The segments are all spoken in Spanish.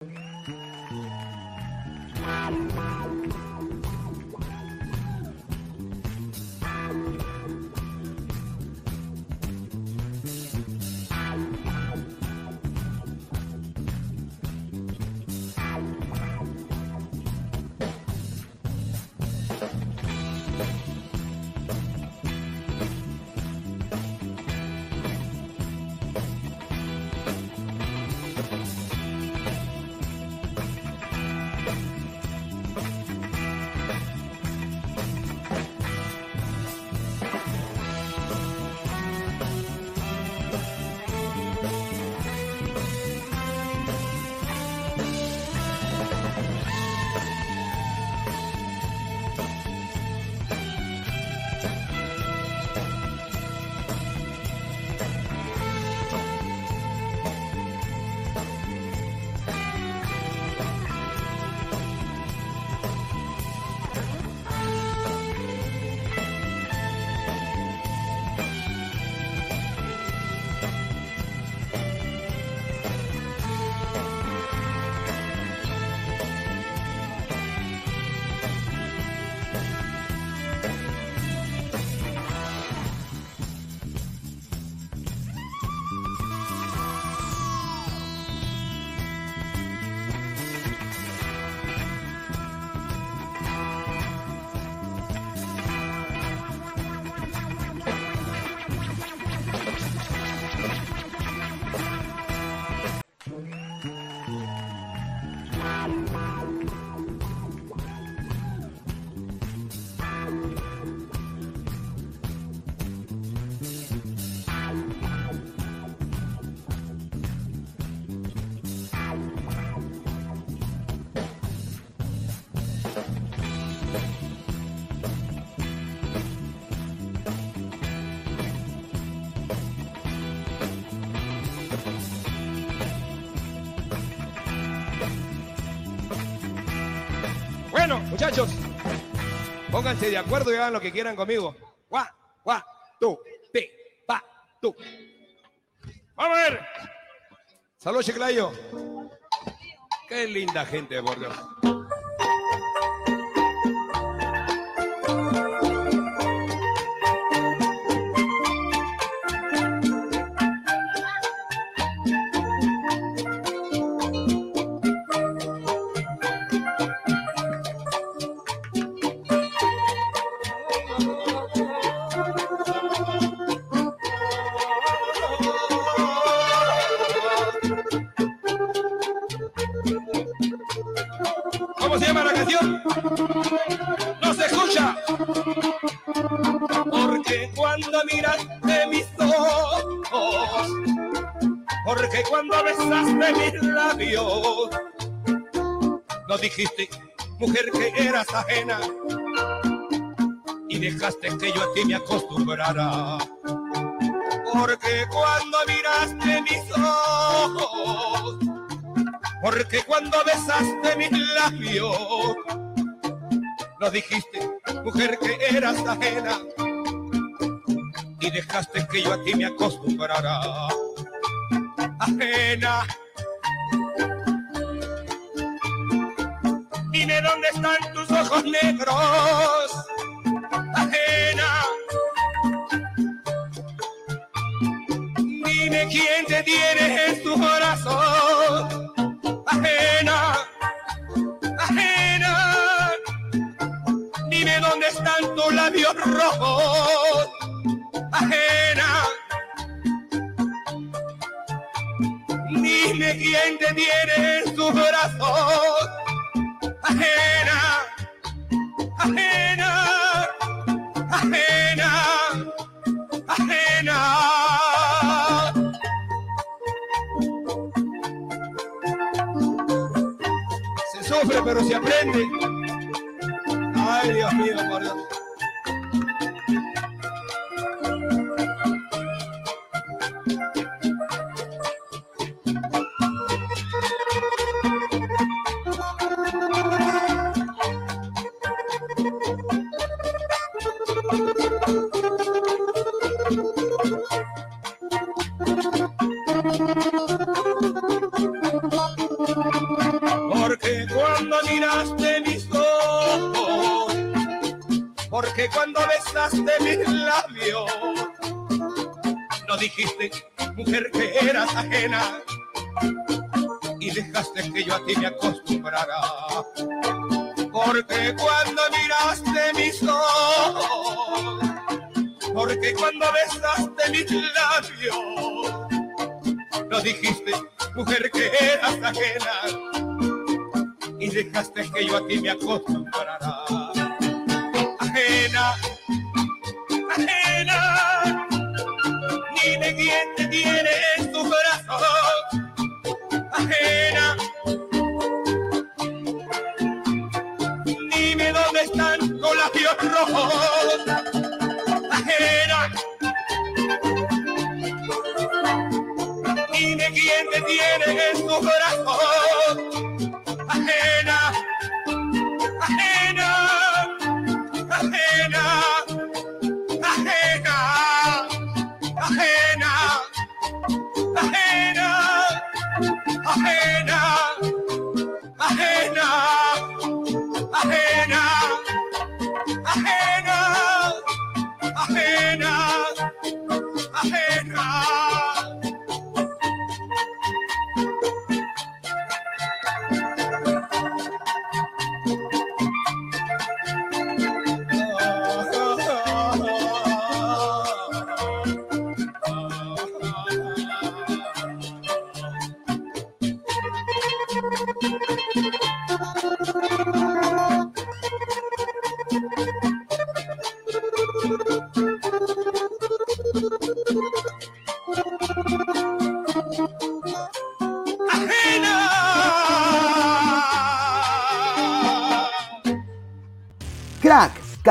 Bueno, muchachos, pónganse de acuerdo y hagan lo que quieran conmigo. Gua, gua, tú, ti, pa, tú. Vamos a ver. Salud, Chiclayo. Qué linda gente, por Dios. Porque cuando miraste mis ojos, porque cuando besaste mis labios, no dijiste, mujer, que eras ajena y dejaste que yo a ti me acostumbrara. Ajena. ajena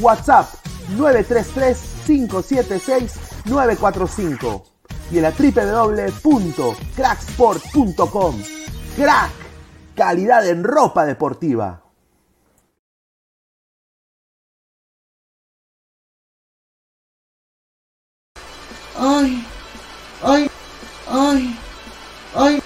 WhatsApp 933-576-945 y en la www.cracksport.com. Crack, calidad en ropa deportiva. Ay, ay, ay, ay.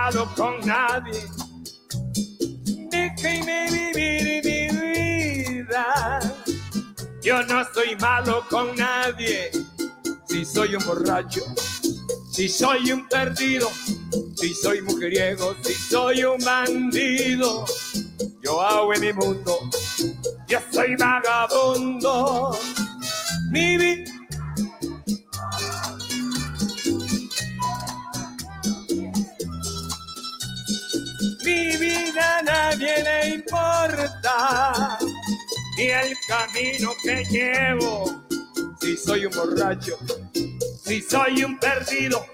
Malo con nadie. Déjenme vivir mi vida. Yo no soy malo con nadie. Si soy un borracho, si soy un perdido, si soy mujeriego, si soy un bandido, yo hago en mi mundo. Importa, ni el camino que llevo. Si soy un borracho, si soy un perdido,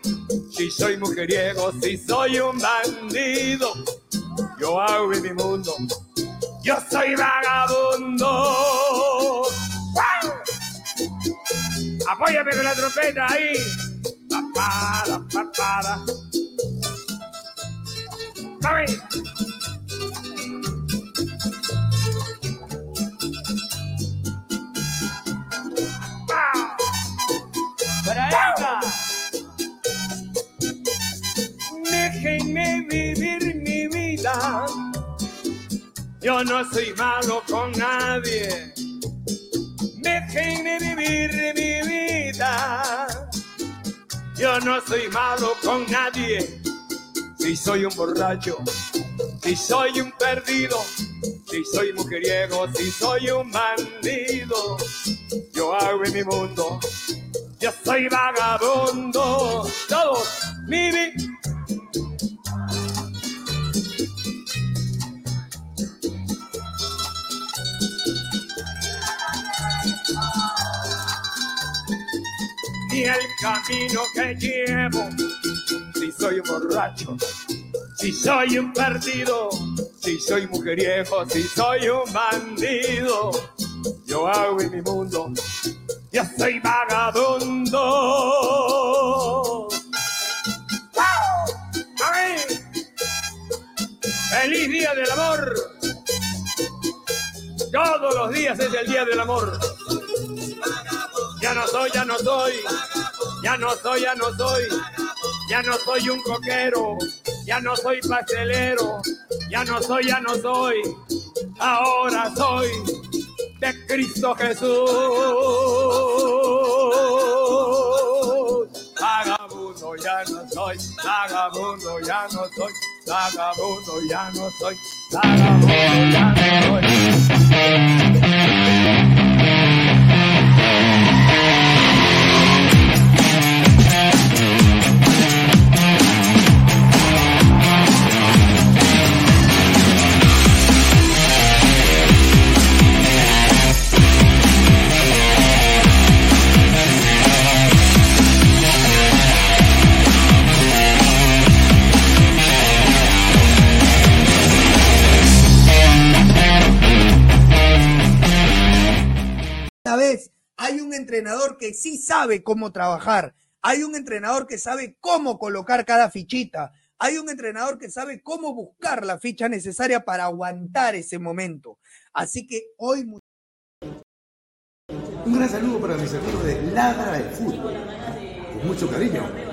si soy mujeriego, si soy un bandido, yo hago mi mundo, yo soy vagabundo. ¡Wow! Apóyame con la trompeta ahí. Papada, papada. ¡Mami! Yo no soy malo con nadie. Déjenme vivir mi vida. Yo no soy malo con nadie. Si soy un borracho, si soy un perdido, si soy mujeriego, si soy un bandido, yo hago en mi mundo. Yo soy vagabundo. Todos, mi vida. El camino que llevo. Si soy un borracho, si soy un perdido, si soy mujeriego, si soy un bandido, yo hago en mi mundo, yo soy vagabundo. ¡Amén! ¡Feliz Día del Amor! Todos los días es el Día del Amor. Ya no soy, ya no soy, ya no soy, ya no soy, ya no soy un coquero, ya no soy pastelero, ya no soy, ya no soy, ahora soy de Cristo Jesús. Vagabundo ya no soy, vagabundo ya no soy, vagabundo ya no soy, vagabundo ya no soy. Hay un entrenador que sí sabe cómo trabajar. Hay un entrenador que sabe cómo colocar cada fichita. Hay un entrenador que sabe cómo buscar la ficha necesaria para aguantar ese momento. Así que hoy Un gran saludo para mis amigos de Ladra de Fútbol. Mucho cariño.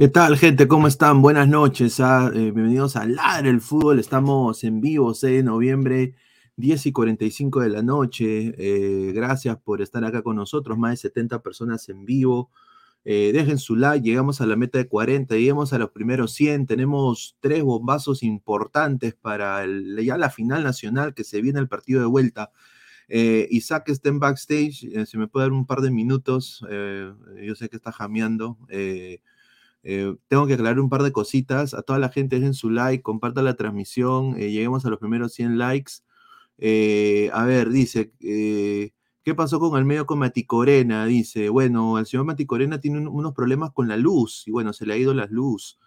¿Qué tal, gente? ¿Cómo están? Buenas noches. ah, eh, bienvenidos a Ladre el Fútbol. Estamos en vivo, 6 de noviembre, 10 y 45 de la noche. Eh, gracias por estar acá con nosotros. Más de 70 personas en vivo. Eh, dejen su like. Llegamos a la meta de 40. Llegamos a los primeros 100. Tenemos tres bombazos importantes para ya la final nacional que se viene el partido de vuelta. Eh, Isaac está en backstage. si me puede dar un par de minutos. yo sé que está jameando. Eh, tengo que aclarar un par de cositas. A toda la gente dejen su like, compartan la transmisión, eh, lleguemos a los primeros 100 likes. Eh, a ver, dice, ¿qué pasó con el medio con Maticorena? Dice, bueno, el señor Maticorena tiene un- unos problemas con la luz y bueno, se le ha ido la luz.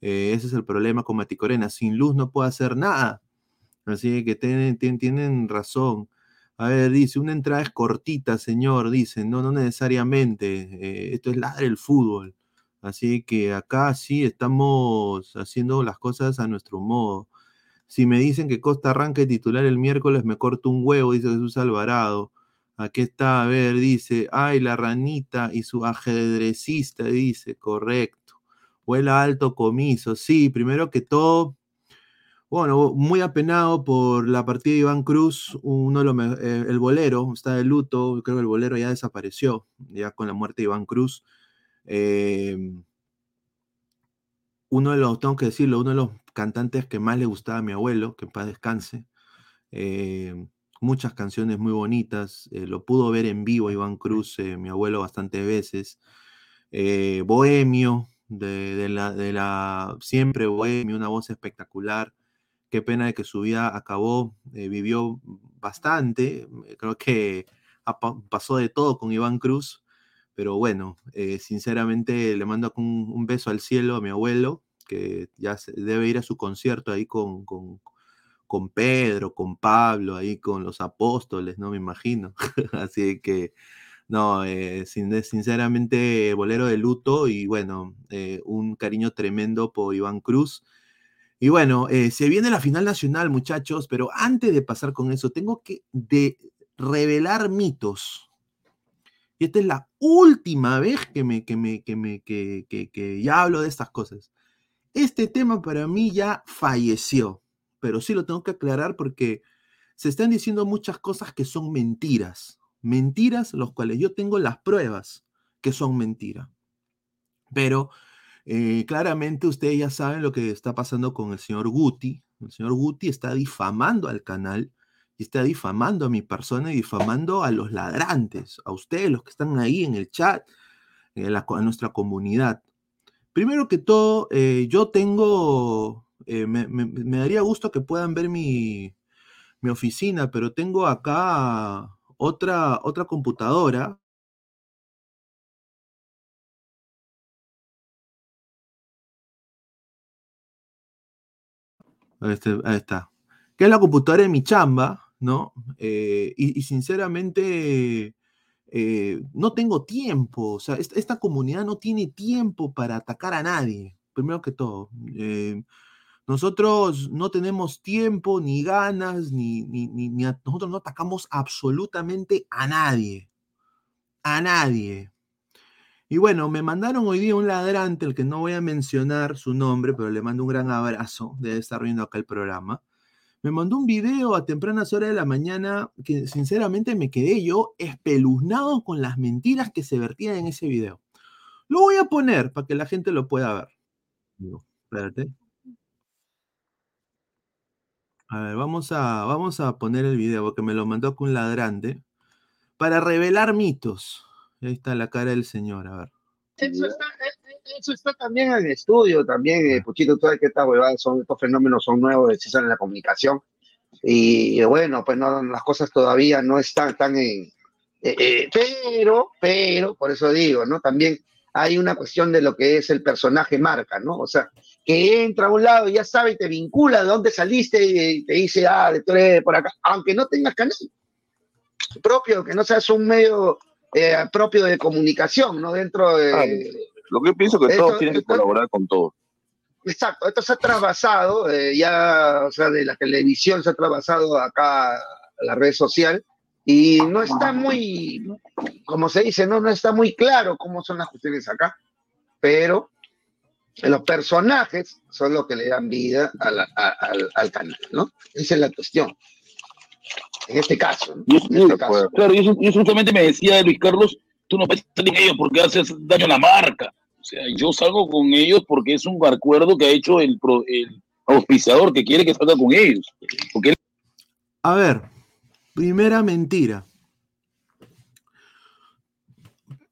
Ese es el problema con Maticorena. Sin luz no puede hacer nada. Así que tienen, tienen, razón. A ver, dice, una entrada es cortita, señor. Dice, no, no necesariamente. esto es ladre el fútbol. Así que acá sí estamos haciendo las cosas a nuestro modo. Si me dicen que Costa arranca de titular el miércoles, me corto un huevo, dice Jesús Alvarado. Aquí está, a ver, dice, ay, la ranita y su ajedrecista, dice, correcto. Vuela alto comiso, sí, primero que todo, bueno, muy apenado por la partida de Iván Cruz, uno de los eh, el bolero, está de luto, creo que el bolero ya desapareció, ya con la muerte de Iván Cruz. Eh, uno de los, tengo que decirlo, uno de los cantantes que más le gustaba a mi abuelo, que en paz descanse. eh, muchas canciones muy bonitas. eh, lo pudo ver en vivo Iván Cruz, eh, mi abuelo, bastantes veces. Eh, bohemio, de, de la, de la siempre bohemio, una voz espectacular. Qué pena de que su vida acabó, vivió bastante. Creo que pasó de todo con Iván Cruz. Pero bueno, eh, sinceramente le mando un, beso al cielo a mi abuelo, que ya se- debe ir a su concierto ahí con, con, con Pedro, con Pablo, ahí con los apóstoles, ¿no? Me imagino. Así que, no, eh, sin- sinceramente, bolero de luto y bueno, eh, un cariño tremendo por Iván Cruz. Y bueno, se viene la final nacional, muchachos, pero antes de pasar con eso, tengo que de revelar mitos. Y esta es la última vez que me, que me, que me, que, que, que ya hablo de estas cosas. Este tema para mí ya falleció, pero sí lo tengo que aclarar porque se están diciendo muchas cosas que son mentiras. Mentiras, los cuales yo tengo las pruebas que son mentiras. Pero eh, claramente ustedes ya saben lo que está pasando con el señor Guti. El señor Guti está difamando al canal y está difamando a mi persona y difamando a los ladrantes, a ustedes, los que están ahí en el chat, en nuestra comunidad. Primero que todo, eh, yo tengo, eh, me, daría gusto que puedan ver mi, mi oficina, pero tengo acá otra, otra computadora. Este- ahí está. Que es la computadora de mi chamba, ¿no? Eh, y, sinceramente, eh, no tengo tiempo. O sea, esta, comunidad no tiene tiempo para atacar a nadie, primero que todo. Eh, nosotros no tenemos tiempo, ni ganas, ni, nosotros no atacamos absolutamente a nadie. A nadie. Y bueno, me mandaron hoy día un ladrante, el que no voy a mencionar su nombre, pero le mando un gran abrazo, debe estar viendo acá el programa. Me mandó un video a tempranas horas de la mañana que sinceramente me quedé yo espeluznado con las mentiras que se vertían en ese video. Lo voy a poner para que la gente lo pueda ver. No, espérate. A ver, vamos a, vamos a poner el video porque me lo mandó con ladrante para revelar mitos. Ahí está la cara del señor, a ver. Eso está, también en el estudio, también, eh, Puchito, tú sabes que estas huevadas son, estos fenómenos son nuevos, usan en la comunicación. Y, bueno, pues no, las cosas todavía no están tan en. eh, eh, pero, pero, por eso digo, ¿no? También hay una cuestión de lo que es el personaje marca, ¿no? O sea, que entra a un lado y ya sabe y te vincula de dónde saliste y te dice, ah, tú eres por acá, aunque no tengas canal propio, que no seas un medio eh, propio de comunicación, ¿no? Dentro de. Lo que yo pienso que Esto- todos tienen que esto- colaborar con todos. Exacto, esto se ha trasvasado, eh, ya, o sea, de la televisión se ha trasvasado acá a la red social y no está muy, como se dice, no, no está muy claro cómo son las cuestiones acá, pero Los personajes son los que le dan vida a la- a- al, al canal, ¿no? Esa es la cuestión. En este caso, este caso. claro, y eso, y eso justamente me decía Luis Carlos, tú no puedes estar en ellos porque haces daño a la marca. O sea, yo salgo con ellos porque es un acuerdo que ha hecho el, auspiciador que quiere que salga con ellos. A ver, primera mentira.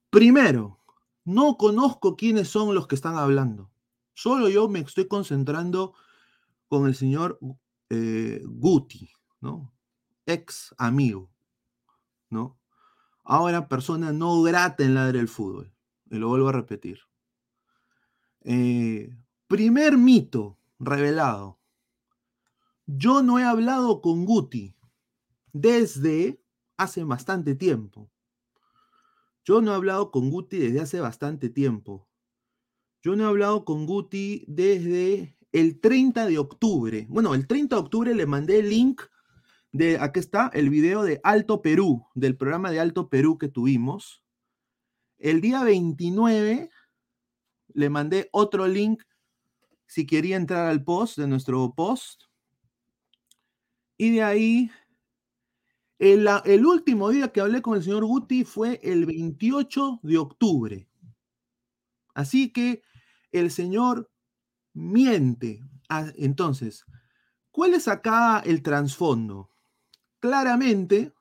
Primero, no conozco quiénes son los que están hablando. Solo yo me estoy concentrando con el señor eh, Guti, ¿no? Ex amigo, ¿no? Ahora persona no grata en la del fútbol. Y lo vuelvo a repetir. Eh, primer mito revelado. Yo no he hablado con Guti desde hace bastante tiempo. Yo no he hablado con Guti desde hace bastante tiempo. Yo no he hablado con Guti desde el 30 de octubre. Bueno, el 30 de octubre le mandé el link de, aquí está, el video de Alto Perú, del programa de Alto Perú que tuvimos. El día 29 le mandé otro link si quería entrar al post de nuestro post. Y de ahí, el, el último día que hablé con el señor Guti fue el 28 de octubre. Así que el señor miente. Ah, Entonces, ¿cuál es acá el trasfondo? Claramente,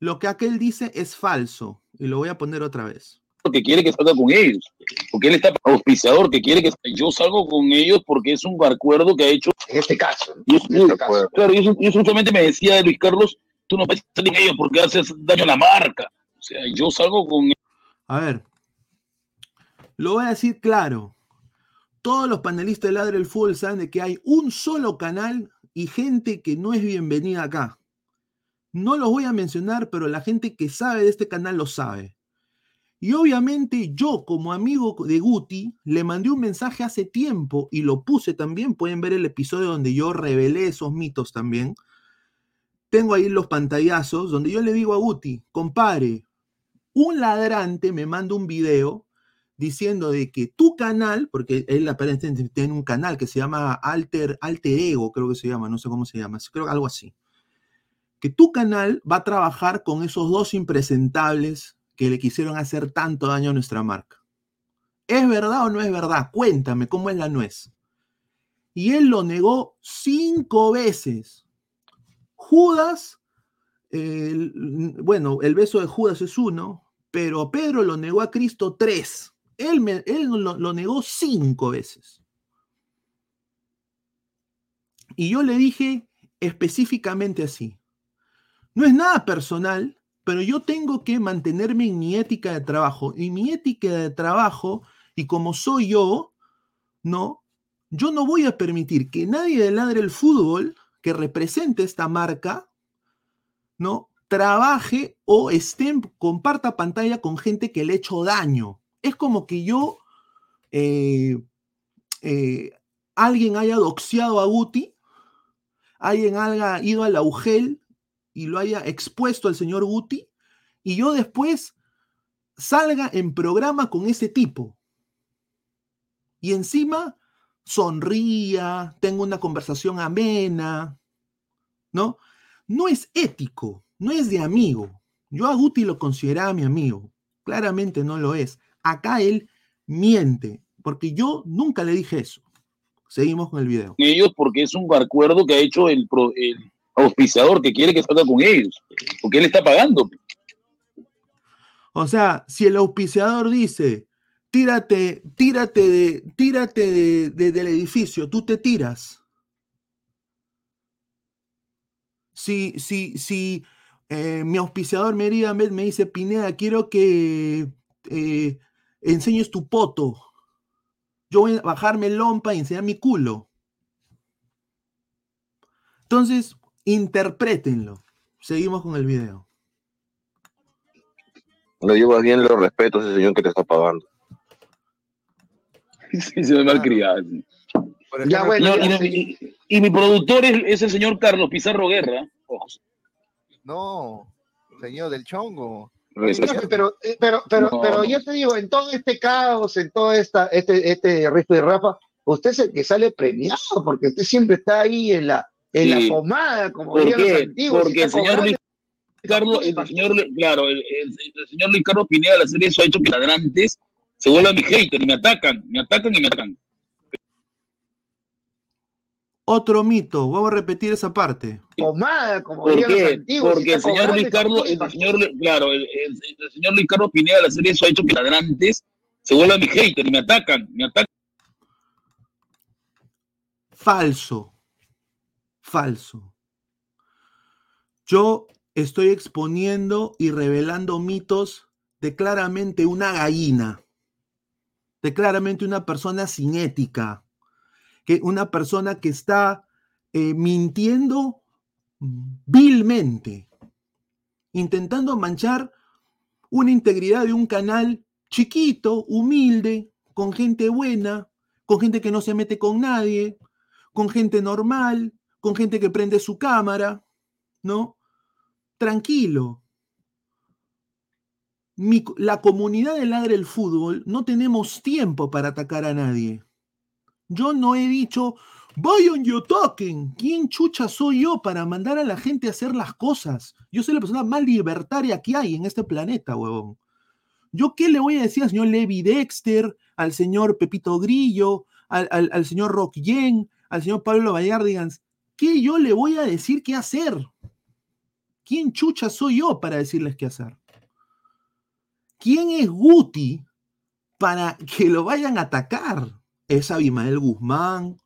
lo que aquel dice es falso. Y lo voy a poner otra vez. que quiere que salga con ellos. Porque él está auspiciador que quiere que yo salgo con ellos porque es un acuerdo que ha hecho. En este caso, ¿no? Y eso, En este caso. claro, y eso, y eso justamente me decía Luis Carlos, tú no puedes estar en ellos porque haces daño a la marca. O sea, yo salgo con A ver, lo voy a decir claro. Todos los panelistas de Ladre el Fútbol saben de que hay un solo canal y gente que no es bienvenida acá. No los voy a mencionar, pero la gente que sabe de este canal lo sabe. Y obviamente yo, como amigo de Guti, le mandé un mensaje hace tiempo y lo puse también. Pueden ver el episodio donde yo revelé esos mitos también. Tengo ahí los pantallazos donde yo le digo a Guti, compadre, un ladrante me manda un video diciendo de que tu canal, porque él aparentemente tiene un canal que se llama Alter, Alter Ego, creo que se llama, no sé cómo se llama, creo que algo así. Que tu canal va a trabajar con esos dos impresentables que le quisieron hacer tanto daño a nuestra marca. ¿Es verdad o no es verdad? Cuéntame cómo es la nuez. Y él lo negó cinco veces. Judas, bueno, el beso de Judas es uno, pero Pedro lo negó a Cristo tres. Él, él lo negó cinco veces. Y yo le dije específicamente así. No es nada personal, pero yo tengo que mantenerme en mi ética de trabajo. Y mi ética de trabajo, y como soy yo, ¿no? Yo no voy a permitir que nadie Ladre el Fútbol que represente esta marca, ¿no? Trabaje o esté, comparta pantalla con gente que le ha hecho daño. Es como que yo, eh, eh, alguien haya doxiado a Guti, alguien haya ido al Augel y lo haya expuesto al señor Guti, y yo después salga en programa con ese tipo. Y encima sonría, tengo una conversación amena, ¿no? No es ético, no es de amigo. Yo a Guti lo consideraba mi amigo, claramente no lo es. Acá él miente, porque yo nunca le dije eso. Seguimos con el video. ellos porque es un acuerdo que ha hecho el, pro- el auspiciador que quiere que salga con ellos. Porque él está pagando. O sea, si el auspiciador dice, tírate, tírate, de, tírate de- de- del edificio, tú te tiras. Si, si, si eh, mi auspiciador Mérida Med me dice, Pineda, quiero que eh, enseñes tu poto. Yo voy a bajarme el lompa y enseñar mi culo. Entonces, interprétenlo. Seguimos con el video. Lo llevas bien, lo respeto a ese señor que te está pagando. Sí, se ve mal criado. Ya, bueno, y, ya, y- y mi productor es, es el señor Carlos Pizarro Guerra. Ojo. No, señor del chongo. Pero, eh, pero, pero, No. pero yo te digo, en todo este caos, en todo esta, este, este riff y Rafa, usted es el que sale premiado, porque usted siempre está ahí en la, en Sí. la pomada, como ¿Por dirían los qué? antiguos. Porque el señor. Luis Carlos, el señor, claro, el, el- el señor Luis Carlos Pineda al hacer eso ha hecho que ladrantes se vuelvan mi hater y me atacan, me atacan y me atacan. Otro mito, vamos a repetir esa parte. Pomada, como ¿Por dirían los qué? antiguos. Porque el señor Luis Carlos, el señor, claro, el, el- el señor Luis Carlos Pineda al hacer eso ha hecho que ladrantes se vuelvan mi hater y me atacan, me atacan. Falso. Falso. Yo estoy exponiendo y revelando mitos de claramente una gallina, de claramente una persona sin ética, que una persona que está eh, mintiendo vilmente, intentando manchar una integridad de un canal chiquito, humilde, con gente buena, con gente que no se mete con nadie, con gente normal, con gente que prende su cámara, ¿no? Tranquilo. La comunidad de Ladre el Fútbol no tenemos tiempo para atacar a nadie. Yo no he dicho, vayan y ataquen. ¿Quién chucha soy yo para mandar a la gente a hacer las cosas? Yo soy la persona más libertaria que hay en este planeta, huevón. ¿Yo qué le voy a decir al señor Levi Dexter, al señor Pepito Grillo, al señor Rock Yen, al señor Pablo Vallardigans? ¿Qué yo le voy a decir qué hacer? ¿Quién chucha soy yo para decirles qué hacer? ¿Quién es Guti para que lo vayan a atacar? Es Abimael Guzmán,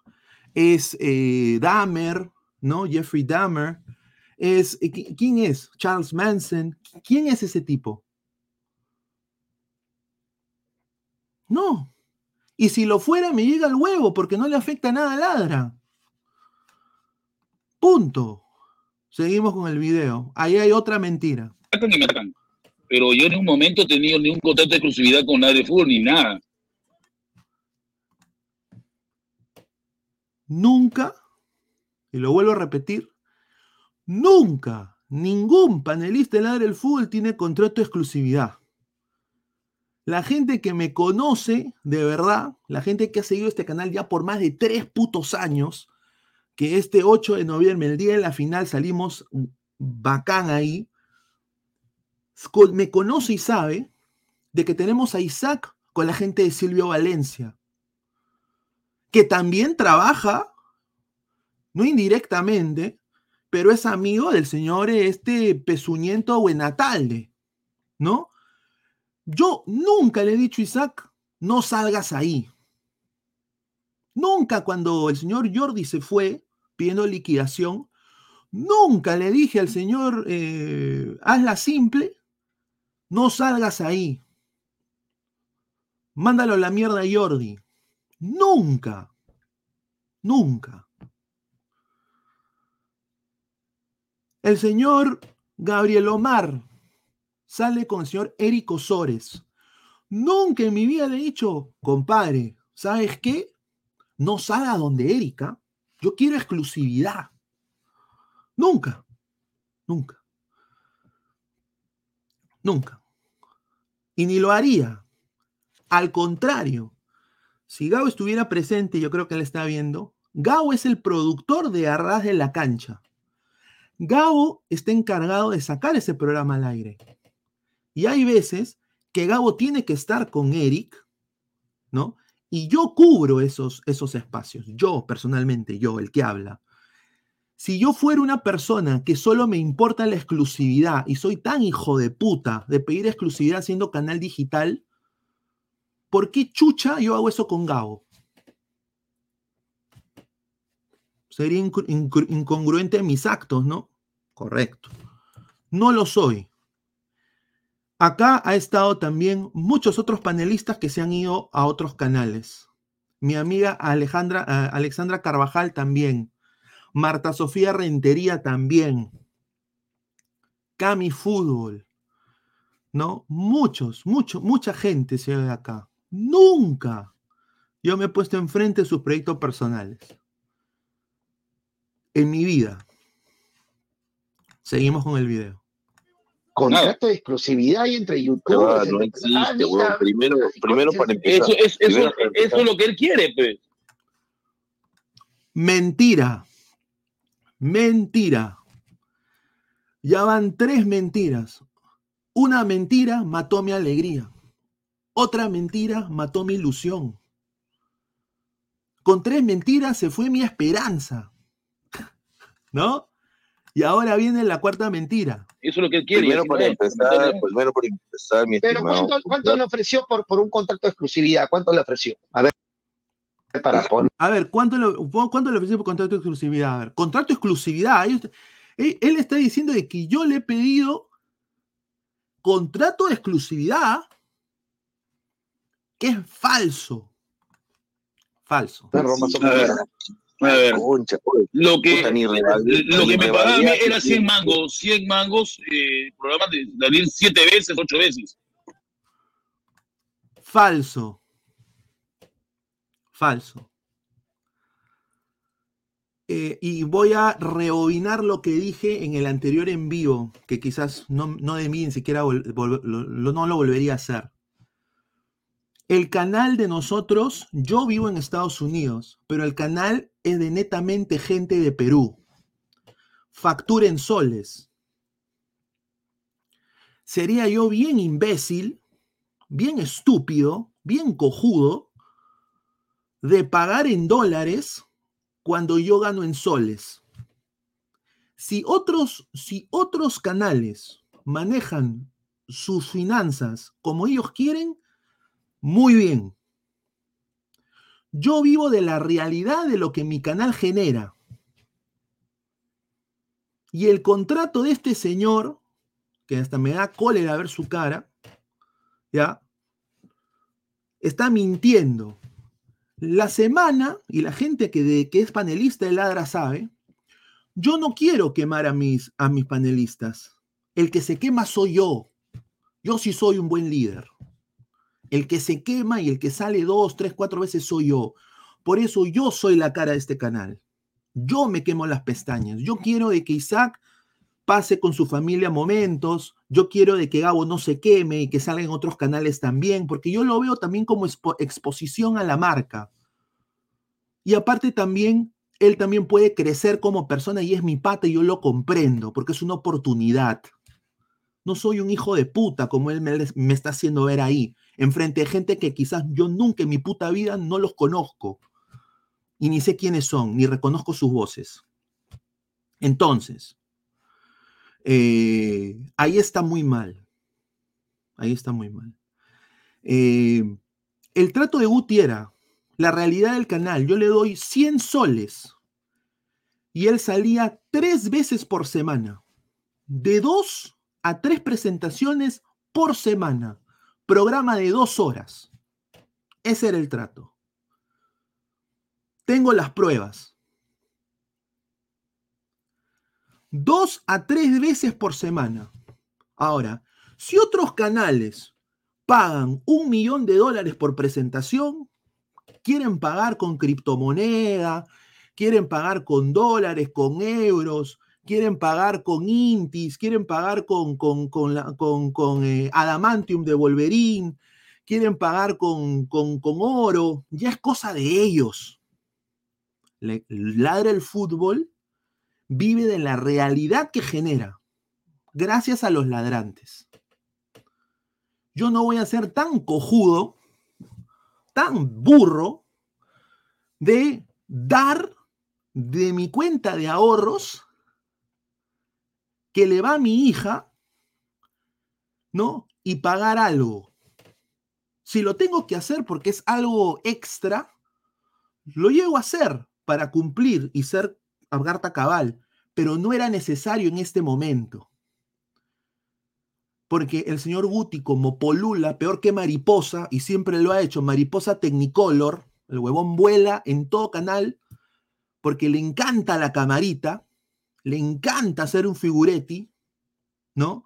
es eh, Dahmer, ¿no? Jeffrey Dahmer, es, eh, ¿qui- ¿quién es? Charles Manson. ¿Quién es ese tipo? No. Y si lo fuera, me llega el huevo porque no le afecta nada a Ladra. Punto. Seguimos con el video. Ahí hay otra mentira. Pero yo en un momento he tenido ni un contrato de exclusividad con nadie de fútbol ni nada. Nunca, y lo vuelvo a repetir, nunca ningún panelista de Ladra el Fútbol tiene contrato de exclusividad. La gente que me conoce de verdad, la gente que ha seguido este canal ya por más de tres putos años, que este 8 de noviembre, el día de la final, salimos bacán ahí, me conoce y sabe de que tenemos a Isaac con la gente de Silvio Valencia, que también trabaja, no indirectamente, pero es amigo del señor este pezuñento Buenatalde, ¿no? Yo nunca le he dicho Isaac, no salgas ahí. Nunca cuando el señor Jordi se fue pidiendo liquidación, nunca le dije al señor, eh, hazla simple, no salgas ahí. Mándalo a la mierda a Jordi. Nunca. Nunca. El señor Gabriel Omar sale con el señor Eric Osores. Nunca en mi vida le he dicho, compadre, ¿sabes qué? No salga donde Erika. Yo quiero exclusividad. Nunca. Nunca. Nunca. Y ni lo haría. Al contrario, si Gao estuviera presente, yo creo que él está viendo, Gao es el productor de Arras de la Cancha. Gabo está encargado de sacar ese programa al aire. Y hay veces que Gabo tiene que estar con Eric, ¿no? Y yo cubro esos, esos espacios. Yo, personalmente, yo, el que habla. Si yo fuera una persona que solo me importa la exclusividad y soy tan hijo de puta de pedir exclusividad siendo canal digital, ¿por qué chucha yo hago eso con Gabo? Sería incongruente en mis actos, ¿no? Correcto. No lo soy. Acá ha estado también muchos otros panelistas que se han ido a otros canales. Mi amiga Alejandra, ah, Alexandra Carvajal también. Marta Sofía Rentería también. Cami Fútbol. ¿No? Muchos, mucho, mucha gente se ve acá. Nunca yo me he puesto enfrente de sus proyectos personales. En mi vida. Seguimos con el video. Contrato de exclusividad hay entre Pero, youtubers. ah, no existe, Ah, weón. Primero, primero para empezar. Eso es, eso, primero para eso es empezar. lo que él quiere, pues. Mentira. Mentira. Ya van tres mentiras. Una mentira mató mi alegría. Otra mentira mató mi ilusión. Con tres mentiras se fue mi esperanza. ¿No? Y ahora viene la cuarta mentira. Eso es lo que él quiere. Primero para empezar, primero para empezar, mi Pero estimado. ¿cuánto, cuánto le ofreció por, por un contrato de exclusividad? ¿Cuánto le ofreció? A ver, para poner. A ver, ¿cuánto le, cuánto le ofrecí por contrato de exclusividad? A ver, contrato de exclusividad. Él, él está diciendo de que yo le he pedido contrato de exclusividad que es falso. Falso. A ver. Concha, pues. Lo que, Puta, lo ni que me pagaban revalía era que 100 tiene. mangos, 100 mangos, eh, programa de salir 7 veces, 8 veces. Falso. Falso. Eh, y voy a rebobinar lo que dije en el anterior en vivo, que quizás no, no de mí ni siquiera vol- vol- lo- lo- no lo volvería a hacer. El canal de nosotros, yo vivo en Estados Unidos, pero el canal es de netamente gente de Perú. Factura en soles. Sería yo bien imbécil, bien estúpido, bien cojudo, de pagar en dólares cuando yo gano en soles. Si otros, si otros canales manejan sus finanzas como ellos quieren, muy bien. Yo vivo de la realidad de lo que mi canal genera. Y el contrato de este señor, que hasta me da cólera ver su cara, ¿ya? Está mintiendo. La semana, y la gente que, de- que es panelista de Ladra sabe, yo no quiero quemar a mis, a mis panelistas. El que se quema soy yo. Yo sí soy un buen líder. El que se quema y el que sale dos, tres, cuatro veces soy yo. Por eso yo soy la cara de este canal. Yo me quemo las pestañas. Yo quiero de que Isaac pase con su familia momentos. Yo quiero de que Gabo no se queme y que salga en otros canales también, porque yo lo veo también como expo- exposición a la marca. Y aparte también, él también puede crecer como persona y es mi pata y yo lo comprendo, porque es una oportunidad. No soy un hijo de puta como él me, está haciendo ver ahí, enfrente de gente que quizás yo nunca en mi puta vida no los conozco. Y ni sé quiénes son, ni reconozco sus voces. Entonces, eh, ahí está muy mal. Ahí está muy mal. Eh, el trato de Guti era la realidad del canal. Yo le doy 100 soles y él salía tres veces por semana. De dos a tres presentaciones por semana. Programa de dos horas. Ese era el trato. Tengo las pruebas. Dos a tres veces por semana. Ahora, si otros canales pagan un millón de dólares por presentación, quieren pagar con criptomoneda, quieren pagar con dólares, con euros, quieren pagar con Intis, quieren pagar con, con, con, la- con- con, eh, Adamantium de Wolverine, quieren pagar con, con- con oro, ya es cosa de ellos. Le- ladra el fútbol, vive de la realidad que genera, gracias a los ladrantes. Yo no voy a ser tan cojudo, tan burro, de dar de mi cuenta de ahorros que le va a mi hija, ¿no? Y pagar algo. Si lo tengo que hacer porque es algo extra, lo llego a hacer para cumplir y ser Agarta cabal, pero no era necesario en este momento. Porque el señor Guti, como polula, peor que mariposa, y siempre lo ha hecho, mariposa Technicolor, el huevón vuela en todo canal, porque le encanta la camarita, le encanta hacer un figuretti, ¿no?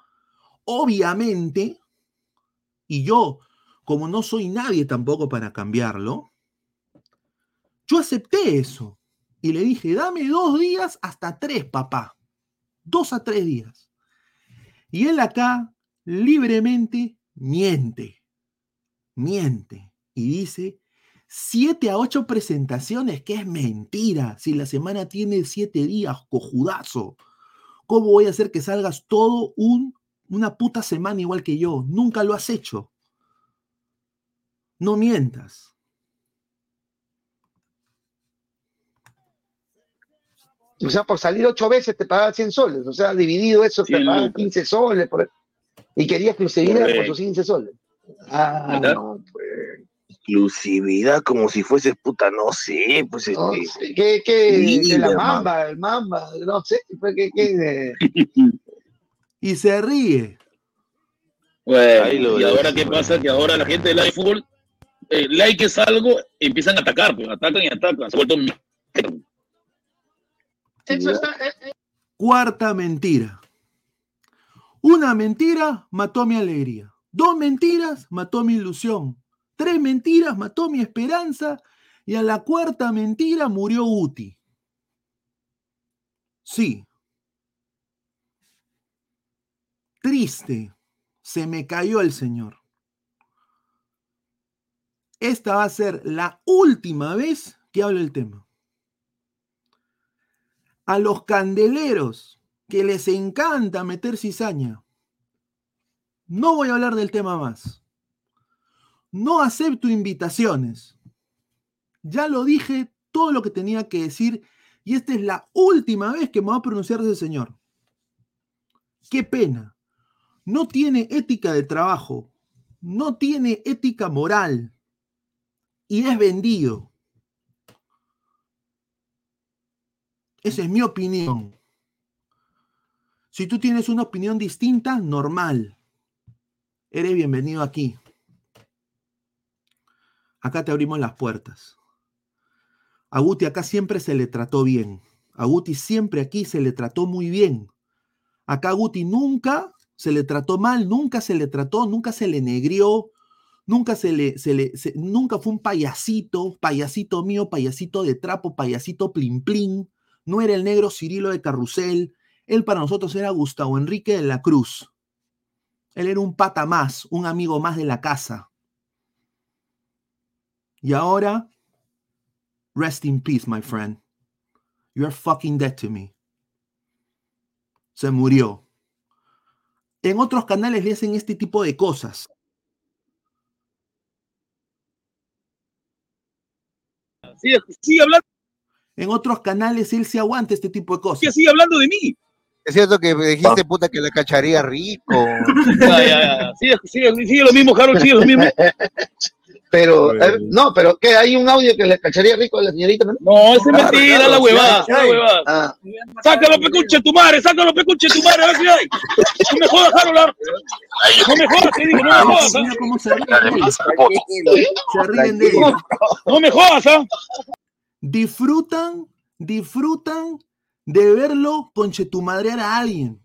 Obviamente, y yo, como no soy nadie tampoco para cambiarlo, yo acepté eso. Y le dije, dame dos días hasta tres, papá. Dos a tres días. Y él acá libremente miente, miente y dice siete a ocho presentaciones, que es mentira. Si la semana tiene siete días, cojudazo. ¿Cómo voy a hacer que salgas todo un, una puta semana igual que yo? Nunca lo has hecho. No mientas. O sea, por salir ocho veces te pagaban 100 soles. O sea, dividido eso, te 100 pagaban lucas. 15 soles. por- Y quería exclusividad por Correcto. sus 15 soles. Ah, no, pues. Exclusividad como si fuese puta, no sé, pues No sé, ¿Qué, qué? De la mamba, el mamba, no sé, pues, ¿qué, qué? Y se ríe. Bueno, y ahora qué pasa que ahora la gente del iFootball, eh, like es algo, empiezan a atacar, pues atacan y atacan. Se ha vuelto un- Eso está, eh, eh, Cuarta mentira. Una mentira mató mi alegría. Dos mentiras mató mi ilusión. Tres mentiras mató mi esperanza. Y a la cuarta mentira murió Uti. Sí. Triste. Se me cayó el Señor. Esta va a ser la última vez que hablo el tema. A los candeleros que les encanta meter cizaña, no voy a hablar del tema más. No acepto invitaciones. Ya lo dije todo lo que tenía que decir y esta es la última vez que me va a pronunciar ese señor. Qué pena. No tiene ética de trabajo, no tiene ética moral y es vendido. Esa es mi opinión. Si tú tienes una opinión distinta, normal. Eres bienvenido aquí. Acá te abrimos las puertas. A Guti acá siempre se le trató bien. A Guti siempre aquí se le trató muy bien. Acá a Guti nunca se le trató mal, nunca se le trató, nunca se le negrió, nunca se le, se le, nunca fue un payasito, payasito mío, payasito de trapo, payasito plin plin. No era el negro Cirilo de Carrusel. Él para nosotros era Gustavo Enrique de la Cruz. Él era un pata más, un amigo más de la casa. Y ahora, rest in peace, my friend. You are fucking dead to me. Se murió. En otros canales le hacen este tipo de cosas. Sigue, sigue hablando, En otros canales él se aguanta este tipo de cosas. sigue, sigue hablando de mí. Es cierto que dijiste, puta, que la cacharía rico. Ya, ya, ya. Sigue, sigue, sigue lo mismo, Harold, sigue lo mismo. Pero, eh, no, pero ¿qué? ¿Hay un audio que le cacharía rico a la señorita? No, No, esa es mentira, la huevada, la huevada. Ah, Sácalo, pecuche, tu madre, sácalo, pecuche, tu madre, a ver si hay. No me jodas, Harold. No me jodas, te digo, no me jodas. Mira cómo se ríen. Se ríen de él. No me jodas, ¿ah? Disfrutan, disfrutan de verlo conchetumadrear a alguien.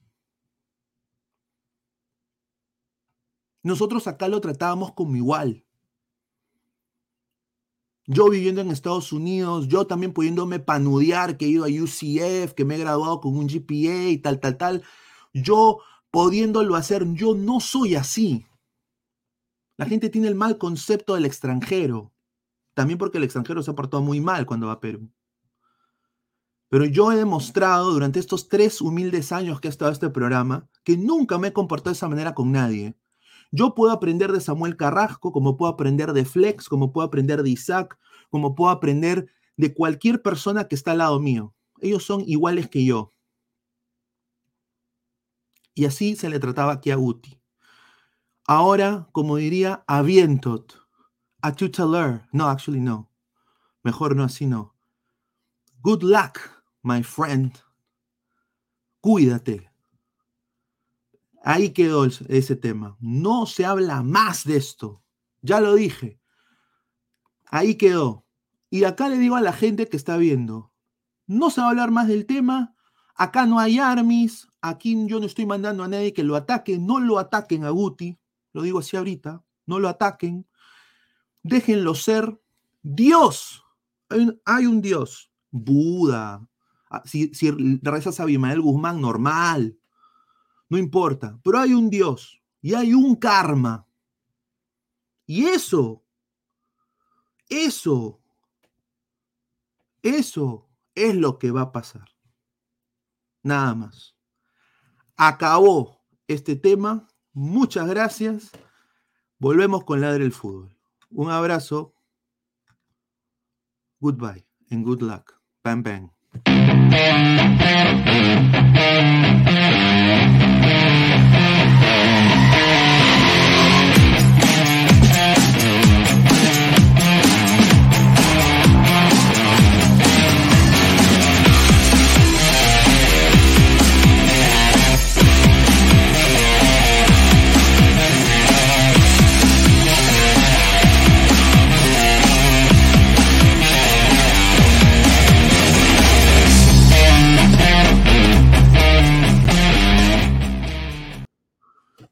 Nosotros acá lo tratábamos como igual. Yo viviendo en Estados Unidos, yo también pudiéndome panudear que he ido a UCF, que me he graduado con un GPA y tal, tal, tal. Yo pudiéndolo hacer, yo no soy así. La gente tiene el mal concepto del extranjero. También porque el extranjero se ha portado muy mal cuando va a Perú. Pero yo he demostrado durante estos tres humildes años que ha estado este programa que nunca me he comportado de esa manera con nadie. Yo puedo aprender de Samuel Carrasco, como puedo aprender de Flex, como puedo aprender de Isaac, como puedo aprender de cualquier persona que está al lado mío. Ellos son iguales que yo. Y así se le trataba aquí a Guti. Ahora, como diría, avientot, a tuteler. No, actually no. Mejor no, así no. Good luck, my friend. Cuídate. Ahí quedó ese tema. No se habla más de esto. Ya lo dije. Ahí quedó. Y acá le digo a la gente que está viendo, no se va a hablar más del tema. Acá no hay armies. Aquí yo no estoy mandando a nadie que lo ataque. No lo ataquen a Guti. Lo digo así ahorita. No lo ataquen. Déjenlo ser. Dios. Hay un, hay un Dios. Buda. Ah, Si, si rezas a Abimael Guzmán, normal. No importa. Pero hay un Dios y hay un karma. Y eso, eso, eso es lo que va a pasar. Nada más. Acabó este tema. Muchas gracias. Volvemos con Ladre el Fútbol. Un abrazo. Goodbye and good luck. Bang, bang.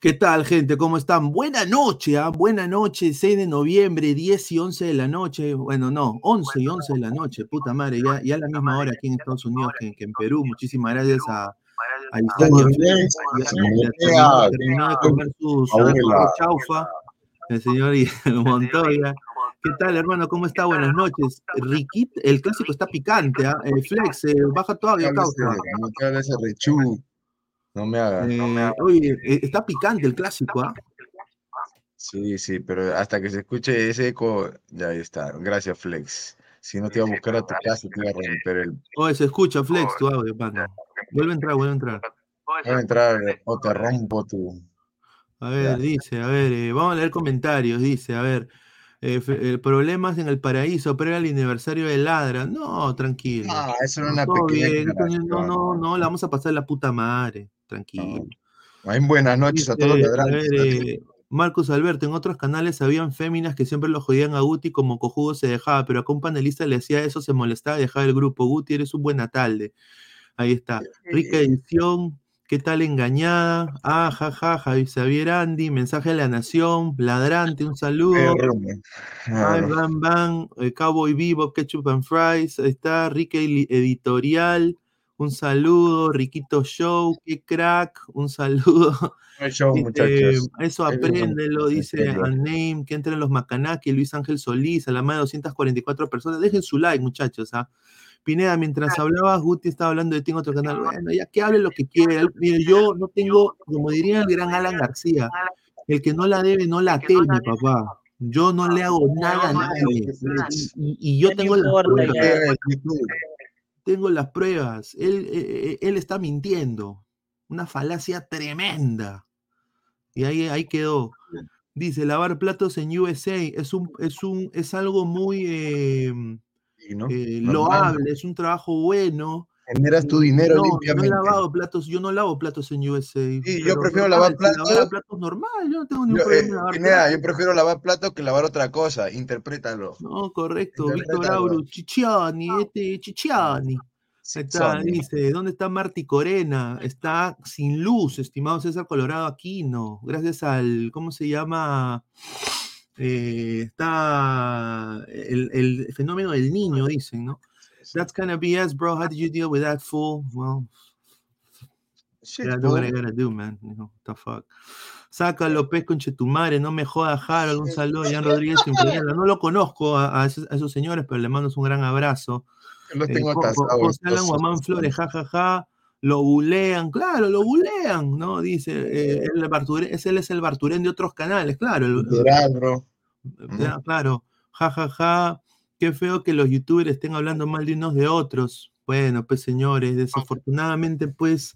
¿Qué tal, gente? ¿Cómo están? Buena noche, ¿ah? buena noche, 6 de noviembre, 10 y 11 de la noche. Bueno, no, 11 y 11 de la noche, puta madre, ya, ya a la misma hora aquí en Estados Unidos que, que en Perú. Muchísimas gracias a, a Isaac. Terminó de comer su, chaufa, el señor Montoya. ¿Qué tal, hermano? ¿Cómo está? Buenas noches. Riquit, el clásico está picante, ¿ah? El Flex, eh, baja todavía, causa. No te rechú. No me hagas. no me Eh, hagas. oye, eh, está picante el clásico, ¿ah? Sí, sí, pero hasta que se escuche ese eco, ya ahí está. Gracias, Flex. Si no te iba a buscar a tu casa, te iba a romper el. Oye, se escucha, Flex, tu audio, pana. Vuelve a entrar, vuelve a entrar. Voy a entrar o te rompo tu. A ver, dice, a ver, eh, vamos a leer comentarios. Dice, a ver, eh, eh, problemas en el paraíso, pero era el aniversario de Ladra. No, tranquilo. Ah, eso era una pequeña bien, no, no, no, la vamos a pasar la puta madre. Tranquilo. Buenas noches a todos los ladrantes. eh, Marcos Alberto, en otros canales habían féminas que siempre lo jodían a Guti como cojudo se dejaba, pero acá un panelista le hacía eso, se molestaba y dejaba el grupo. Guti, eres un buen atalde. Ahí está. Rica edición. ¿Qué tal engañada? Ah, ja, ja, Javi Xavier Andy, mensaje de la nación, ladrante, un saludo. Ay. Bam Bam, eh, Cowboy Bebop, Ketchup and Fries, ahí está, Eli- Editorial, un saludo, Riquito Show, qué crack, un saludo. Show, Dice, muchachos. Eso apréndelo, dice Entiendo. Name, que entren los Macanaki, Luis Ángel Solís, a la más de 244 personas. Dejen su like, muchachos. ¿ah? Pineda, mientras hablabas, Guti estaba hablando de ti en otro canal. Bueno, ya que hable lo que quiera. Mire, yo no tengo, como diría el gran Alan García, el que no la debe, no la teme, papá. Yo no le hago nada a nadie. Y, y yo tengo las pruebas. Tengo las pruebas. Él, eh, eh, él está mintiendo. Una falacia tremenda. Y ahí, ahí quedó. Dice, lavar platos en USA es un, es un, es algo muy eh, ¿no? eh, Normal. loable, es un trabajo bueno. Generas tu dinero no, limpiamente. No he lavado platos, yo no lavo platos en USA. Sí, yo prefiero lavar platos. platos normal, yo no tengo ningún Yo, problema eh, en lavar platos. yo prefiero lavar plato que lavar otra cosa. Interprétalo. No, correcto. Víctor. Auro, Chichiani, este Chichiani. Está, dice, ¿dónde está Marty Corena? Está sin luz, estimado César Colorado Aquino. Gracias al, ¿cómo se llama? Eh, está el, el fenómeno del niño, dicen, ¿no? That's kind of BS, bro. How did you deal with that fool? Well, Shit, do what I fool. gotta do, man. You know, what the fuck. Saca López con Chetumare, no me joda Harold, un saludo Jan Rodríguez. No lo conozco a, a esos, a esos señores, pero le mando un gran abrazo. Yo los tengo Jo- Jo- atasados. José Alan estos Guamán ojos. Flores, jajaja, lo bulean, claro, lo bulean, ¿no? Dice, eh, el Barturén, ese él es el Barturén de otros canales, claro. el- Literal, bro. ya, claro, jajaja, qué feo que los youtubers estén hablando mal de unos de otros. Bueno, pues señores, desafortunadamente, pues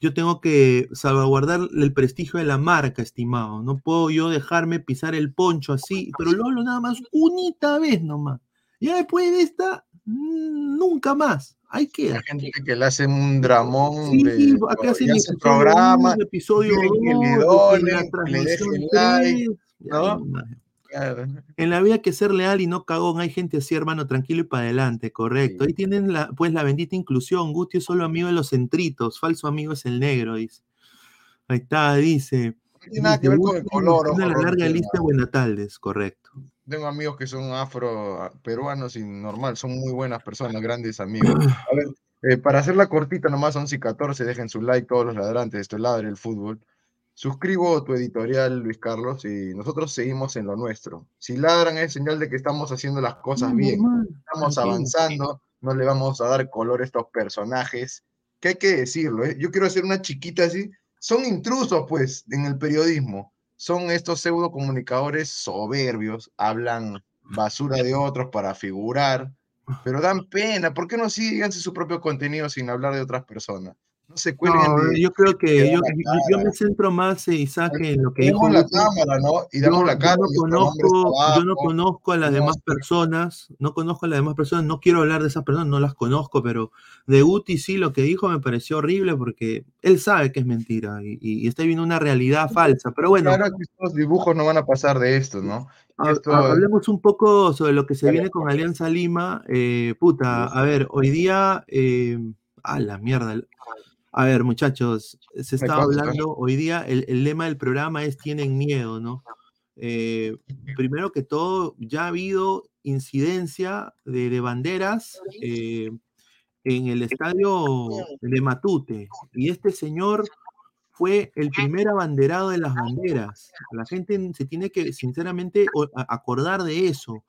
yo tengo que salvaguardar el prestigio de la marca, estimado. No puedo yo dejarme pisar el poncho así, pero lo hablo nada más unita vez nomás. Ya después de esta, mm, nunca más. Ahí queda. Hay gente que le hace un dramón Sí, de acá hacen hace programa, uno, episodio que le en donen, la que le transmisión dejen tres, like, y ahí ¿no? nomás. Claro. En la vida hay que ser leal y no cagón. Hay gente así, hermano, tranquilo y para adelante, correcto. Ahí tienen la, pues la bendita inclusión. Guti es solo amigo de los centritos. Falso amigo es el negro, dice. Ahí está, dice. No tiene nada que ver con el color, la larga lista de buenataldes, correcto. Tengo amigos que son afro peruanos y normal, son muy buenas personas, grandes amigos. A ver, Eh, para hacerla cortita, nomás 11 y 14, dejen su like todos los ladrantes, esto es Ladre el Fútbol. Suscribo tu editorial, Luis Carlos, y nosotros seguimos en lo nuestro. Si ladran es señal de que estamos haciendo las cosas bien, estamos avanzando, no le vamos a dar color a estos personajes, que hay que decirlo, ¿eh? yo quiero hacer una chiquita así, son intrusos pues en el periodismo, son estos pseudo comunicadores soberbios, hablan basura de otros para figurar, pero dan pena, ¿por qué no síganse su propio contenido sin hablar de otras personas? No se cuelguen No, de- yo creo que yo, yo- yo me centro más, Isaac, en lo que dijo la cámara, ¿no? Y damos Yo- la yo cara, no nombre está conozco, yo no conozco a las demás personas, no conozco a las demás personas, no quiero hablar de esas personas, no las conozco, pero de Guti sí lo que dijo me pareció horrible porque él sabe que es mentira y, está viendo una realidad falsa. Pero bueno, Claro que estos dibujos no van a pasar de esto, ¿no? Esto- Hablemos un poco sobre lo que se viene con Alianza Lima. Eh, puta, a ver, hoy día, eh, a la mierda. A ver, muchachos, se está hablando, hoy día el, el lema del programa es tienen miedo, ¿no? Eh, primero que todo, ya ha habido incidencia de, de banderas eh, en el estadio de Matute. Y este señor fue el primer abanderado de las banderas. La gente se tiene que, sinceramente, acordar de eso.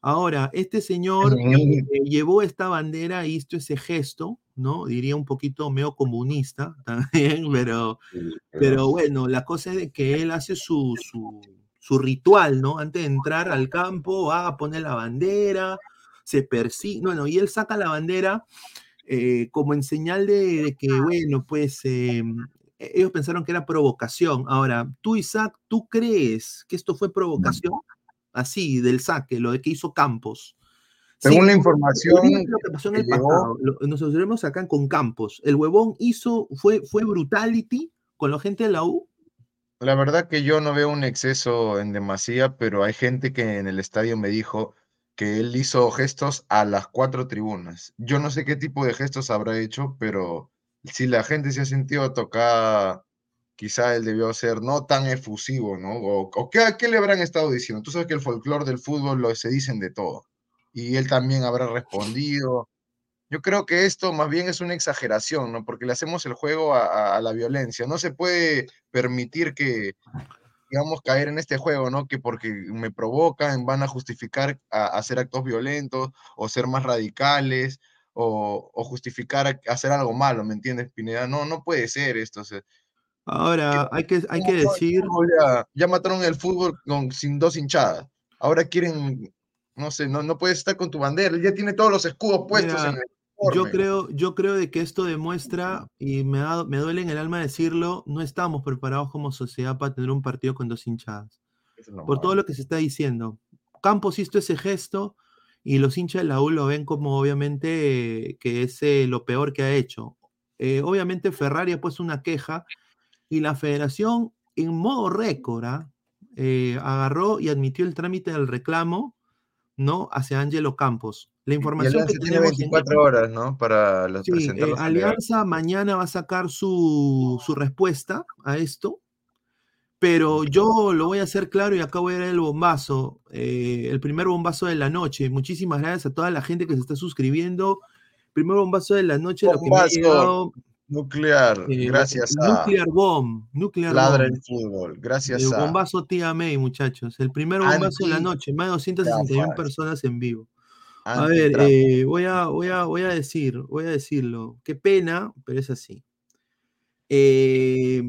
Ahora, este señor eh, llevó esta bandera, hizo ese gesto, ¿no? Diría un poquito medio comunista también, pero, pero bueno, la cosa es de que él hace su, su, su ritual, ¿no? Antes de entrar al campo, va a poner la bandera, se persigue, bueno, y él saca la bandera eh, como en señal de, de que, bueno, pues eh, ellos pensaron que era provocación. Ahora, tú, Isaac, ¿tú crees que esto fue provocación? Así, del saque, lo de que hizo Campos. Según la información lo que pasó en que el llegó- pasado. lo- nos observemos acá con Campos. El huevón hizo, fue, fue brutality con la gente de la U. La verdad que yo no veo un exceso en demasía, pero hay gente que en el estadio me dijo que él hizo gestos a las cuatro tribunas. Yo no sé qué tipo de gestos habrá hecho, pero si la gente se ha sentido tocada, quizá él debió ser no tan efusivo, ¿no? O, o ¿qué, qué le habrán estado diciendo? Tú sabes que el folclore del fútbol lo, se dicen de todo. Y él también habrá respondido. Yo creo que esto más bien es una exageración, ¿no? Porque le hacemos el juego a, a- a la violencia. No se puede permitir que, digamos, caer en este juego, ¿no? Que porque me provocan van a justificar a, hacer actos violentos o ser más radicales o, o justificar a- hacer algo malo, ¿me entiendes, Pineda? No, no puede ser esto. o sea, Ahora, hay que, hay que ¿cómo todo el decir, ya, ya mataron el fútbol con, sin dos hinchadas. Ahora quieren, no sé, no, no puedes estar con tu bandera. Ya tiene todos los escudos puestos en el yo uniforme. creo, yo creo de que esto demuestra, y me, da- me duele en el alma decirlo, no estamos preparados como sociedad para tener un partido con dos hinchadas. Por todo lo que se está diciendo. Campos hizo ese gesto y los hinchas de la U lo ven como obviamente eh, que es eh, lo peor que ha hecho. Eh, obviamente Ferrari ha puesto una queja y la federación en modo récord ¿ah? eh, agarró y admitió el trámite del reclamo ¿no? hacia Ángelo Campos. La información que tiene tenemos en- 24 horas, ¿no? Para los- Sí, eh. Alianza mañana va a sacar su, su respuesta a esto, pero yo lo voy a hacer claro y acá voy a dar el bombazo, eh, el primer bombazo de la noche. Muchísimas gracias a toda la gente que se está suscribiendo. Primer bombazo de la noche, lo que me ha Bombazo llegado. Nuclear, eh, gracias a Nuclear Bomb, Nuclear Ladra Bomb. el Fútbol, gracias El a bombazo tía May, muchachos. El primer bombazo de la noche, más de 261 gafas. personas en vivo. A ver, eh, voy, a, voy, a, voy a decir, voy a decirlo. Qué pena, pero es así. Eh,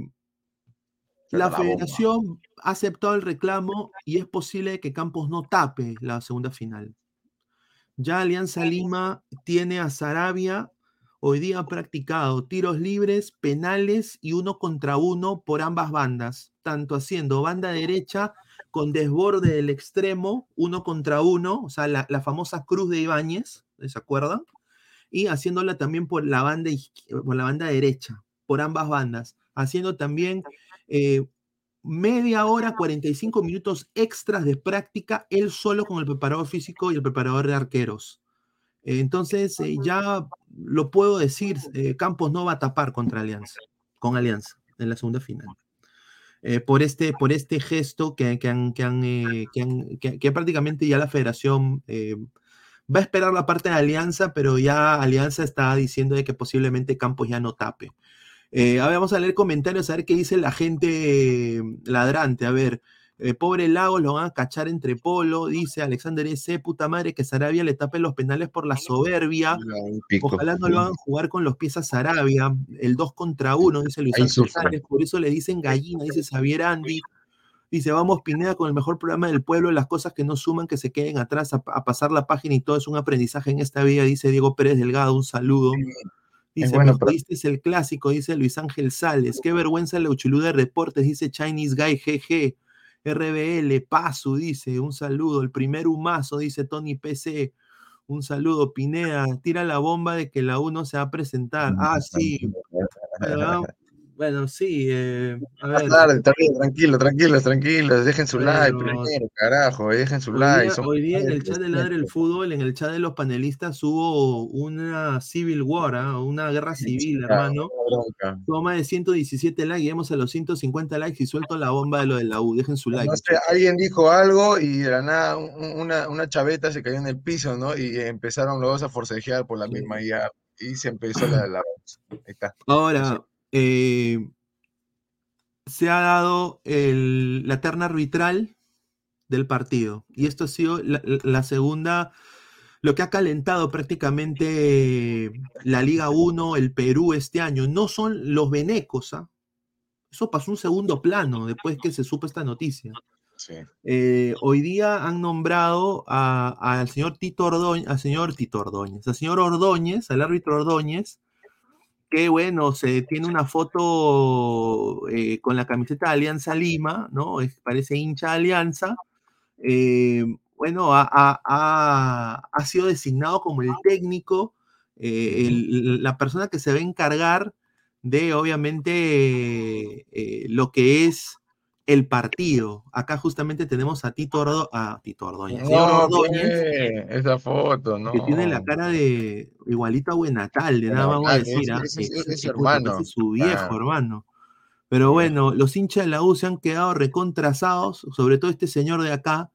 la la bomba. federación ha aceptado el reclamo y es posible que Campos no tape la segunda final. Ya Alianza Lima tiene a Sarabia, hoy día ha practicado tiros libres, penales y uno contra uno por ambas bandas, tanto haciendo banda derecha con desborde del extremo, uno contra uno, o sea, la, famosa cruz de Ibáñez, ¿se acuerdan? Y haciéndola también por la banda, izquier- por la banda derecha, por ambas bandas, haciendo también eh, media hora, 45 minutos extras de práctica, él solo con el preparador físico y el preparador de arqueros. Eh, Entonces, eh, ya lo puedo decir, eh, Campos no va a tapar contra Alianza, con Alianza, en la segunda final. Eh, por, este, por este gesto que, que han, que, han, eh, que, han- que- que prácticamente ya la federación eh, va a esperar la parte de Alianza, pero ya Alianza está diciendo de que posiblemente Campos ya no tape. Eh, a ver, vamos a leer comentarios, a ver qué dice la gente eh, ladrante. A ver, eh, pobre Lago lo van a cachar entre polo, dice Alexander S. Puta madre que Sarabia le tape los penales por la soberbia. Ojalá no lo hagan jugar con los pies a Sarabia. El 2 contra 1, dice Luis. Sánchez, por eso le dicen gallina, dice Xavier Andy. Dice, vamos Pineda con el mejor programa del pueblo, las cosas que no suman, que se queden atrás, a, a pasar la página y todo es un aprendizaje en esta vida, dice Diego Pérez Delgado, un saludo. Dice, bueno, pero- jodiste es el clásico, dice Luis Ángel Sales. Qué vergüenza la uchulú de reportes, dice Chinese Guy GG. RBL, Pasu, dice, un saludo. El primer humazo, dice Tony PC. Un saludo, Pineda. Tira la bomba de que la U no se va a presentar. Ah, sí. Bueno, sí. eh, a Más ver. tarde, tranquilo, tranquilos, tranquilos. Dejen su like primero, carajo. Dejen su Hoy like. día, hoy día en el chat de de Ladre el. Fútbol, en el chat de los panelistas hubo una civil war, ¿ah? una guerra civil, hermano. más de 117 likes, llegamos a los 150 likes y suelto la bomba de lo de la U. Dejen su like. No sé, alguien dijo algo y de la nada un- una, una chaveta se cayó en el piso, ¿no? Y empezaron los dos a forcejear por la misma IA y se empezó la... la... Ahí está. Ahora, eh, se ha dado el- la terna arbitral del partido. Y esto ha sido la, la segunda, lo que ha calentado prácticamente la Liga 1, el Perú este año. No son los venecos, ¿ah? Eso pasó un segundo plano después que se supo esta noticia. Sí. Eh, hoy día han nombrado a- al señor Tito Ordóñez, al señor Tito Ordóñez, al señor Ordóñez, al árbitro Ordóñez, que bueno, se tiene una foto eh, con la camiseta de Alianza Lima, ¿no? Es- parece hincha de Alianza. Eh, bueno, ha, ha- sido designado como el técnico, eh, el- la persona que se va a encargar de, obviamente, lo que es el partido. Acá justamente tenemos a Tito, Ordo- a Tito Ordóñez, No, Ordóñez, pues, esa foto, no. que tiene la cara de igualito a Buenatalde, nada más vamos a Buenatalde, decir. ah, es su hermano, viejo, claro. hermano. Pero bueno, los hinchas de la U se han quedado recontrasados, sobre todo este señor de acá,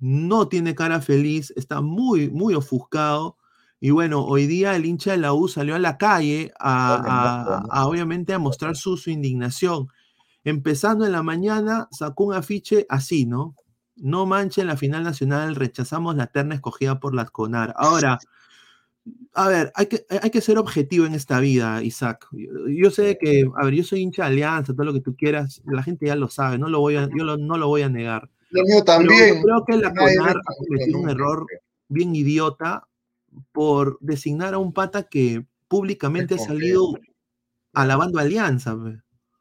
no tiene cara feliz, está muy, muy ofuscado. Y bueno, hoy día el hincha de la U salió a la calle a, a- a, obviamente a mostrar su, su indignación. Empezando en la mañana, sacó un afiche así, ¿no? No manchen la final nacional, rechazamos la terna escogida por las CONAR. Ahora, a ver, hay que, hay que ser objetivo en esta vida, Isaac. Yo, yo sé que, a ver, yo soy hincha de Alianza, todo lo que tú quieras, la gente ya lo sabe, no lo voy a, yo lo- no lo voy a negar. Pero también. yo creo que la CONAR ha cometido un error bien idiota por designar a un pata que públicamente ha salido alabando a Alianza.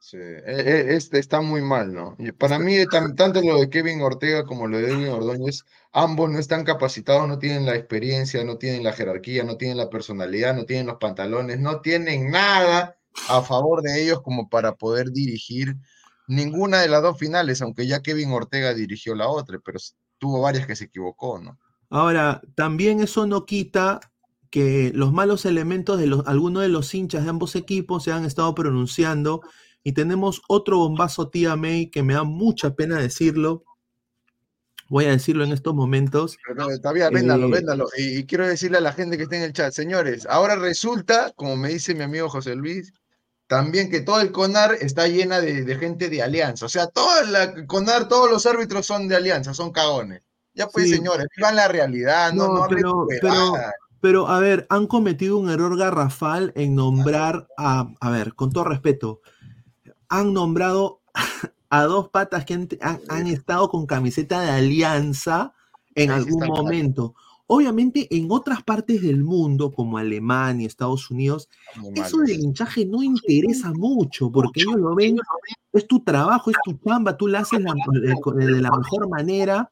Sí, e- e- este está muy mal, ¿no? Y para mí, tanto lo de Kevin Ortega como lo de Edwin Ordóñez, ambos no están capacitados, no tienen la experiencia, no tienen la jerarquía, no tienen la personalidad, no tienen los pantalones, no tienen nada a favor de ellos como para poder dirigir ninguna de las dos finales, aunque ya Kevin Ortega dirigió la otra, pero tuvo varias que se equivocó, ¿no? Ahora, también eso no quita que los malos elementos de los, algunos de los hinchas de ambos equipos se han estado pronunciando y tenemos otro bombazo tía May que me da mucha pena decirlo. Voy a decirlo en estos momentos. Pero todavía, véndalo, Eh, véndalo. Y, y quiero decirle a la gente que está en el chat, señores, ahora resulta, como me dice mi amigo José Luis, también que todo el CONAR está llena de, de gente de alianza. O sea, toda la CONAR, todos los árbitros son de alianza, son cagones. Ya pues, Sí. señores, vivan la realidad, no, No, pero, pero, a ver, han cometido un error garrafal en nombrar a, a ver, con todo respeto, han nombrado a dos patas que han, han- han estado con camiseta de alianza en sí algún momento. Obviamente, en otras partes del mundo, como Alemania, Estados Unidos, eso del hinchaje no interesa mucho, porque ellos lo ven, es tu trabajo, es tu chamba, tú la haces la- de, la mejor manera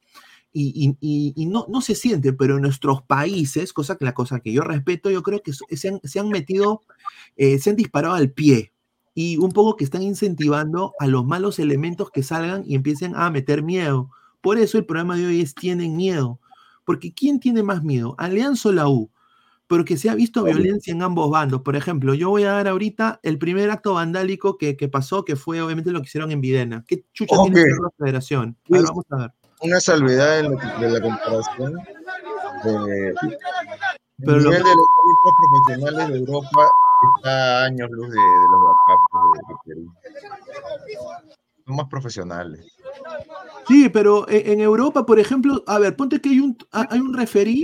y, y- y- y no, no se siente, pero en nuestros países, cosa que la cosa que yo respeto, yo creo que so- se han, se han metido, eh, se han disparado al pie y un poco que están incentivando a los malos elementos que salgan y empiecen a meter miedo. Por eso el programa de hoy es Tienen miedo, porque ¿quién tiene más miedo? ¿Alianza o la U? Porque se ha visto violencia en ambos bandos. Por ejemplo, yo voy a dar ahorita el primer acto vandálico que, que pasó, que fue obviamente lo que hicieron en Videna. ¿Qué chucha tiene que Ok. ver la federación? A ver, vamos a ver. Una salvedad de, lo que- de la comparación. Eh, Pero el lo- nivel de los profesionales de Europa está a años luz de, de los Son más profesionales. Sí, pero en Europa, por ejemplo, a ver, ponte que hay un, ha- hay un referí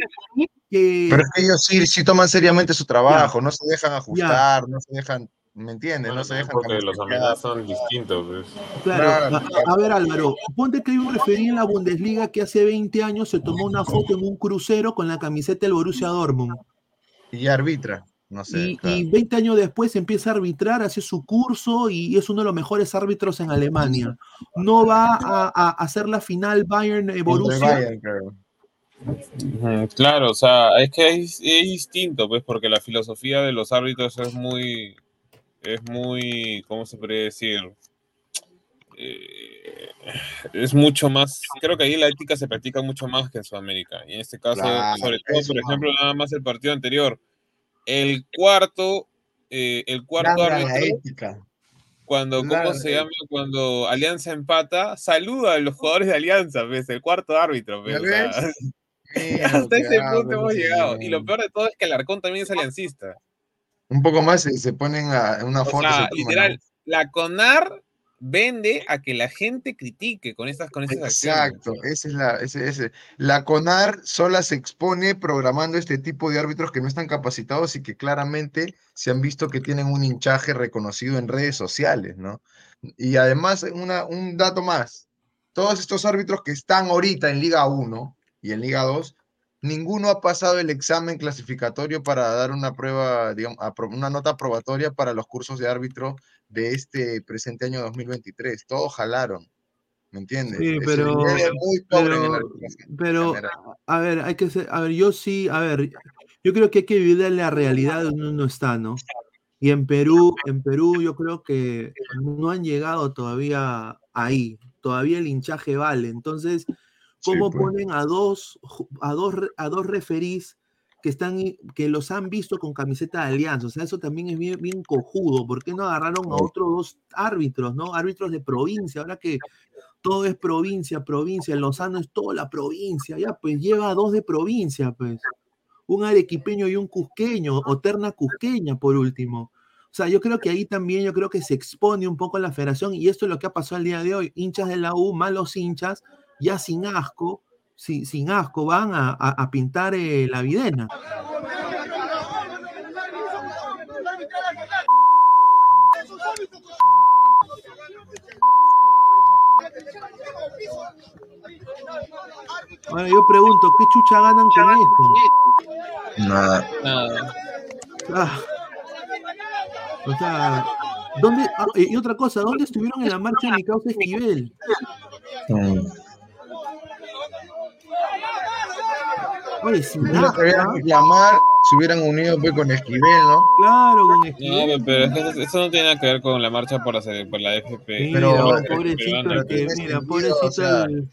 que... Pero es que ellos sí, sí toman seriamente su trabajo, no se dejan Ya. ajustar, no se dejan, ¿me entiendes? No se dejan Porque los amenazas son distintos, pues. Claro, Claro, a, a ver Álvaro, ponte que hay un referí en la Bundesliga que hace 20 años se tomó una foto en un crucero con la camiseta del Borussia Dortmund. Y arbitra, no sé. Y, claro. y 20 años después empieza a arbitrar, hace su curso y es uno de los mejores árbitros en Alemania. No va a, a hacer la final Bayern eh, Claro, o sea, es que es, es distinto, pues, porque la filosofía de los árbitros es muy, es muy, ¿cómo se podría decir? Eh, es mucho más, creo que ahí la ética se practica mucho más que en Sudamérica. Y en este caso, Claro, sobre todo, por ejemplo, nada más el partido anterior. El cuarto, eh, el cuarto árbitro, ética. cuando, ¿cómo se llama? Cuando Alianza empata, saluda a los jugadores de Alianza, ¿ves? El cuarto árbitro, hasta ese punto hemos llegado. Y lo peor de todo es que Alarcón también es aliancista. Un poco más se, se ponen a, en una O foto. sea, literal, la CONAR vende a que la gente critique con estas, con. Exacto, esa es la, ese, ese. La CONAR sola se expone programando este tipo de árbitros que no están capacitados y que claramente se han visto que tienen un hinchaje reconocido en redes sociales, ¿no? Y además, una, un dato más, todos estos árbitros que están ahorita en Liga 1 y en Liga 2, ninguno ha pasado el examen clasificatorio para dar una prueba, digamos, una nota aprobatoria para los cursos de árbitro de este presente año 2023. Todos jalaron. ¿Me entiendes? Sí, pero, muy pobre en el pero, en pero, a ver, hay que ser, a ver, yo sí, a ver, yo creo que hay que vivir de la realidad donde uno está, ¿no? Y en Perú, en Perú yo creo que no han llegado todavía ahí, todavía el hinchaje vale. Entonces, ¿cómo pues. ponen a dos, a dos, a dos referís que están, que los han visto con camiseta de alianza? O sea, eso también es bien, bien cojudo. ¿Por qué no agarraron a otros dos árbitros, no? Árbitros de provincia, ahora que todo es provincia, provincia, Lozano es toda la provincia, ya, pues lleva a dos de provincia, pues. Un arequipeño y un cusqueño, o terna cusqueña, por último. O sea, yo creo que ahí también, yo creo que se expone un poco la federación, y esto es lo que ha pasado el día de hoy. Hinchas de la U, malos hinchas, ya sin asco, sin, sin asco, van a, a- a pintar eh, la videna. Ahora yo pregunto, ¿qué chucha ganan con esto? Nada. Nada. Ah. O sea, ¿dónde? ah, y otra cosa, ¿dónde estuvieron en la marcha de mi causa Esquivel? Mm. Oye, Si no asco, querían ¿ah? reclamar, se hubieran unido pues, con Esquivel, ¿no? Claro, con No, Esquivel. pero es que eso, eso no tiene nada que ver con la marcha por la, por la FP. Mira, Pero- pobrecito que, mira, sentido, pobrecito o sea, el-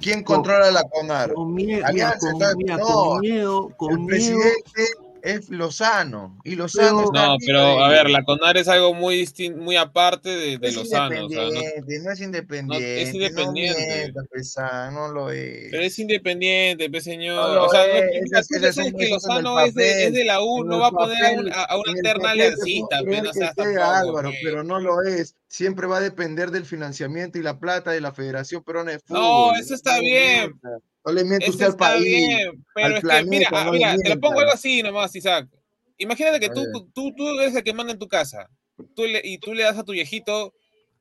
¿Quién controla la CONAR? con, mie- mira, Alianza, con, no, con miedo, con El miedo, presidente es Lozano. Y Lozano No, arriba pero a ver, la CONAR es algo muy distinto, muy aparte de, de es Lozano. O sea, no, no es independiente. es independiente. No mientas, pesa, no lo es. pero es independiente, pe señor. No o sea, no, es, es que es el Lozano es de, es de la U, no va a poner a, a- a una en el terna papel te aliancita, puedo pe, creer no que seas sea, tampoco, Álvaro, pe. pero no lo es. Siempre va a depender del financiamiento y la plata de la Federación Peruana de Fútbol. No, eso está No bien. No le miente usted al está país. bien, pero al es que, mira, no mira, te lo pongo algo así nomás, Isaac. Imagínate que tú, tú, tú eres el que manda en tu casa tú le, y tú le das a tu viejito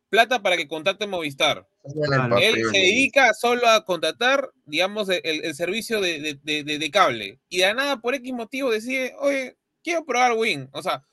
plata para que contacte Movistar. Claro. Él se dedica solo a contratar, digamos, el, el servicio de, de- de- de- cable. Y de nada, por X motivo, decide, oye, quiero probar Win. O sea,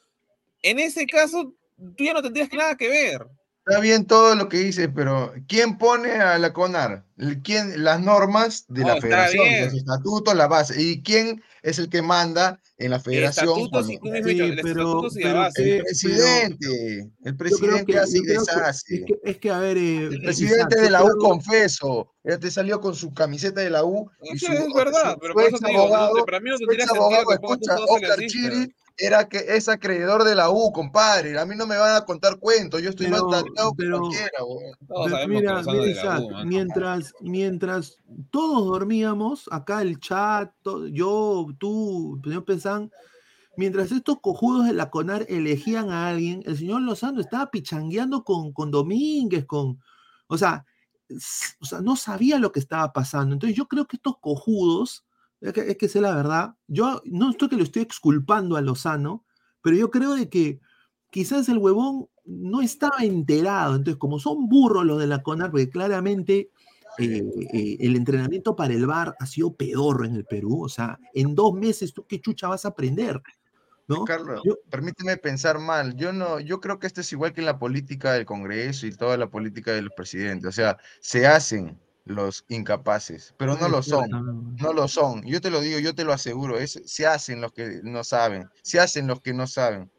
en ese caso, tú ya no tendrías nada que ver. Está bien todo lo que dices, pero ¿quién pone a la CONAR? El- ¿Quién, las normas de No, la está federación, bien. los estatutos, la base. ¿Y quién es el que manda en la federación? Estatutos Sí, el pero- estatutos y pero base. El presidente, el presidente que, hace y deshace. es que, es que, a ver, eh, El presidente de la U, confeso, ya te salió con su camiseta de la U y Sí, su, es verdad, su- pero su por eso te digo, no, abogado, para mí no tendría sentido abogado, que escucha, Oscar. Chiri era que es acreedor de la U, compadre. A mí no me van a contar cuentos, yo estoy Pero- más tateado que pero- cualquiera, Pero mira, mira, Isaac, U, mientras, mientras, mientras todos dormíamos, acá el chat, to- yo, tú, señor Pesán, mientras estos cojudos de la CONAR elegían a alguien, el señor Lozano estaba pichangueando con, con Domínguez, con, o sea, o sea, no sabía lo que estaba pasando. Entonces yo creo que estos cojudos, es que, es que sé la verdad, yo no estoy que lo estoy exculpando a Lozano, pero yo creo de que quizás el huevón no estaba enterado. Entonces, como son burros los de la CONAR, porque claramente eh, eh, el entrenamiento para el VAR ha sido pedorro en el Perú. O sea, en dos meses, ¿tú qué chucha vas a aprender? ¿No? Carlos, permíteme pensar mal. Yo no, yo creo que esto es igual que en la política del Congreso y toda la política de los presidentes. O sea, se hacen los incapaces, pero no lo son. No lo son. Yo te lo digo, yo te lo aseguro. Es, se hacen los que no saben. Se hacen los que no saben.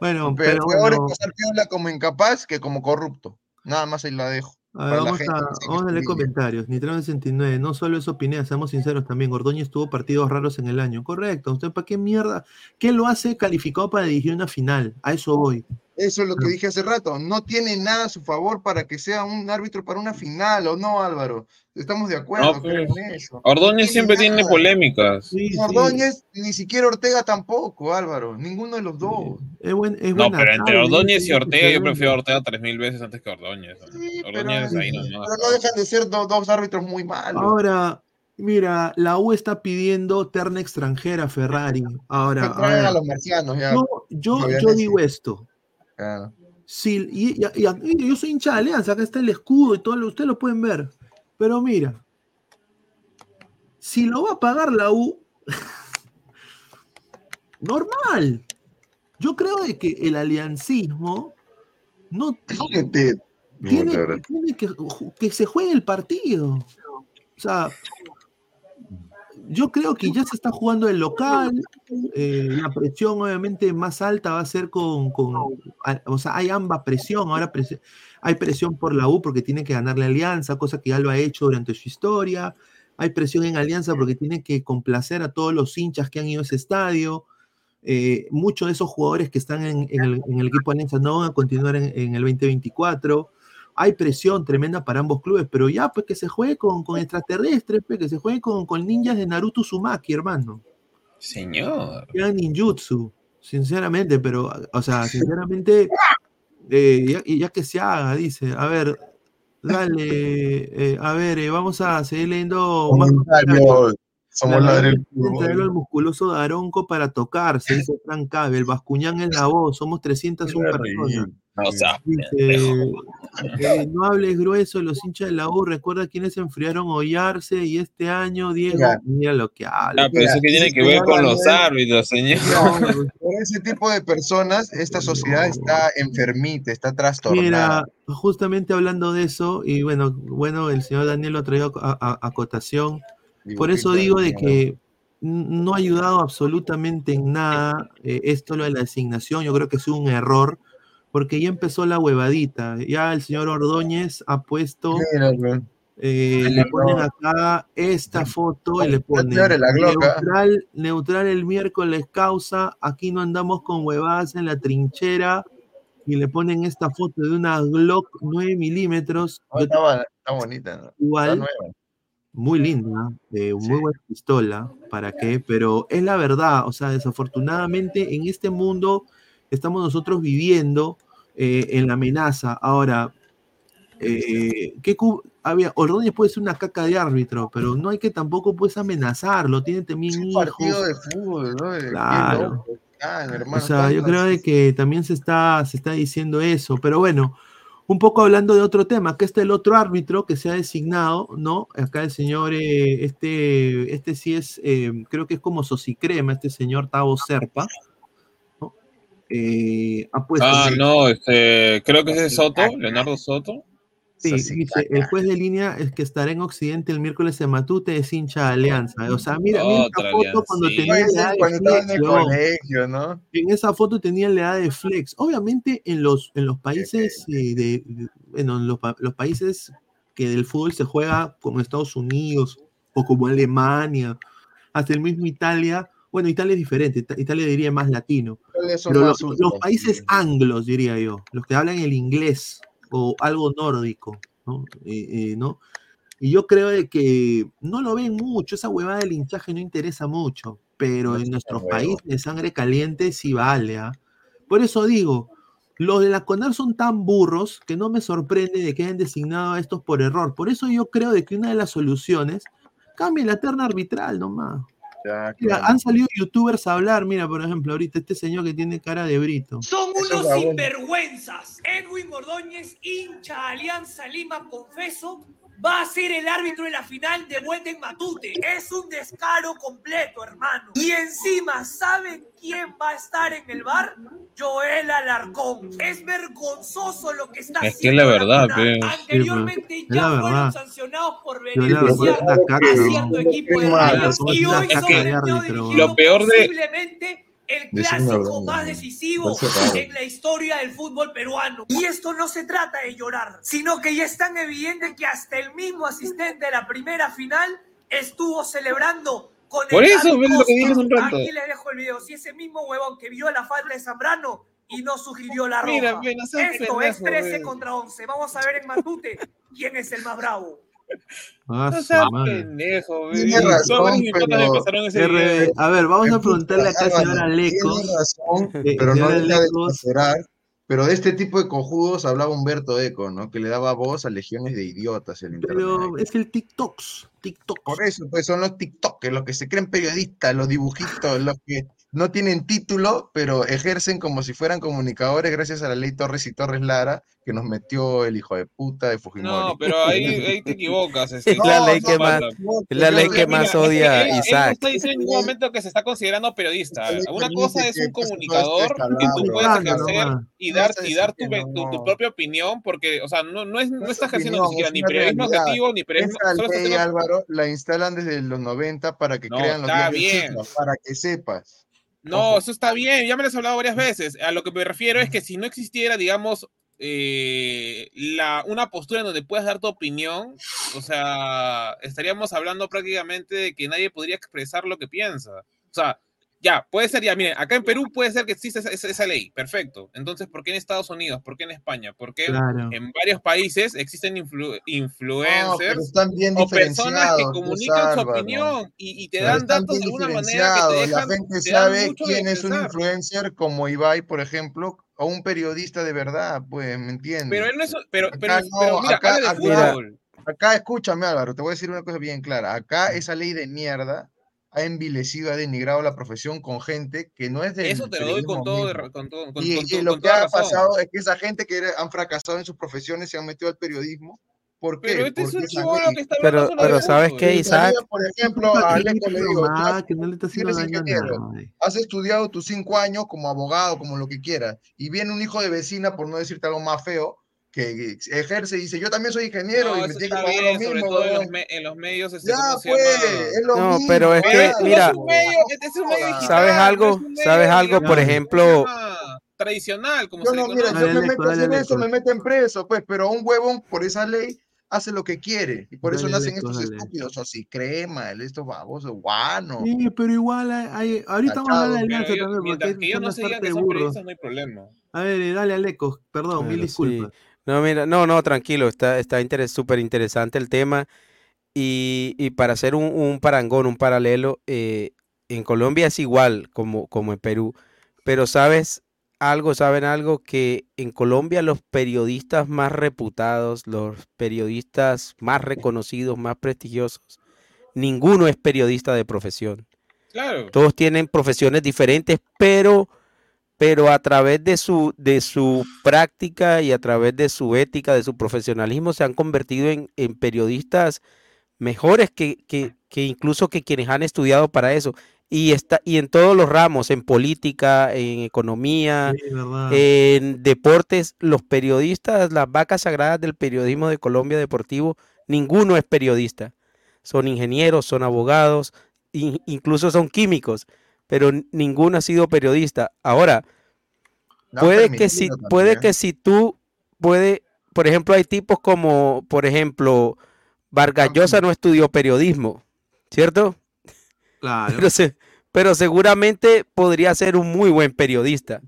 Bueno, Pero pero peor bueno, es como incapaz que como corrupto. Nada más ahí la dejo. a ver, para la vamos, a, vamos a leer comentarios. Nitrano 69, no solo eso Pineda, seamos sinceros también. Ordóñez tuvo partidos raros en el año. Correcto. ¿Usted para qué mierda? ¿Qué lo hace calificado para dirigir una final? A eso voy. Eso es lo que dije hace rato. No tiene nada a su favor para que sea un árbitro para una final, ¿o no, Álvaro? Estamos de acuerdo, No, pues, en eso. Ordóñez No siempre tiene polémicas. Ordóñez, ni siquiera Ortega tampoco, Álvaro. Ninguno de los dos. Es, buen, es No, buena pero entre Ordóñez y Ortega, yo prefiero a. Ortega tres mil veces antes que Ordóñez. Ordóñez ahí nomás. Pero no dejan de ser do- dos árbitros muy malos. Ahora, mira, la U está pidiendo terna extranjera a Ferrari. Ahora, Que a los marcianos ya. yo, yo, digo esto. Si, y, y- y- y yo soy hincha de Alianza, acá está el escudo y todo, lo- ustedes lo pueden ver. Pero mira, si lo va a pagar la U, normal. Yo creo de que el aliancismo no tiene, tiene que, que se juegue el partido. O sea, yo creo que ya se está jugando el local. eh, la presión, obviamente, más alta va a ser con. o sea, hay ambas presión. Ahora hay presión por la U porque tiene que ganarle Alianza, cosa que ya lo ha hecho durante su historia. Hay presión en Alianza porque tiene que complacer a todos los hinchas que han ido a ese estadio. Eh, muchos de esos jugadores que están en, el, equipo Alianza no van a continuar en, en el 2024. Hay presión tremenda para ambos clubes, pero ya, pues que se juegue con, con extraterrestres, pues, que se juegue con, con ninjas de Naruto Uzumaki, hermano. Señor. Que hagan ninjutsu, sinceramente, pero, o sea, sinceramente, eh, ya, y ya que se haga, dice, a ver, dale, eh, a ver, eh, vamos a seguir leyendo más. Somos la del al musculoso de Aronco para tocar, se dice Frank Cabe. El Bascuñán es la voz, somos 301 personas. O sea, Dice, eh, no hables grueso, los hinchas de la U, recuerda quienes se enfriaron Ollarse y este año, Diego, Mira. mira lo que habla. Ah, pero eso que tiene que ver con los árbitros, señor. Por ese tipo de personas, esta sociedad está enfermita, está Mira, trastornada. justamente hablando de eso, y bueno, bueno, el señor Daniel lo ha traído a, a- a acotación. Por eso digo de que no ha ayudado absolutamente en nada eh, esto lo de la designación. Yo creo que es un error, porque ya empezó la huevadita. Ya el señor Ordóñez ha puesto, Mira, eh, le ponen acá esta foto y le ponen neutral, neutral el miércoles causa, aquí no andamos con huevadas en la trinchera. Y le ponen esta foto de una Glock 9 milímetros. Yo está, está bonita. ¿no? Está igual, nueva. muy linda, de muy buena pistola, ¿para qué? Pero es la verdad, o sea, desafortunadamente en este mundo estamos nosotros viviendo eh, en la amenaza. Ahora, eh, ¿qué había? Ordóñez puede ser una caca de árbitro, pero no hay que tampoco pues amenazarlo, tiene también hijos. Partido de fútbol, ¿no? Claro. O sea, yo ¿cuántas- creo de que también se está, se está diciendo eso, pero bueno, un poco hablando de otro tema, que este el otro árbitro que se ha designado, ¿no? Acá el señor, eh, este, este sí es, eh, creo que es como Socicrema, este señor Tavo Serpa. Eh, ha puesto... Ah, no, este, creo que es de Soto, Leonardo Soto. Sí, dice, el juez de línea es que estará en Occidente el miércoles en Matute, es hincha de Alianza. O sea, mira, mira esta foto cuando tenía la edad de en el colegio, ¿no? En esa foto tenía la edad de Flex. Obviamente en los, en los países eh, de, bueno, en los, los países que del fútbol se juega como Estados Unidos o como Alemania, hasta el mismo Italia. Bueno, Italia es diferente, Ita- Italia diría más latino. Pero los, países anglos, diría yo, los que hablan el inglés o algo nórdico, ¿no? Eh, eh, ¿no? Y yo creo de que no lo ven mucho, esa huevada del hinchaje no interesa mucho, pero en nuestros países de sangre caliente sí vale. ¿ah? Por eso digo, los de la CONAR son tan burros que no me sorprende de que hayan designado a estos por error. Por eso yo creo de que una de las soluciones, cambie la terna arbitral nomás. Ya, Mira, claro. han salido youtubers a hablar, mira, por ejemplo, ahorita este señor que tiene cara de brito. Son unos sinvergüenzas. Edwin Ordóñez, hincha Alianza Lima, confeso, va a ser el árbitro de la final de vuelta en Matute. Es un descaro completo, hermano. Y encima, ¿saben quién va a estar en el bar? Joel Alarcón. Es vergonzoso lo que está Es que es haciendo. la verdad, CONAR. pe. Anteriormente Sí, ya fueron verdad. sancionados por beneficiar a cierto equipo de rayos y hoy son el árbitro, Lo peor de- posiblemente el clásico más decisivo en la historia del fútbol peruano. Y esto no se trata de llorar, sino que ya es tan evidente que hasta el mismo asistente de la primera final estuvo celebrando con Por el eso, ves lo que dije un rato. Aquí les dejo el video. Si ese mismo huevón que vio la falta de Zambrano y no sugirió la roja. Mira, seas Esto es pendejo, 13 ve. contra 11. Vamos a ver en Matute quién es el más bravo. Ah, No seas pendejo, Tiene razón, pero- a ver, vamos a preguntarle acá al señor Aleco. Tiene razón, Eh, pero no deja de. Pero de este tipo de cojudos hablaba Humberto Eco, ¿no? Que le daba voz a legiones de idiotas en internet. Pero es el TikToks. TikTok. Por eso, pues son los TikTokers, los que se creen periodistas, los dibujitos, los que no tienen título, pero ejercen como si fueran comunicadores gracias a la ley Torres y Torres Lara, que nos metió el hijo de puta de Fujimori. No, pero ahí, ahí te equivocas. Este, Es la no, ley que más, la ley que Mira, más odia él- él no Isaac. está diciendo en ningún momento que se está considerando periodista. Una cosa es un todo comunicador este que tú puedes ejercer y dar, y dar tu, tu- tu propia opinión, porque, o sea, no, no, es, no No es estás ejerciendo opinión, ni siquiera ni periodismo objetivo ni periodismo. Esa ley, haciendo- Álvaro, la instalan desde los 90 para que No, crean los para que sepas. No, eso está bien, ya me lo has hablado varias veces. A lo que me refiero es que si no existiera, digamos, eh, la, una postura en donde puedas dar tu opinión, o sea, estaríamos hablando prácticamente de que nadie podría expresar lo que piensa. O sea, ya, puede ser, ya, miren, acá en Perú puede ser que exista esa, esa- esa ley, perfecto. Entonces, ¿por qué en Estados Unidos? ¿Por qué en España? ¿Por qué Claro. en varios países existen influ- No, influencers están bien o personas que comunican su opinión y, y te Pero dan datos de alguna manera que te dejan, La gente te dan sabe quién es un influencer como Ibai, por ejemplo, o un periodista de verdad, pues, ¿me entiendes? Pero él no es, pero, pero, Acá pero no, mira, acá- habla de acá- fútbol. Acá, escúchame, Álvaro, te voy a decir una cosa bien clara. Acá esa ley de mierda ha envilecido, ha denigrado la profesión con gente que no es del Eso te lo doy con todo, de con todo, con, Y, con y to- lo con que ha razón. pasado es que esa gente que era- han fracasado en sus profesiones se han metido al periodismo. ¿Por qué? Pero este es Porque un chivolo ley- que está Pero, pero de ¿sabes qué, Isaac? por ejemplo, a Aleco le digo, Nomás, tú que no le está tú haciendo eres daño a ingeniero, nadie. has estudiado tus cinco años como abogado, como lo que quieras, y viene un hijo de vecina, por no decirte algo más feo, que ejerce y dice, yo también soy ingeniero No, y me tiene que pagar bien, lo sobre mismo, todo en los, weón". me- en los medios. Este, Ya, ¿cómo se pues, llama? es lo No, mismo. pero es que, mira, es un medio, es un medio digital. ¿sabes algo? es un medio, ¿Sabes algo? Por ejemplo, tradicional, como Yo se le no, mira, yo me meto en eso, me meten preso, pues, pero un huevón por esa ley hace lo que quiere, y por eso nacen estos dale. estúpidos, o si crema, estos babosos, guano. Sí, pero igual hay, hay- ahorita vamos a hablar de Alianza también, porque que ellos no una se digan parte que de son burros. periodistas, no hay problema. A ver, eh, dale Aleco, perdón, mil disculpas. sí. No, mira, no, no, tranquilo, está, está interes- súper interesante el tema. Y, y para hacer un, un parangón, un paralelo, eh, en Colombia es igual como, como en Perú, pero sabes algo, saben algo, que en Colombia los periodistas más reputados, los periodistas más reconocidos, más prestigiosos, ninguno es periodista de profesión. Claro. Todos tienen profesiones diferentes, pero, pero a través de su, de su práctica y a través de su ética, de su profesionalismo, se han convertido en, en periodistas mejores que, que, que incluso que quienes han estudiado para eso. Y, está, y en todos los ramos, en política, en economía, Sí, en deportes, los periodistas, las vacas sagradas del periodismo de Colombia deportivo, ninguno es periodista. Son ingenieros, son abogados, in- incluso son químicos, pero ninguno ha sido periodista. Ahora, puede que si, permitido puede que si tú, puede, por ejemplo, hay tipos como, por ejemplo, Vargas Llosa no estudió periodismo, ¿cierto? Claro. Pero, se- pero seguramente podría ser un muy buen periodista,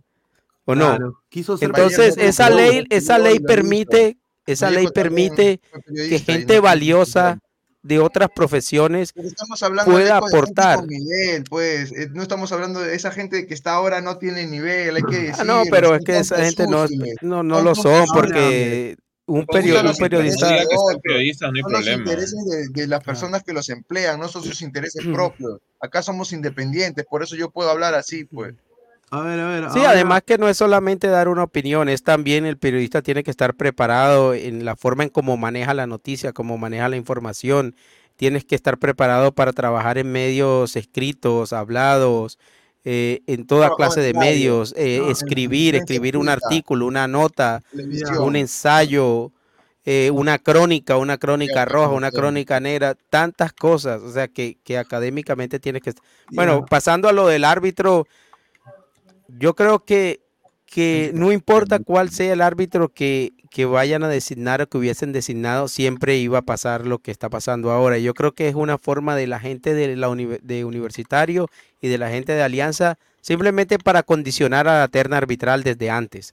¿o no? Claro, quiso ser Entonces, esa ley, esa ley permite, esa ley permite que gente valiosa de otras profesiones Pero estamos hablando pueda aportar. nivel, pues. eh, No estamos hablando de esa gente que está ahora no tiene nivel, hay que decirlo. Ah, no, pero es que esa gente no, no, no lo son porque un, Son perio- un los periodista... otros, periodistas, no hay son los problema. intereses de, de las personas que los emplean, no son sus intereses propios. Acá somos independientes, por eso yo puedo hablar así, pues. A ver, a ver. Sí, además que no es solamente dar una opinión, es también el periodista tiene que estar preparado en la forma en cómo maneja la noticia, cómo maneja la información. Tienes que estar preparado para trabajar en medios escritos, hablados, eh, en toda No, clase no, de medios, eh, no, escribir, escribir un artículo, una nota, un ensayo, eh, una crónica, una crónica roja, una crónica negra, tantas cosas, o sea, que, que académicamente tienes que... Bueno, Ya. pasando a lo del árbitro, yo creo que, que no importa cuál sea el árbitro que, que vayan a designar o que hubiesen designado, siempre iba a pasar lo que está pasando ahora. Yo creo que es una forma de la gente de, la uni- de universitario y de la gente de Alianza simplemente para condicionar a la terna arbitral desde antes.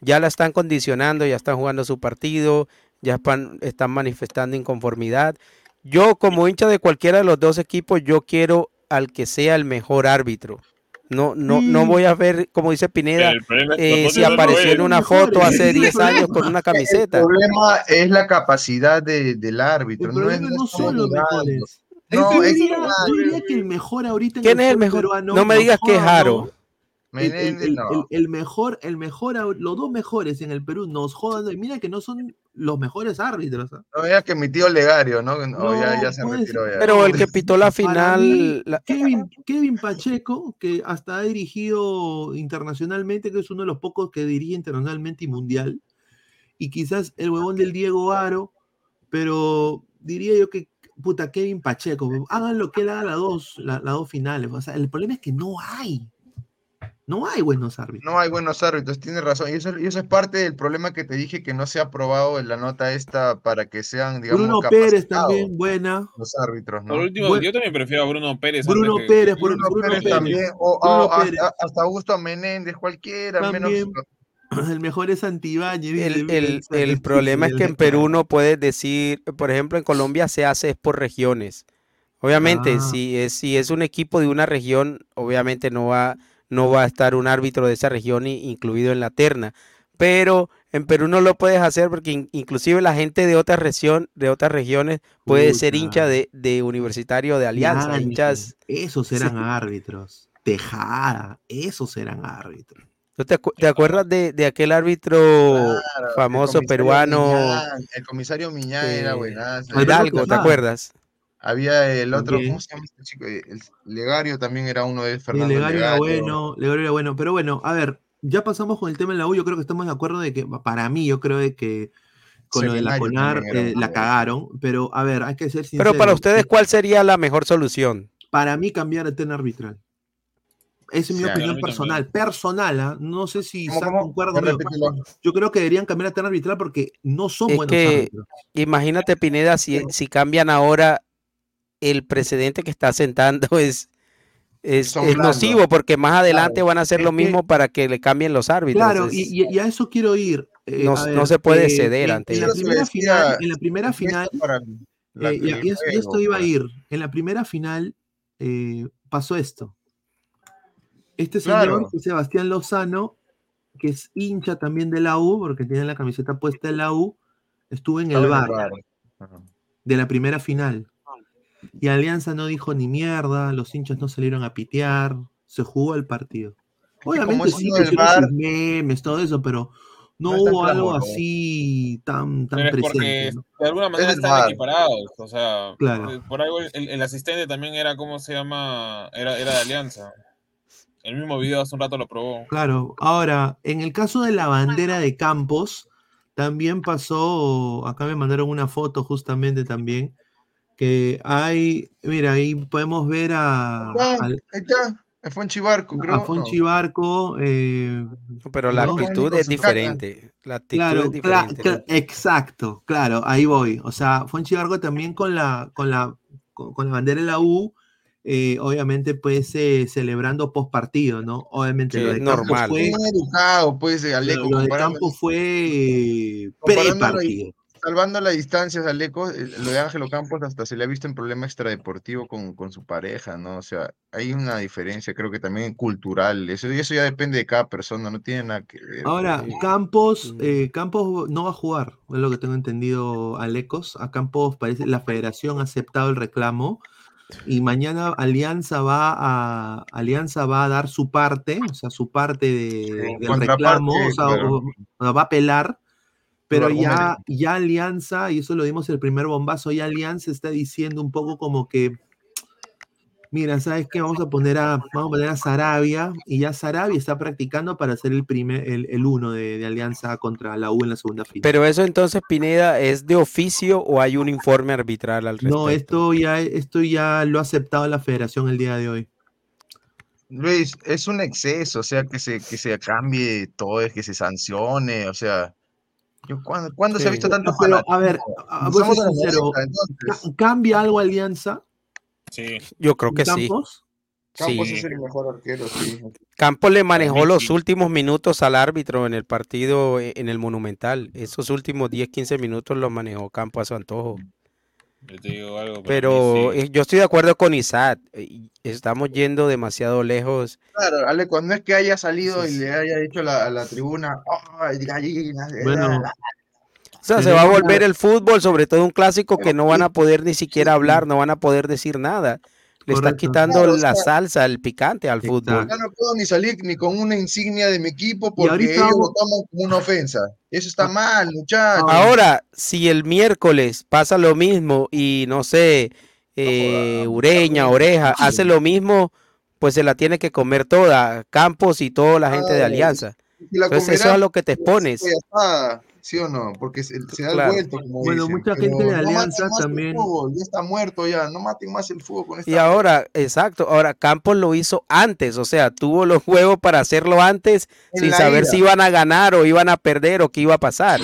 Ya la están condicionando, ya están jugando su partido, ya están, están manifestando inconformidad. Yo como hincha de cualquiera de los dos equipos, yo quiero al que sea el mejor árbitro. No, no, no voy a ver, como dice Pineda, El eh, si apareció en una foto hace ese es el 10 años con una El camiseta. problema es la capacidad de- del árbitro. El No, es, no son los mejores. No, yo, es diría, que- yo diría que el mejor ahorita en ¿Quién es el mejor? peruano, No me digas que es Jaro. ¿no? El, el- el- el- el mejor, el mejor, los dos mejores en el Perú nos jodan. y Mira que no son los mejores árbitros. ¿ah? No veas que mi tío Legario, ¿no? No, ya, No, ya se pues, retiró ya. Pero el que pitó la mí, final, la- Kevin, Kevin Pacheco, que hasta ha dirigido internacionalmente, que es uno de los pocos que dirige internacionalmente y mundial, y quizás el huevón del Diego Aro, pero diría yo que, puta, Kevin Pacheco, hagan lo que él haga las dos, la- las dos finales. O sea, el problema es que no hay, no hay buenos árbitros. No hay buenos árbitros, tienes razón. Y eso, y eso es parte del problema que te dije que no se ha aprobado en la nota esta para que sean, digamos, Bruno Pérez también, buena. los árbitros, ¿no? Por último, yo también prefiero a Bruno Pérez. Bruno que- Pérez, por- Bruno, Bruno Pérez Pérez. también, o, Bruno o hasta, Pérez. hasta Augusto Menéndez, cualquiera, También. menos El mejor es Santibáñez. dice, el, problema es que en Perú no puedes decir, por ejemplo, en Colombia se hace es por regiones. Obviamente, Ah. si es, si es un equipo de una región, obviamente no va, no va a estar un árbitro de esa región incluido en la terna. Pero en Perú no lo puedes hacer porque in- inclusive la gente de otra región, de otras regiones, puede ser hincha de, de universitario de alianza, hinchas. Esos eran árbitros. Tejada, esos eran árbitros. ¿Tú te, acu- te acuerdas de, de aquel árbitro Claro, famoso peruano Miñán, el comisario Miñán era eh, buenazo. Hidalgo, ¿te acuerdas? Había el otro. ¿cómo se llama este chico? El Legario también era uno de Fernando Legario era Legario. bueno, Legario era bueno. Pero bueno, a ver, ya pasamos con el tema en la U. Yo creo que estamos de acuerdo de que, para mí, yo creo de que con lo de la Seminario CONAR eh, la cagaron. Pero a ver, hay que ser sinceros. Pero para ustedes, ¿cuál sería la mejor solución? Para mí, cambiar el tema arbitral. Esa es mi opinión personal. Personal, ¿ah? no sé si conmigo. repítelo. Yo creo que deberían cambiar el tema arbitral porque no son Es buenos que árbitros. imagínate, Pineda, si, si cambian ahora, el precedente que está sentando es, es, nocivo, porque más adelante van a hacer lo mismo para que le cambien los árbitros. Claro, es- y, a eso quiero ir. eh, No- se puede ceder en- ante en la eso. primera final, en la primera final, la- eh, esto iba a ir. En la primera final eh, pasó esto. Este señor, Claro. es Sebastián Lozano, que es hincha también de la U, porque tiene la camiseta puesta de la U, estuvo en el bar el bar. Ajá. de la primera final. Y Alianza no dijo ni mierda, los hinchas no salieron a pitear, se jugó el partido. Obviamente sí, del sus memes, todo eso, pero no, hubo algo así tan, tan Pero es porque presente. ¿no? de alguna manera el están equiparados. O sea, Claro. eh, por algo el, el asistente también era, ¿cómo se llama? Era, era de Alianza. El mismo video hace un rato lo probó. Claro, ahora, en el caso de la bandera de Campos, también pasó, acá me mandaron una foto justamente también, que hay, mira, ahí podemos ver a, Ah, al- ahí está, fue en Chivarco, creo. a Fonchi Barco, eh, pero la no, actitud es diferente. La actitud Claro, es exacto, claro, ahí voy. O sea, Fonchi Barco también con la, con la, con, con la bandera de la U, eh, obviamente, pues eh, celebrando post partido, ¿no? Obviamente Sí, lo de Campos normal. fue, Bien educado, pues, eh, lo, Aleco, lo de Campos fue pre-partido. Salvando las distancias, Aleco, lo de Ángelo Campos hasta se le ha visto en problema extradeportivo con, con su pareja, ¿no? O sea, hay una diferencia, creo que también cultural. Eso, y eso ya depende de cada persona, no tiene nada que ver. Ahora, porque- Campos, eh, Campos no va a jugar, es lo que tengo entendido, Alecos. A Campos parece la federación ha aceptado el reclamo y mañana Alianza va a Alianza va a dar su parte, o sea, su parte de, del reclamo, o sea, claro. va a apelar, pero ya, ya Alianza, y eso lo dimos el primer bombazo, ya Alianza está diciendo un poco como que Mira, ¿sabes qué? Vamos a poner a, vamos a poner a Sarabia y ya Sarabia está practicando para ser el primer, el, el uno de, de Alianza contra la U en la segunda fila. Pero eso entonces, Pineda, ¿es de oficio o hay un informe arbitral al respecto? no, esto ya, esto ya lo ha aceptado la federación el día de hoy. Luis, es un exceso, o sea, que se, que se cambie todo, que se sancione, o sea, yo, ¿cuándo, cuándo se ha visto tanto Pero, a ver, a- voy a ser Estamos en los sincero, 90, entonces. ¿ca- ¿cambia algo Alianza? Sí. Yo creo que sí. Campos? Campos Sí. es el mejor arquero, sí. Campos le manejó los últimos minutos al árbitro en el partido e- en el Monumental. Esos últimos 10, 15 minutos los manejó Campos a su antojo. Yo te digo algo, para mí Pero sí. eh, yo estoy de acuerdo con Isaac. eh, Estamos yendo demasiado lejos. Claro, Ale, cuando es que haya salido y le haya dicho a la, a la tribuna, eh, Bueno, O sea, se va a volver el fútbol, sobre todo un clásico que no van a poder ni siquiera hablar, no van a poder decir nada. Le está Correcto. quitando Claro, o la sea- salsa, el picante al fútbol. Ya no puedo ni salir ni con una insignia de mi equipo porque ahorita ellos lo toman como una ofensa. Eso está mal, muchachos. Ahora, si el miércoles pasa lo mismo y no sé, eh, Ureña, Oreja, hace lo mismo, pues se la tiene que comer toda, Campos y toda la gente de. Alianza. Entonces eso es a lo que te expones. ya está, ¿sí o no? Porque se, se da Claro. el vuelto, como Bueno, dicen, mucha gente de Alianza también- fútbol, ya está muerto ya, no maten más el fútbol con esta Y ahora, exacto, ahora Campos lo hizo antes, o sea, tuvo los juegos para hacerlo antes En sin saber si iban a ganar o iban a perder o qué iba a pasar.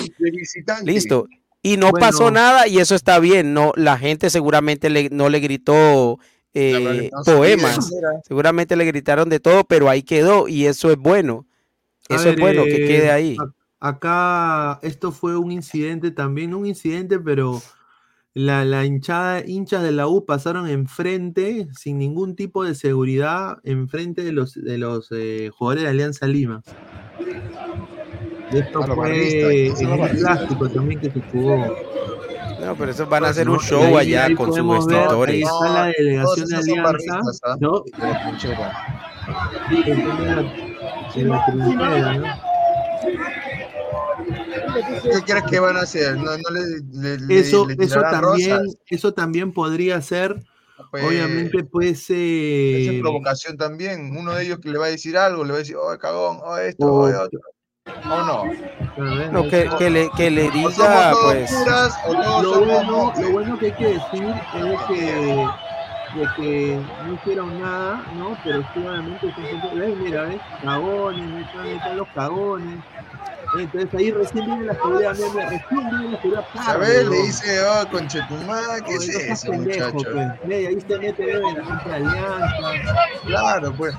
Listo. Y no pasó nada y eso está bien. No, la gente seguramente le- no le gritó eh, no poemas. Seguramente le gritaron de todo, pero ahí quedó y eso es bueno. Eso es bueno, que eh, quede ahí. Acá esto fue un incidente también, un incidente, pero la, la hinchada, hinchas de la U pasaron enfrente, sin ningún tipo de seguridad, enfrente de los, de los eh, jugadores de Alianza Lima. Y esto A los fue barristas, ¿quién son en un clásico también que se jugó. No, pero eso van a hacer ¿no? un show ahí- allá ahí con sus extintores. está la delegación de Alianza, barristas, ¿ah? ¿no? De la trinchera. En la- en la trinchera, ¿no? ¿Qué crees que van a hacer? ¿No, no le, le- Eso, le eso también, rosas? eso también podría ser, Pues, obviamente, pues, Esa es eh, provocación también. Uno de ellos que le va a decir algo, le va a decir, oh, cagón, oh, esto, O- oh, otro. ¿O no? No, que, que le, que le diga, pues. puras lo bueno, lo bueno que hay que decir es que, de que no hicieron nada, ¿no? Pero gente- ¿ves? mira, ¿ves? Cagones, están, los cagones. Entonces ahí recién viene la seguridad, mira, recién viene la seguridad. A tarde, ver, ¿no? le dice, oh, conchetumá, ¿qué es eso, muchacho? pues. Ahí se mete la gente de Alianza. Claro, pues.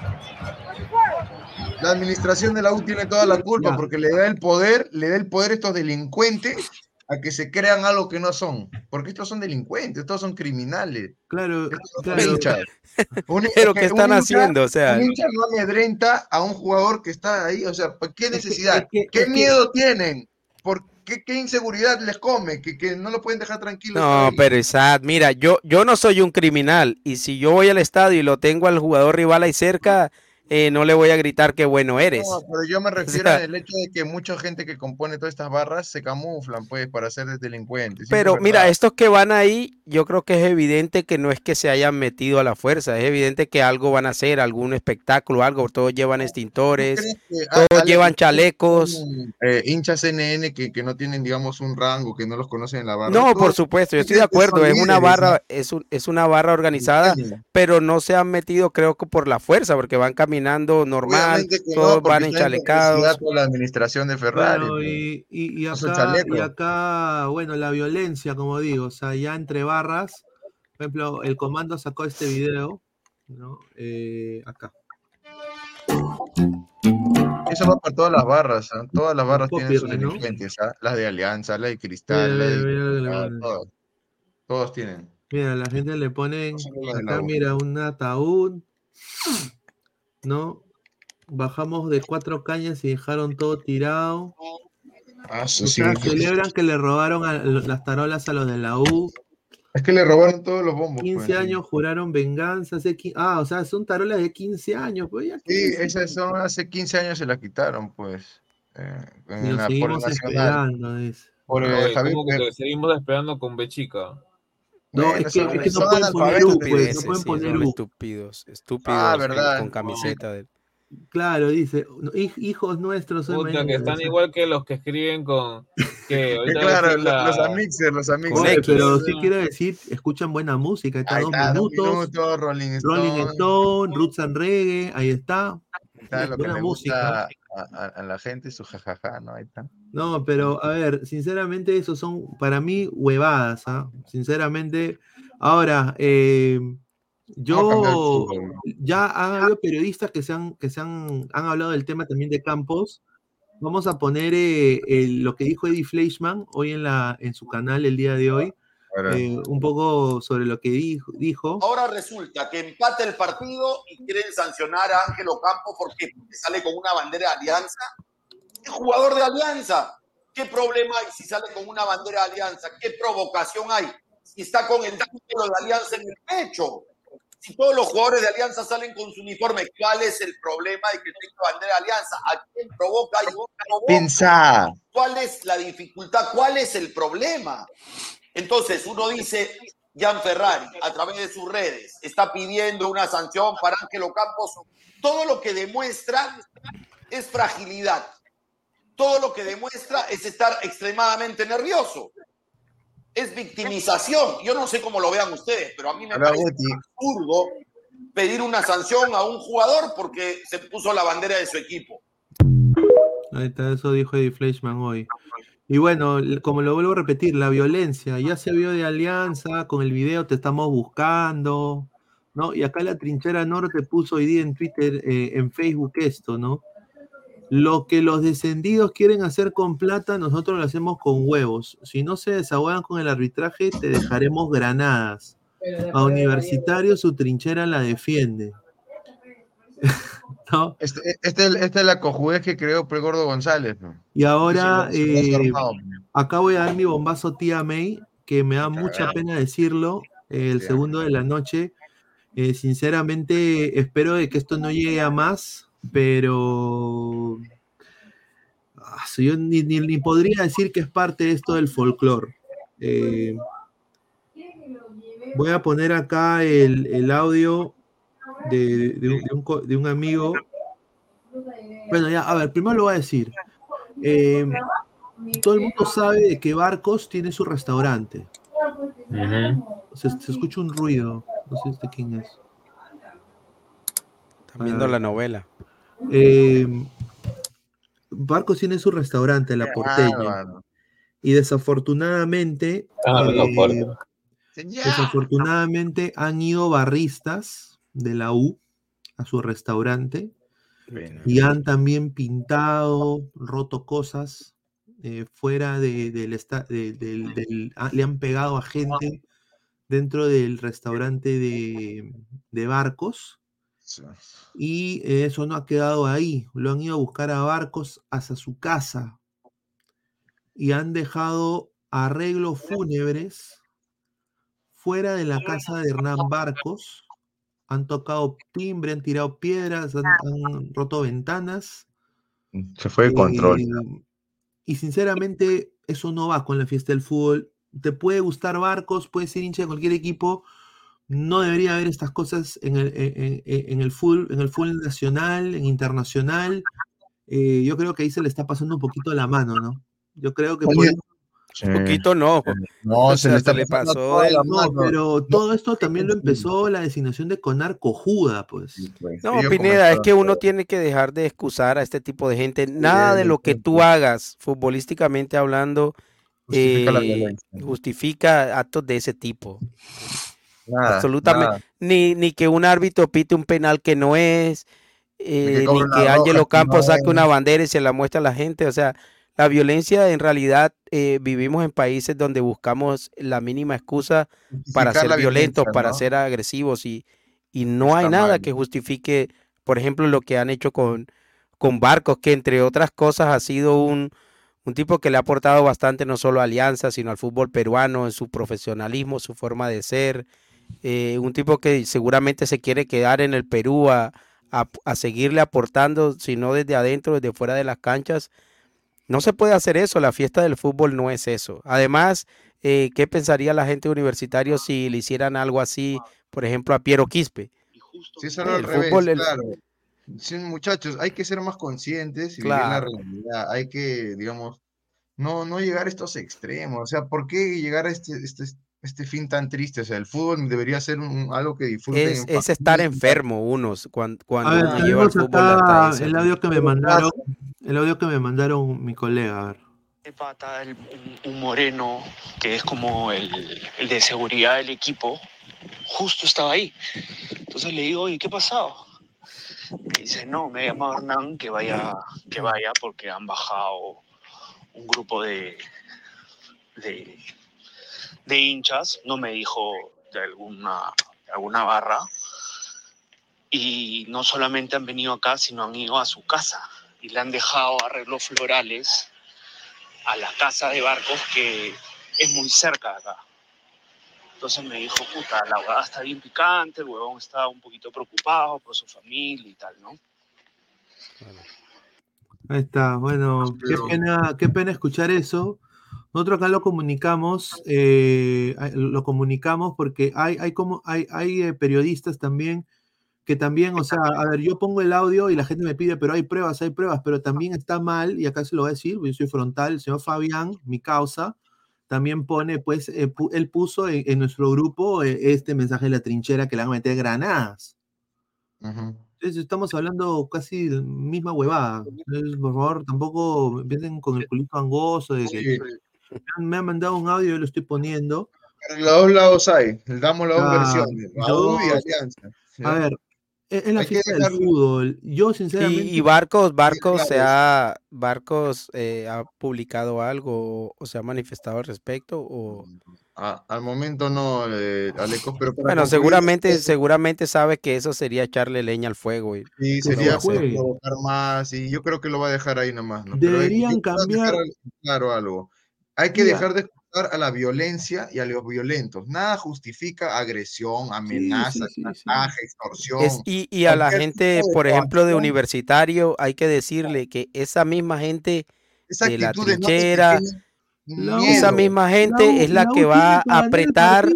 La administración de la U tiene toda la culpa porque le da el poder, le da el poder a estos delincuentes a que se crean algo que no son. Porque estos son delincuentes, estos son criminales. Claro, son claro. Un- Pero que ¿qué están un hincha- haciendo? O sea, Un hincha no amedrenta a un jugador que está ahí. O sea, ¿por ¿qué Es que- necesidad? es que- ¿Qué es miedo tienen? ¿Por qué, qué inseguridad les come? Que, que no lo pueden dejar tranquilo. no, pero Isaac, mira, yo, yo no soy un criminal y si yo voy al estadio y lo tengo al jugador rival ahí cerca, eh, no le voy a gritar qué bueno eres. No, pero yo me refiero sea- al hecho de que mucha gente que compone todas estas barras se camuflan, pues, para ser delincuentes. Pero mira, estos que van ahí, yo creo que es evidente que no es que se hayan metido a la fuerza, es evidente que algo van a hacer, algún espectáculo, algo, todos llevan extintores, ¿Crees que todos Ale- llevan chalecos. eh, hinchas CNN que, que no tienen, digamos, un rango, que no los conocen en la barra? No, por supuesto, yo estoy de acuerdo, es una barra, es, un- es una barra organizada, pero no se han metido creo que por la fuerza, porque van caminando normal, Obviamente que no, todos porque van enchalecados. por la administración de Ferrari. Bueno, pues. y, y, y No acá, y acá, bueno, la violencia, como digo, o sea, ya entre barras, por ejemplo, el comando sacó este video, ¿no? Eh, acá. Eso va para todas las barras, ¿ah? Todas las barras tienen sus copyright, ¿no? ¿ah? Las de Alianza, la de Cristal, la Mira, de mira, mira. todas. Todos tienen. Mira, la gente le ponen la acá, mira, un ataúd, ¿no? Bajamos de cuatro cañas y dejaron todo tirado. Ah, O eso sí. sea, celebran que le robaron a- las tarolas a los de la U. Es que le robaron todos los bombos. 15 pues. años juraron venganza. hace Ah, o sea, son tarolas de 15 años. Pues ya Sí, esas son hace 15 años se las quitaron, pues. eh, en Y lo la- por el seguimos Nacional. esperando. dice. Por el Javier ¿cómo que seguimos esperando con Bechica? No, Bueno, es que, es que no pueden poner U, pues, no pueden sí, poner U. estúpidos, estúpidos Ah, con- verdad. con camiseta de Claro, dice, "No, hij- hijos nuestros. Puta, mañana", que están igual que los que escriben con. Que Claro, la- los amixers, los amixers. Pero sí quiero decir, escuchan buena música, está Ahí dos está, dos minutos. minutos, Rolling Stone. Rolling Stone, Roots and Reggae, ahí está. Está lo que buena le música. gusta a, la gente, su jajaja, ¿no? Ahí está. No, pero a ver, sinceramente, esos son para mí huevadas, ¿ah? Sinceramente. Ahora, eh, yo ya han habido periodistas que se han, que se han, han hablado del tema también de Campos. Vamos a poner eh, el- lo que dijo Eddie Fleischman hoy en, la, en su canal el día de hoy, Ahora, eh, un poco sobre lo que dijo. dijo. Ahora resulta que empata el partido y quieren sancionar a Ángel Ocampo porque sale con una bandera de Alianza. ¿Qué jugador de Alianza? ¿Qué problema hay si sale con una bandera de Alianza? ¿Qué provocación hay si está con el título de Alianza en el pecho? Si todos los jugadores de Alianza salen con su uniforme, ¿cuál es el problema de que tenga bandera de Alianza? ¿A quién provoca y quién provoca? Pensá. ¿Cuál es la dificultad? ¿Cuál es el problema? Entonces, uno dice, Jan Ferrari, a través de sus redes, está pidiendo una sanción para Ángelo Campos. Todo lo que demuestra es fragilidad. Todo lo que demuestra es estar extremadamente nervioso. Es victimización. Yo no sé cómo lo vean ustedes, pero a mí me Hola, parece Guti. absurdo pedir una sanción a un jugador porque se puso la bandera de su equipo. Ahí está, eso dijo Eddie Fleischman hoy. Y bueno, como lo vuelvo a repetir, la violencia ya se vio de Alianza, con el video te estamos buscando, ¿no? Y acá la trinchera norte puso hoy día en Twitter, eh, en Facebook esto, ¿no? Lo que los descendidos quieren hacer con plata, nosotros lo hacemos con huevos. Si no se desahogan con el arbitraje, te dejaremos granadas. A Universitario su trinchera la defiende. ¿No? Este, este, esta es la cojudez que creó Pregordo González. ¿no? Y ahora, Se se eh, acá voy a dar mi bombazo tía May, que me da mucha pena decirlo, eh, el segundo de la noche. Eh, sinceramente, espero de que esto no llegue a más, pero ah, yo ni, ni- ni podría decir que es parte de esto del folclore. Eh, voy a poner acá el, el audio de, de un, de un co- de un amigo. Bueno, ya, a ver, primero lo voy a decir. Eh, todo el mundo sabe de que Barcos tiene su restaurante. Se, se escucha un ruido. No sé de quién es. Están viendo la novela. Eh, Barcos tiene su restaurante, La Porteña. Y desafortunadamente, Ah, eh, desafortunadamente han ido barristas de la U a su restaurante. Y han también pintado, roto cosas eh, fuera de- del, ah, le han pegado a gente dentro del restaurante de, de Barcos. Y eso no ha quedado ahí, lo han ido a buscar a Barcos hasta su casa. Y han dejado arreglos fúnebres fuera de la casa de Hernán Barcos. Han tocado timbre, han tirado piedras, han, han roto ventanas. Se fue de control. Eh, y sinceramente, eso no va con la fiesta del fútbol. Te puede gustar Barcos, puedes ser hincha de cualquier equipo. No debería haber estas cosas en el, en, en- en el fútbol, en el fútbol nacional, en internacional. Eh, yo creo que ahí se le está pasando un poquito la mano, ¿no? Yo creo que Oye, Sí. Poquito no. No, O se le está se le pasó No, pero todo esto también lo empezó la designación de Conar cojuda, pues. No, Ellos Pineda, es que uno tiene que dejar de excusar a este tipo de gente. Nada de lo que tú hagas, futbolísticamente hablando, Justifica eh, justifica actos de ese tipo. Nada, Absolutamente. nada. Ni, ni que un árbitro pite un penal que no es, eh, ni que roja, Ángelo Campos no- saque una bandera y se la muestre a la gente. O sea, la violencia en realidad eh, vivimos en países donde buscamos la mínima excusa para ser violentos, para ser agresivos y, y no hay nada mal. que justifique, por ejemplo, lo que han hecho con, con Barcos, que entre otras cosas ha sido un, un tipo que le ha aportado bastante no solo a Alianza, sino al fútbol peruano en su profesionalismo, su forma de ser. eh, un tipo que seguramente se quiere quedar en el Perú a, a- a seguirle aportando, si no desde adentro, desde fuera de las canchas. No se puede hacer eso, la fiesta del fútbol no es eso. Además, eh, ¿qué pensaría la gente universitaria si le hicieran algo así, por ejemplo, a Piero Quispe? Si es algo al El revés, fútbol, el- claro. Sí, muchachos, hay que ser más conscientes y vivir la Claro. realidad. Hay que, digamos, no, no llegar a estos extremos. O sea, ¿por qué llegar a este, este, este fin tan triste? O sea, el fútbol debería ser un- algo que disfruten Es, es estar enfermo unos cuando, cuando ver, lleva el fútbol hasta el audio que me mandaron, el audio que me mandaron mi colega, a ver. pata, el- un, moreno que es como el, de seguridad del equipo, justo estaba ahí. Entonces le digo, oye, ¿qué ha pasado? Me dice, no, me ha llamado Hernán que vaya, que vaya porque han bajado un grupo de, de, de hinchas, no me dijo de alguna, de alguna barra, y no solamente han venido acá, sino han ido a su casa y le han dejado arreglos florales a la casa de barcos que es muy cerca de acá. Entonces me dijo, puta, la huevada está bien picante, el huevón está un poquito preocupado por su familia y tal, ¿no? Ahí está, bueno, qué pena, qué pena escuchar eso. Nosotros acá lo comunicamos, eh, lo comunicamos porque hay, hay como, hay, hay eh, periodistas también que también, o sea, a ver, yo pongo el audio y la gente me pide, pero hay pruebas, hay pruebas, pero también está mal, y acá se lo voy a decir, yo soy frontal, el señor Fabián, mi causa, también pone, pues, eh, pu- él puso en, en nuestro grupo eh, este mensaje de la trinchera que le van a meter granadas. Ujú. Entonces estamos hablando casi la misma huevada. Entonces, por favor, tampoco empiecen con el culito angoso de que Sí. me han, mandado un audio, yo lo estoy poniendo. Pero los dos lados hay, damos las dos Ah, versiones, y dos. Alianza. ¿ya? A ver, es es la fiesta del fútbol. Yo, Y, sinceramente, y Barcos, Barcos se ha, Barcos eh, ha publicado algo o, se ha manifestado al respecto o A- al momento no, eh, Alecos, pero para bueno, concluir seguramente, esto, seguramente sabe que eso sería echarle leña al fuego y sería provocar más y yo creo que lo va a dejar ahí nomás, ¿no? Pero hay- deberían cambiar. dejar claro algo. Hay que Mira, dejar de a la violencia y a los violentos. Nada justifica agresión, amenaza, sí, sí, sí. chantaje, Es, extorsión, y, y a la gente, por ejemplo, de universitario, hay que decirle que esa misma gente Esa de la no trinchera, esa misma gente es la que va a apretar.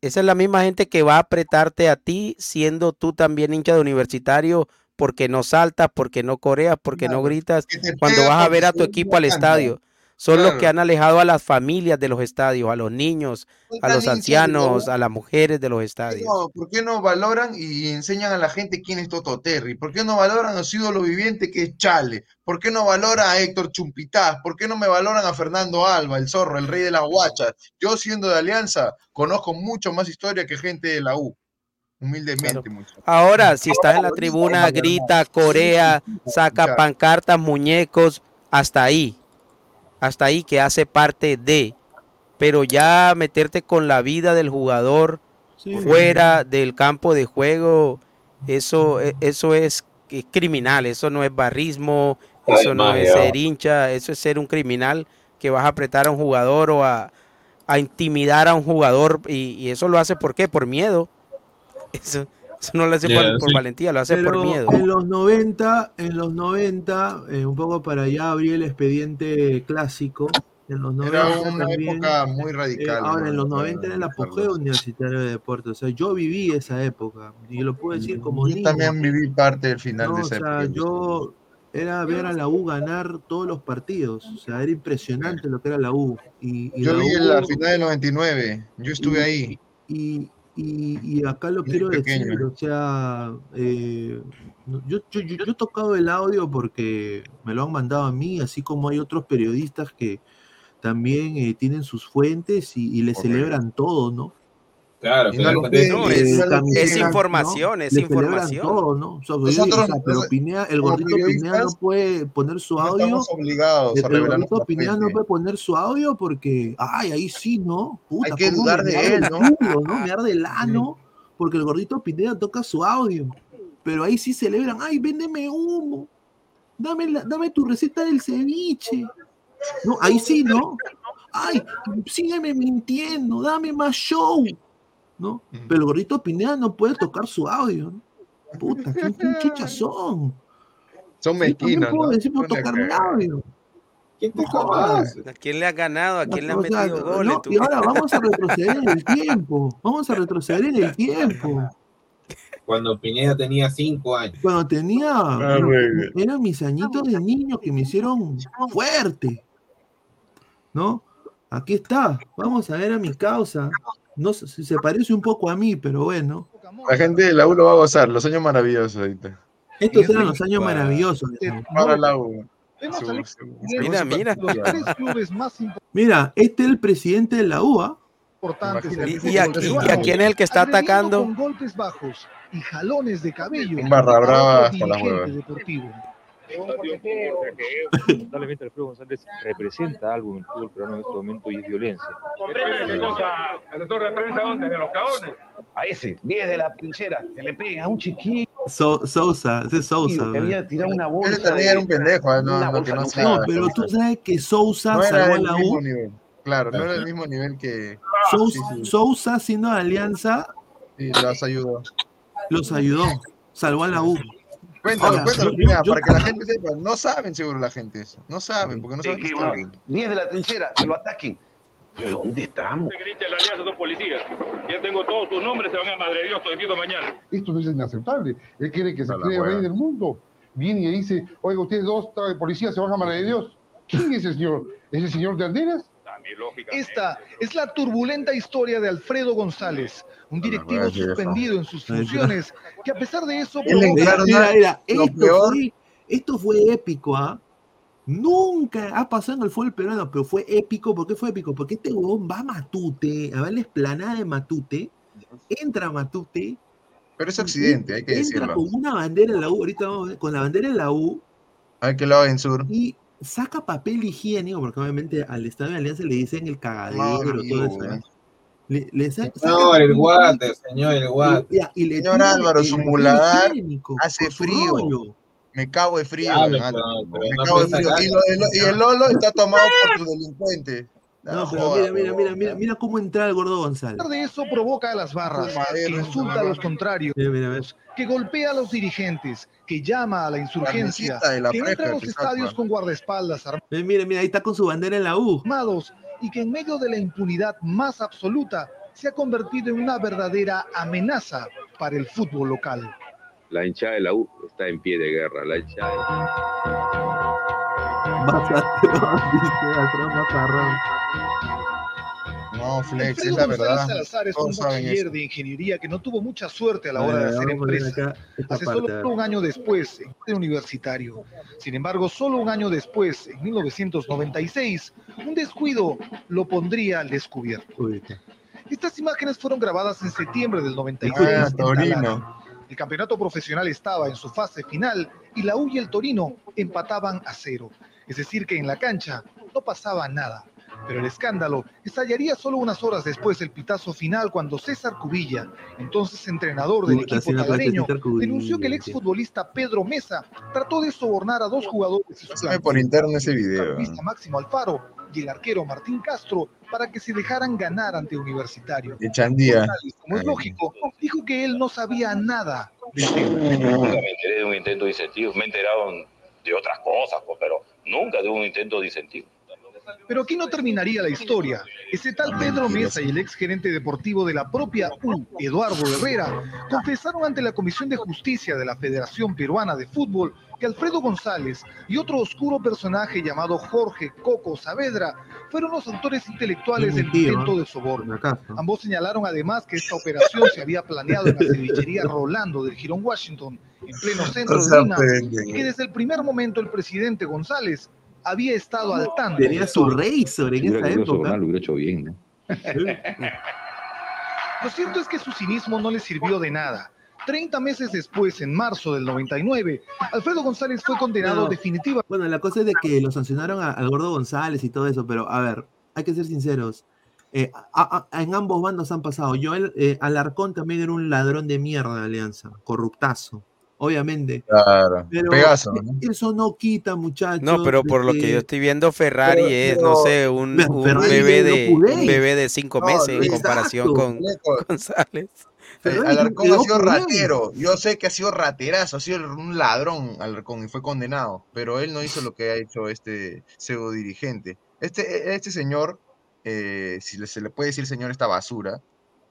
Esa es la misma gente que va a apretarte a ti, siendo tú también hincha de universitario, porque no saltas, porque no coreas, porque no gritas, cuando vas a ver a tu equipo al estadio. Son los que Claro. han alejado a las familias de los estadios, a los niños, a los ancianos, a las mujeres de los ¿Por qué estadios. no, por qué no valoran y enseñan a la gente quién es Toto Terry? ¿Por qué no valoran a su ídolo viviente que es Chale? ¿Por qué no valoran a Héctor Chumpitaz? ¿Por qué no me valoran a Fernando Alba, el zorro, el rey de las guachas? Yo siendo de Alianza, conozco mucho más historia que gente de la U. Humildemente, muchachos. Ahora, si estás en la tribuna, grita, corea, saca pancartas, muñecos, hasta ahí. Hasta ahí que hace parte de. Pero ya meterte con la vida del jugador Sí. fuera del campo de juego, eso, e- eso es criminal, eso no es barrismo, eso no es ser hincha, eso es ser un criminal que vas a apretar a un jugador o a, a intimidar a un jugador y, y eso lo hace por qué, por miedo. Eso, eso no lo hace por, Yeah, por sí. valentía, lo hace por miedo. en los 90, en los 90, eh, un poco para allá abrí el expediente clásico. En los 90 Era una también, época muy eh, radical. ahora, en los ¿no? 90 era el apogeo universitario de deporte. O sea, yo viví esa época. Y lo puedo decir como Yo niño. también viví parte del final No, de o esa sea, época. yo era ver a la U ganar todos los partidos. O sea, era impresionante lo que era la U. Y, y Yo la vi U, la final del 99, yo estuve y- ahí. Y, y, y acá lo quiero pequeño. decir, o sea, eh, yo, yo, yo, yo he tocado el audio porque me lo han mandado a mí, así como hay otros periodistas que también eh, tienen sus fuentes y, y le celebran todo, ¿no? Claro, no No, es- información, ¿no? es Le celebran información. todo, ¿no? O sea, yo- Nosotros, o sea, pero Pineda, el gordito Pineda no puede poner su audio. estamos obligados El, a el gordito Pineda no puede poner su audio porque, ay, ahí sí, ¿no? Puta, Hay que dudar de él, ¿no? culo, ¿no? Me arde el ano porque el gordito Pineda toca su audio. Pero ahí sí celebran, ay, véndeme humo. Dame, la- dame tu receta del ceviche. No, ahí sí, ¿no? Ay, sígueme mintiendo, dame más show. ¿No? Pero el gordito Pineda no puede tocar su audio, ¿no? Puta, qué, qué chichas son. Mezquinos, puedo ¿no? Una tocar mi audio. ¿Quién te No jodas. ¿A quién le ha ganado? ¿A quién le ha O sea, metido gol no, y ahora vamos a retroceder en el tiempo. Vamos a retroceder en el tiempo. Cuando Pineda tenía cinco años. Cuando tenía. Ah, güey. Eran mis añitos de niño que me hicieron fuerte. ¿No? Aquí está. Vamos a ver a mi causa. No sé si se parece un poco a mí, pero bueno. La gente de la U lo va a gozar, los años maravillosos ahorita. Estos eran los años maravillosos. Para la U. Su- su- Mira, su- mira. Mira, este es el presidente de la UA. ¿Y, y a, y- peruano, y a quién es el que está atacando? con golpes bajos y jalones de cabello Un barra brava hasta huevas. deportivo. Lamentablemente Alfredo González representa algo en el fútbol peruano en este momento y es violencia. ¿Asesor de prensa dónde? ¿De los caones? A ese, 10 de la trinchera, que le peguen a un chiquito So- Sousa, ese es Sousa. que había tirado una bolsa. Él también era un pendejo, ¿eh? no, no, que no. No, pero tú sabes que Sousa no salvó la U. nivel. Claro, no era el mismo nivel que. Sousa, Sí, sí. Sousa haciendo alianza Sí, las ayudó. los ayudó, salvó a la U. Cuéntalo, cuéntalo, yo- para que la gente sepa. No saben seguro la gente eso. No saben, porque no saben que. 10 de la trinchera, que lo ataquen. ¿Pero dónde estamos? la alianza son policías. Ya tengo todos tus nombres, se van a madre Dios, te despido mañana. Esto es inaceptable. Él quiere que se cree hueva. rey del mundo. Viene y dice, oiga, ustedes dos policías se van a madre de Dios. ¿Quién es ese señor? ¿Es el señor de Anderas? Esta es la turbulenta historia de Alfredo González, un directivo suspendido en sus funciones, que a pesar de eso Mira, esto peor. fue, esto fue épico, ¿ah? Nunca ha pasado en el fútbol peruano, pero fue épico. ¿Por qué fue épico? Porque este huevón va a Matute, a ver la esplanada de Matute, entra a Matute, Pero es Occidente, hay que entra decirlo. con una bandera en la U, ahorita vamos a ver, con la bandera en la U, Hay que lo haga en sur. y saca papel higiénico, porque obviamente al Estadio de Alianza le dicen el cagadero, No, todo eso. ¿no? Le, le sa- saca Señor, el higiénico señor, el y, guate. ya, y le Señor Álvaro, el su muladar hace frío. rollo. Me cago de frío, pero- pero Me no cago de frío. Y, lo de Lo- y el Lolo está tomado por tu delincuente. No, pero mira, mira, mira, mira, mira cómo entra el gordo González. A pesar de eso provoca a las barras, que insulta a los contrarios, Mira, mira, mira. que golpea a los dirigentes, que llama a la insurgencia, de la que entra a los estadios con guardaespaldas Mira, mira, mira, ahí está con su bandera en la U. armados y que en medio de la impunidad más absoluta se ha convertido en una verdadera amenaza para el fútbol local. La hinchada de la U está en pie de guerra. La hinchada dice, atrás Matarrón. No, Flex, es la González verdad. Salazar es un Todos saben bachiller de ingeniería que no tuvo mucha suerte a la hora ver, de hacer empresa. Hace parte, solo un año después, en universitario. Sin embargo, solo un año después, en 1996, un descuido lo pondría al descubierto. Uy, qué- Estas imágenes fueron grabadas en septiembre del 96. Ah, Torino. El campeonato profesional estaba en su fase final y la U y el Torino empataban a cero. Es decir, que en la cancha no pasaba nada. Pero el escándalo estallaría solo unas horas después del pitazo final cuando César Cubilla, entonces entrenador del equipo Cubilla, denunció que el exfutbolista Pedro Mesa trató de sobornar a dos jugadores Pásame por interno ese video. Máximo Alfaro y el arquero Martín Castro para que se dejaran ganar ante Universitario. De Chandía. Como es lógico, dijo que él no sabía nada del tema. Nunca me enteré de un intento de incentivo. Me he enterado de otras cosas, pues, pero nunca de un intento de incentivo. Pero aquí no terminaría la historia. Ese tal Pedro Mesa y el ex gerente deportivo de la propia U, Eduardo Herrera, confesaron ante la Comisión de Justicia de la Federación Peruana de Fútbol que Alfredo González y otro oscuro personaje llamado Jorge Coco Saavedra fueron los autores intelectuales Es del intento de soborno. Ambos señalaron además que esta operación se había planeado en la cevichería Rolando del Girón Washington, en pleno centro de Lima, pendejo. y que desde el primer momento el presidente González había estado al tanto. Tenía su Razor en esa época. lo hubiera hecho bien, ¿no? Lo cierto es que su cinismo no le sirvió de nada. 30 meses después, en marzo del 99, Alfredo González fue condenado No. definitivamente. Bueno, la cosa es de que lo sancionaron a- al gordo González y todo eso, pero a ver, hay que ser sinceros. eh, a- a- en ambos bandos han pasado. Joel eh, Alarcón también era un ladrón de mierda de Alianza, corruptazo, obviamente. Claro, Pero Pegaso, eso no quita, muchachos. No, pero por lo que que- yo estoy viendo, Ferrari Pero- es, no sé, un, bebé de un bebé de cinco No, meses en exacto. comparación con González. Eh, Alarcón ha sido ratero. Yo sé que ha sido raterazo, ha sido un ladrón Alarcón y fue condenado, pero él no hizo lo que ha hecho este pseudo dirigente. Este, este señor, eh, si se le puede decir señor esta basura,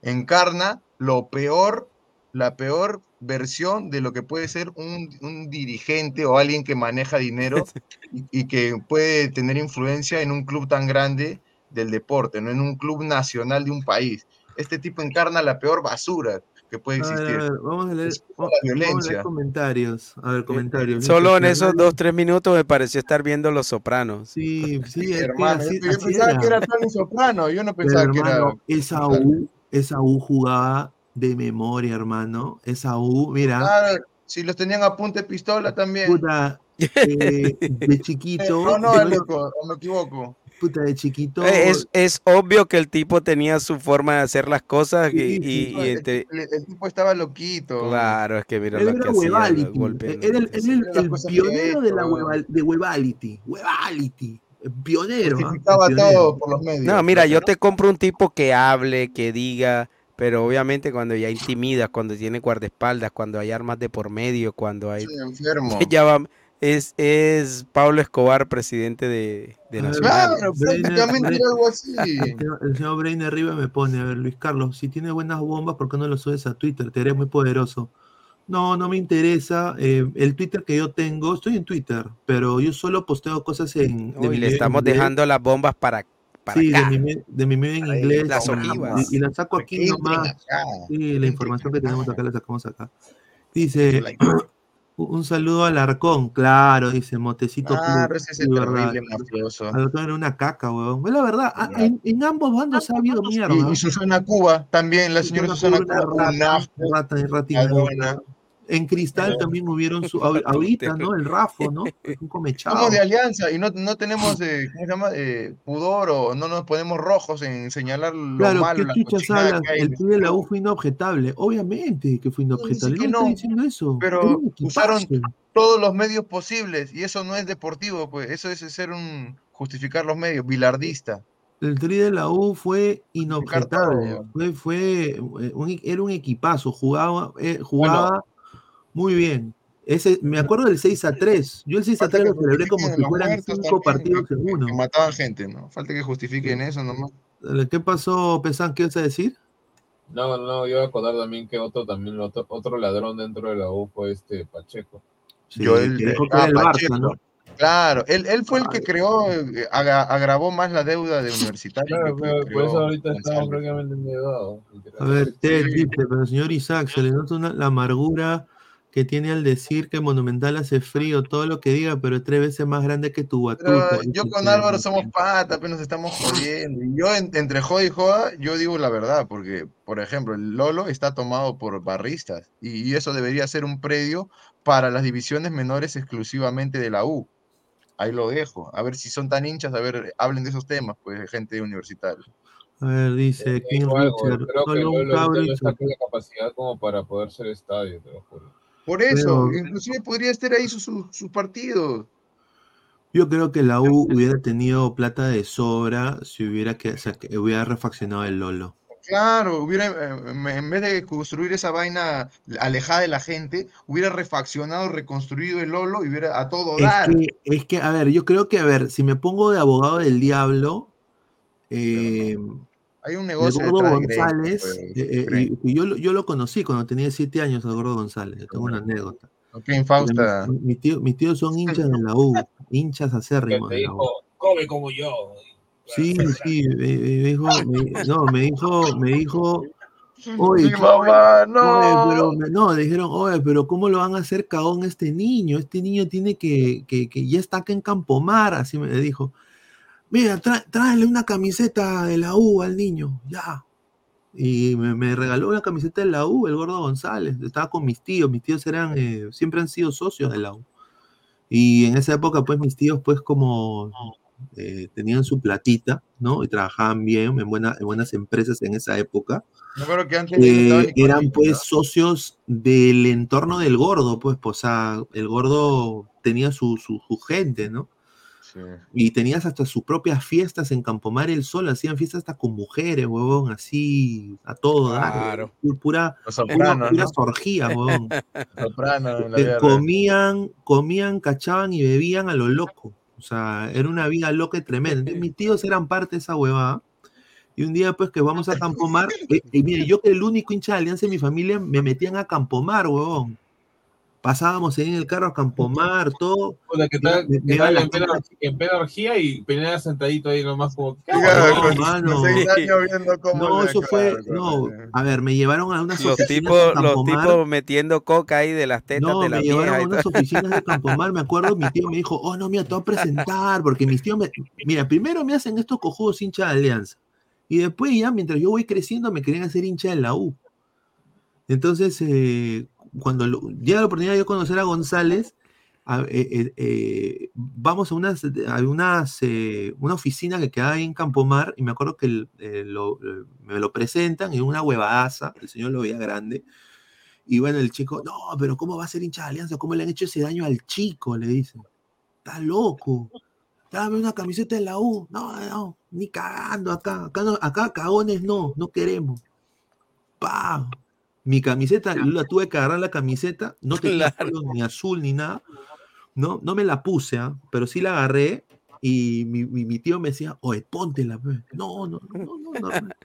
encarna lo peor, la peor versión de lo que puede ser un, un dirigente o alguien que maneja dinero y, y que puede tener influencia en un club tan grande del deporte, no en un club nacional de un país. Este tipo encarna la peor basura que puede A ver, a existir. ver, vamos a leer, vamos la vamos a leer comentarios. A ver, comentarios. Solo en esos dos, tres minutos me pareció estar viendo Los Sopranos. Sí, sí, que Hermano, así- yo, así pensaba era. que era Tony Soprano, yo no Pero, pensaba que era. hermano, esa U, esa U jugaba de memoria, hermano. Esa U, mira, Claro, si los tenían a punta de pistola también. puta, eh, de chiquito, No, no, yo- Aleco, o me equivoco. puta, de chiquito, Eh, Es, es obvio que el tipo tenía su forma de hacer las cosas y, y- No, y el, el- el tipo estaba loquito. Claro, es que mira lo que hacía, golpes. era el, era el- el pionero de la de Webality, Webality, pionero. ¿ah? Justificaba Pionero. todo por los medios. No, mira, yo te compro un tipo que hable, que diga, pero obviamente cuando ya intimidas, cuando tiene guardaespaldas, cuando hay armas de por medio, cuando hay... Sí, enfermo. Ya va, es, es Pablo Escobar, presidente de, de A ver, Nacional. Claro, prácticamente algo así. El señor- Brain arriba me pone, a ver, Luis Carlos, si tiene buenas bombas, ¿por qué no lo subes a Twitter? Te eres muy poderoso. No, no me interesa. eh, el Twitter que yo tengo, estoy en Twitter, pero yo solo posteo cosas en... mi le estamos dejando las bombas para, para Sí, de mi, de mi medio en inglés. Las y- ojivas. Y, y la saco aquí nomás. Sí, la información que tenemos acá la sacamos acá. Dice, un saludo al Arcón, claro, dice Motecito Claro, Club, ese es el terrible mafioso. Alarcón era una caca, weón. Es la verdad, ah, en, en ambos bandos ha habido mierda. Y, y Susana Cuba, también, la señora Susana Susana Cuba, Cuba, un rata, rata, rata. En Cristal también hubieron su, ahor- ahorita, ¿no? El Rafo, ¿no? Es un comechado. Somos de alianza y no, no tenemos, eh, ¿cómo se llama? Eh, pudor o no nos ponemos rojos en señalar lo Claro, malo, ¿qué que hay. El pibe de la U fue inobjetable. Obviamente que fue inobjetable. No estoy no, diciendo eso. Pero usaron todos los medios posibles y eso no es deportivo, pues eso es ser un justificar los medios, bilardista. El tri de la U fue inobjetable. Fue, fue, eh, un- era un equipazo. Jugaba, eh, jugaba muy bien. Ese, me acuerdo del 6 a 3. Yo el 6 a Falta 3 que lo celebré como si fueran muertos 5 también, partidos que, en uno. que mataban gente, ¿no? Falta que justifiquen eso nomás. ¿Qué pasó, Pesán? ¿Qué ibas a decir? No, no, yo iba a acordar también que otro también otro, otro ladrón dentro de la U fue este Pacheco. Yo el, que ah, era el Barça, Pacheco. ¿no? Claro, él, él fue el que creó, eh, agra- agravó más la deuda de universitario. Claro, que pero por eso ahorita estamos prácticamente endeudados. A ver, Ted dice, pero señor Isaac, se le nota una- la amargura que tiene al decir que Monumental hace frío, todo lo que diga, pero es tres veces más grande que tu Pero batuta. yo con. Álvaro somos patas, pero nos estamos jodiendo. Y yo en- entre joda y joda, yo digo la verdad, porque, por ejemplo, el Lolo está tomado por barristas y, y eso debería ser un predio para las divisiones menores exclusivamente de la U. Ahí lo dejo. A ver si son tan hinchas, a ver, hablen de esos temas, pues, gente universitaria. A ver, dice King Digo algo, Richard, creo que solo un Lolo está con la capacidad como para poder ser estadio, te lo juro. Por eso, Pero- inclusive podría estar ahí sus sus- sus partidos. Yo creo que la U hubiera tenido plata de sobra si hubiera que, o sea, que hubiera refaccionado el Lolo. Claro, hubiera, eh, en vez de construir esa vaina alejada de la gente, hubiera refaccionado, reconstruido el Lolo y hubiera a todo Es dar. que, es que, a ver, yo creo que, a ver, si me pongo de abogado del diablo, eh, Hay un el negocio gordo de Grey, González, eh, eh, y- y yo, lo- yo lo conocí cuando tenía siete años al gordo González, tengo una anécdota. Ok, tío- mis tíos son hinchas de la U, hinchas acérrimos te de la U. dijo, come como yo. Sí, sí, me, me dijo, me- no, me dijo, me dijo, oye, Mi ¿qué- mamá, oye, no. pero, me- no, dijeron, oye, pero ¿cómo lo van a hacer cagón este niño? Este niño tiene que, que, que ya está acá en Campomar, así me dijo. Mira, tráele una camiseta de la U al niño, ya. Y me, me regaló una camiseta de la U, el gordo González. Estaba con mis tíos, mis tíos eran, eh, siempre han sido socios de la U. Y en esa época, pues mis tíos, pues como eh, tenían su platita, ¿no? Y trabajaban bien en, buena- en buenas empresas en esa época. Me acuerdo que antes Eh, eran pues socios del entorno del gordo, pues, pues, o sea, el gordo tenía su, su, su gente, ¿no? Y tenías hasta sus propias fiestas en Campomar el Sol, hacían fiestas hasta con mujeres, huevón, así, a todo, Claro. pu- pura, pura, orgías, huevón. Soprano la comían, comían, cachaban y bebían a lo loco. O sea, era una vida loca y tremenda. Mis tíos eran parte de esa huevada. Y un día, pues, que vamos a Campomar, eh, y mire, yo que el único hincha de Alianza en mi familia, me metían a Campomar, huevón. Pasábamos ahí en el carro a Campomar, todo. Puta, ¿qué Me- tal? me- ¿Qué me iba a tal la en plena, en plena orgía y Pineda sentadito ahí nomás como... No, mano. viendo cómo No, eso fue, no, a ver, me llevaron a unas Los oficinas tipos, de los Campomar. tipos metiendo coca ahí de las tetas No, de la me llevaron a unas oficinas de Campomar, me acuerdo, mi tío me dijo, oh, no, mira, te voy a presentar, porque mis tíos me... Mira, primero me hacen estos cojudos hincha de Alianza, y después ya, mientras yo voy creciendo, me querían hacer hincha de la U. Entonces, eh, cuando llega la oportunidad de conocer a González, eh, eh, eh, vamos a unas, a unas una oficina que queda ahí en Campomar, y me acuerdo que me lo presentan, y una huevadaza, el señor lo veía grande, y bueno, el chico, no, pero ¿cómo va a ser hincha de Alianza? ¿Cómo le han hecho ese daño al chico? Le dicen. Está loco. Dame una camiseta de la U. No, no, ni cagando acá. Acá, no- acá cagones no, no queremos. Pa. Mi camiseta, yo la tuve que agarrar la camiseta, no tenía color ni azul ni nada. No, no me la puse, ¿ah? pero sí la agarré y mi, mi- mi tío me decía, oye, póntela. pe". No, no, no, no, no. no.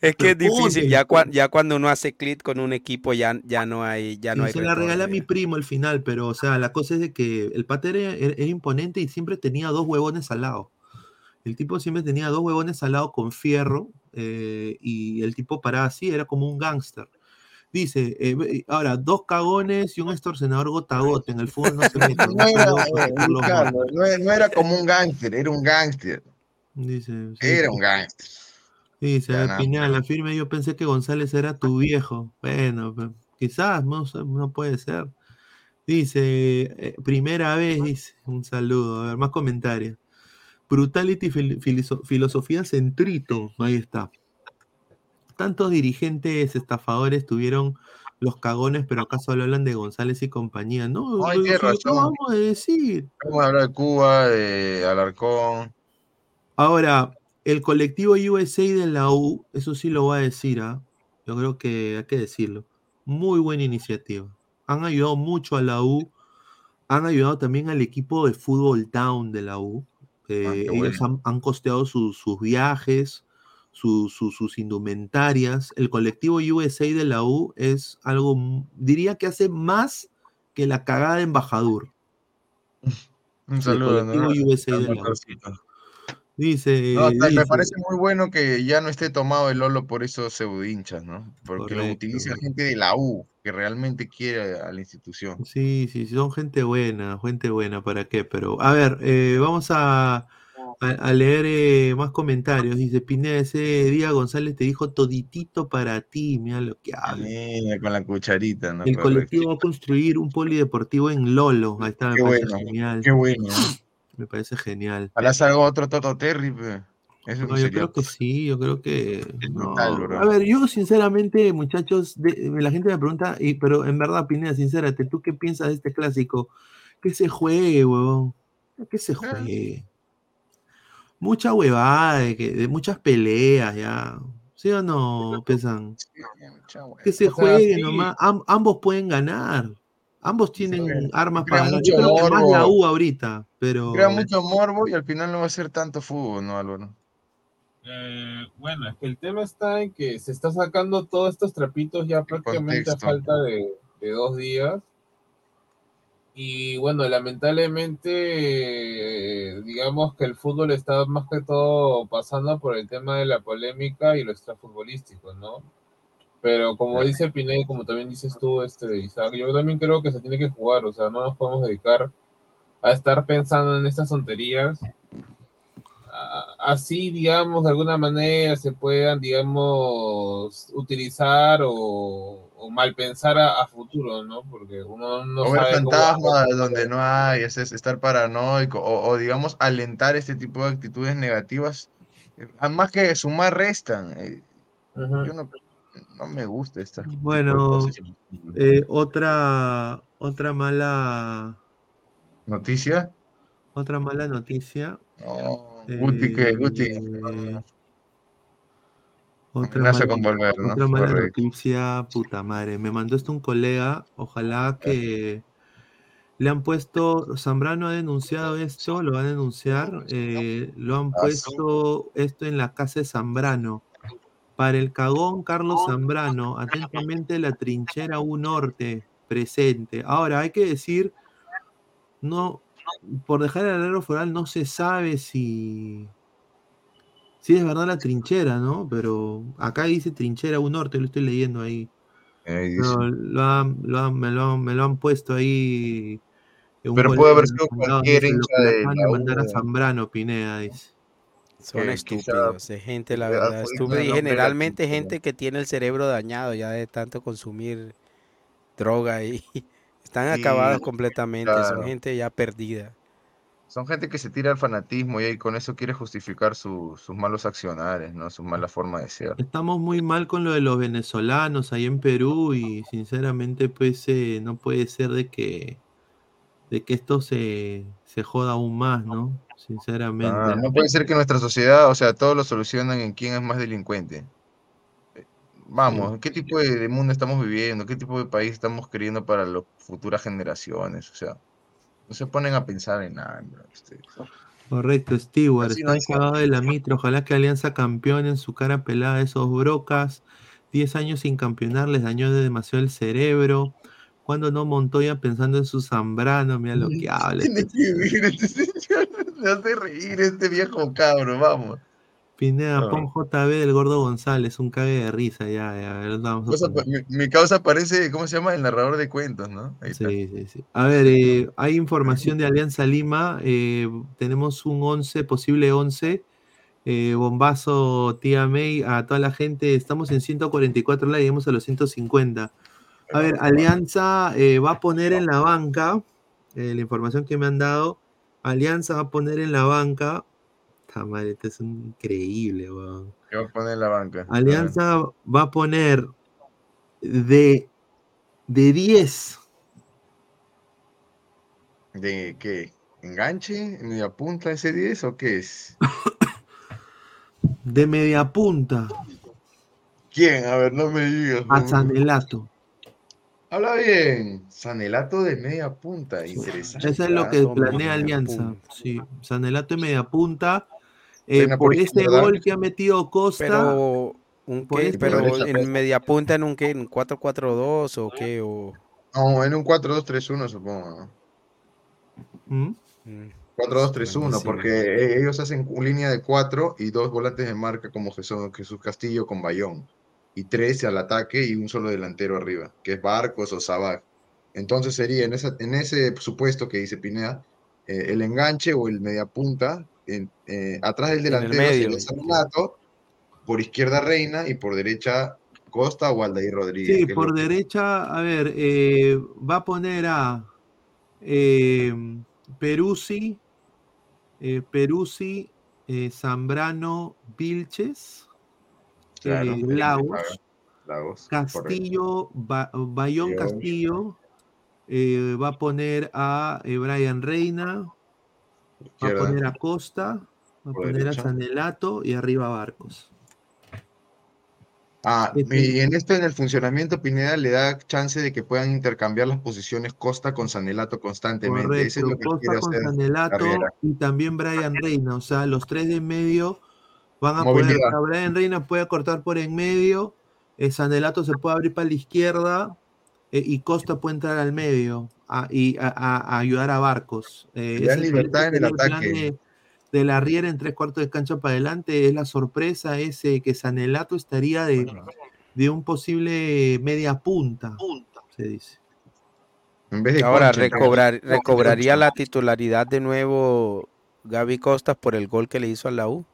Es que es difícil, ya, ya cuando uno hace clic con un equipo ya, ya no hay, ya no hay se la regalé a mi primo al final, pero o sea, la cosa es de que el era, era- era imponente y siempre tenía dos huevones al lado. El tipo siempre tenía dos huevones al lado con fierro eh, y el tipo paraba así, era como un gángster. Dice, eh, ahora, dos cagones y un extorsionador gota a gota. En el fútbol no se mete. No era, no era- no era como un gángster, era un gángster. Dice, sí, Era un gángster. Dice, Ya a ver, nada. Pineda, la firme yo pensé que González era tu viejo. Bueno, quizás, no, no puede ser. Dice, eh, primera vez, dice, un saludo. A ver, más comentarios. Brutality fil- Filosofía Centrito, ahí está. Tantos dirigentes estafadores tuvieron los cagones, pero acaso hablan de González y compañía. No, Ay, lo razón. acabamos de decir. Vamos a hablar de Cuba, de Alarcón. Ahora, el colectivo USA de la U, eso sí lo voy a decir, ¿ah? yo creo que hay que decirlo. Muy buena iniciativa. Han ayudado mucho a la U, han ayudado también al equipo de fútbol town de la U. Eh, Ah, qué ellos bueno. han, han costeado sus- sus viajes, su- su- sus indumentarias. El colectivo USA de la U es algo, diría que hace más que la cagada de embajador. Un El saludo, ¿no? colectivo USA de la U. Dice, No, me parece muy bueno que ya no esté tomado el Lolo por esos pseudo hinchas, ¿no? Porque lo Correcto. utiliza gente de la U, que realmente quiere a la institución. Sí, sí, sí, son gente buena, gente buena, ¿para qué? Pero, a ver, eh, vamos a, a, a leer eh, más comentarios. Dice, Pineda, ese día González te dijo toditito para ti, mira lo que habla. Mira, con la cucharita, ¿no? El colectivo va a construir un polideportivo en Lolo. Ahí está, me Qué parece bueno, genial. qué bueno. Me parece genial. Ojalá salga otro Toto Terry. Eso No, yo creo que sí, yo creo que. no. brutal, bro. A ver, yo sinceramente, muchachos, de- la gente me pregunta, y, pero en verdad, Pineda, sincérate, ¿tú qué piensas de este clásico? Que se juegue, huevón. Que se juegue. Mucha huevada, de, que, de muchas peleas ya. ¿Sí o no, Pesan? Que se O sea, juegue sí. nomás. Am- ambos pueden ganar. Ambos tienen armas para ganar. Yo mucho creo que más morbo. la U ahorita, pero. Crea mucho morbo y al final no va a ser tanto fútbol, ¿no, Álvaro? Eh, bueno, es que el tema está en que se está sacando todos estos trapitos ya prácticamente a falta de, de dos días. Y bueno, lamentablemente, digamos que el fútbol está más que todo pasando por el tema de la polémica y lo extrafutbolístico, ¿no? Pero como dice Pineda y como también dices tú, este, Isaac, yo también creo que se tiene que jugar, o sea, no nos podemos dedicar a estar pensando en estas tonterías, así, digamos, de alguna manera se puedan, digamos, utilizar o, o mal pensar a, a futuro, ¿no? Porque uno no o ver sabe cómo- fantasmas donde no hay, es, es estar paranoico, o, o, digamos alentar este tipo de actitudes negativas, eh, más que sumar, restan. eh, Yo no, no me gusta esta Bueno, eh, otra, otra mala ¿Noticia? Otra mala noticia. Guti, ¿qué? Guti. Eh, otra Amenaza con volver, ¿no? otra mala noticia, puta madre. Me mandó esto un colega. Ojalá que le han puesto. Zambrano ha denunciado esto, lo va a denunciar. eh, lo han Ah, puesto esto en la casa de Zambrano. Para el cagón Carlos Zambrano, atentamente la trinchera U Norte, presente. Ahora, hay que decir, no, por dejar el alero foral no se sabe si, si es verdad la trinchera, ¿no? Pero acá dice trinchera U Norte, lo estoy leyendo ahí. Ahí Pero dice. lo han- lo han- me, lo han, me lo han puesto ahí. en un Pero puede haber sido cualquier hincha de la mandar a. Zambrano, Pineda, dice. Son estúpidos, es gente, la verdad, estúpida y generalmente gente que tiene el cerebro dañado ya de tanto consumir droga y están acabados Sí, completamente, son gente ya perdida. Son gente que se tira al fanatismo y ahí con eso quiere justificar su- sus malos accionares, ¿no? Su mala forma de ser. Estamos muy mal con lo de los venezolanos ahí en Perú y sinceramente pues eh, no puede ser de que de que esto se, se joda aún más, ¿no? Sinceramente. Ah, no puede ser que nuestra sociedad, o sea, todos lo solucionan en quién es más delincuente. Eh, Vamos, ¿qué tipo de, de mundo estamos viviendo? ¿Qué tipo de país estamos queriendo para las futuras generaciones? O sea, no se ponen a pensar en nada. ustedes. Correcto, Stewart, Así no suerte. cagados de la mitra. Ojalá que Alianza campeone en su cara pelada esos brocas. 10 años sin campeonar les dañó de demasiado el cerebro. Cuando no Montoya pensando en su Zambrano, mira lo que habla. Tiene este que vivir este señor, me hace reír este viejo cabro, vamos. Pineda, No. pon JB del Gordo González, un cague de risa, ya, ya, vamos a mi, mi causa parece, ¿cómo se llama? El narrador de cuentos, ¿no? Ahí está. Sí, sí, sí. A ver, eh, hay información de Alianza Lima. eh, tenemos un 11, posible 11. eh, bombazo, tía May, a toda la gente. Estamos en 144 likes, llegamos a los 150. A ver, Alianza va a poner en la banca, la información que me han dado, Alianza va a poner en la banca. Esta madre, esto es increíble, weón. ¿Qué va a poner la banca? Alianza va a poner de, de 10 ¿De qué? ¿Enganche? ¿Media punta ese 10 o qué es? de media punta ¿Quién? A ver, no me digas. a. Sanelato. Habla bien. Sanelato de media punta. Interesante. Eso es lo que planea Alianza. Sí, Sanelato de media punta. Eh, por por este izquierda. gol que ha metido Costa. Pero, ¿un qué? este pero gol- en media punta en un qué, en 4-4-2 o qué o No, en un 4-2-3-1 supongo. ¿no? ¿Mm? 4-2-3-1, Buenísimo. porque e- ellos hacen una línea de 4 y dos volantes de marca como Jesús, Jesús Castillo con Bayón. Y tres al ataque y un solo delantero arriba, que es Barcos o Sabac. Entonces sería en, esa, en ese supuesto que dice Pineda, eh, el enganche o el mediapunta, en- eh, atrás del En el delantero medio. sería Sanelato, por izquierda Reina y por derecha Costa o Aldair Rodríguez. Sí, por derecha, a ver, eh, va a poner a eh, Peruzzi, eh, Peruzzi, eh, Zambrano, Vilches, Claro, eh, Lagos. Castillo, Ba- Bayón. Castillo, eh, va a poner a eh, Brian Reina, va a poner a Costa, va a poner derecha. a Sanelato y arriba Barcos. Ah, Este- y en esto, en el funcionamiento, Pineda le da chance de que puedan intercambiar las posiciones Costa con Sanelato constantemente. Eso es Correcto, lo que Costa con Sanelato y también Brian Reina, o sea, los tres de en medio van a Movilidad. poder, sea, Brian Reina puede cortar por en medio, eh, Sanelato se puede abrir para la izquierda eh, y Costa puede entrar al medio a, y a, ayudar a Barcos. Eh, ese- libertad en el ataque. de, de la Riera en tres cuartos de cancha para adelante, es la sorpresa ese que Sanelato estaría de, de un posible media punta, se dice. En vez de Ahora Concha, recobrar, recobraría Concha. la titularidad de nuevo Gaby Costas por el gol que le hizo a la U.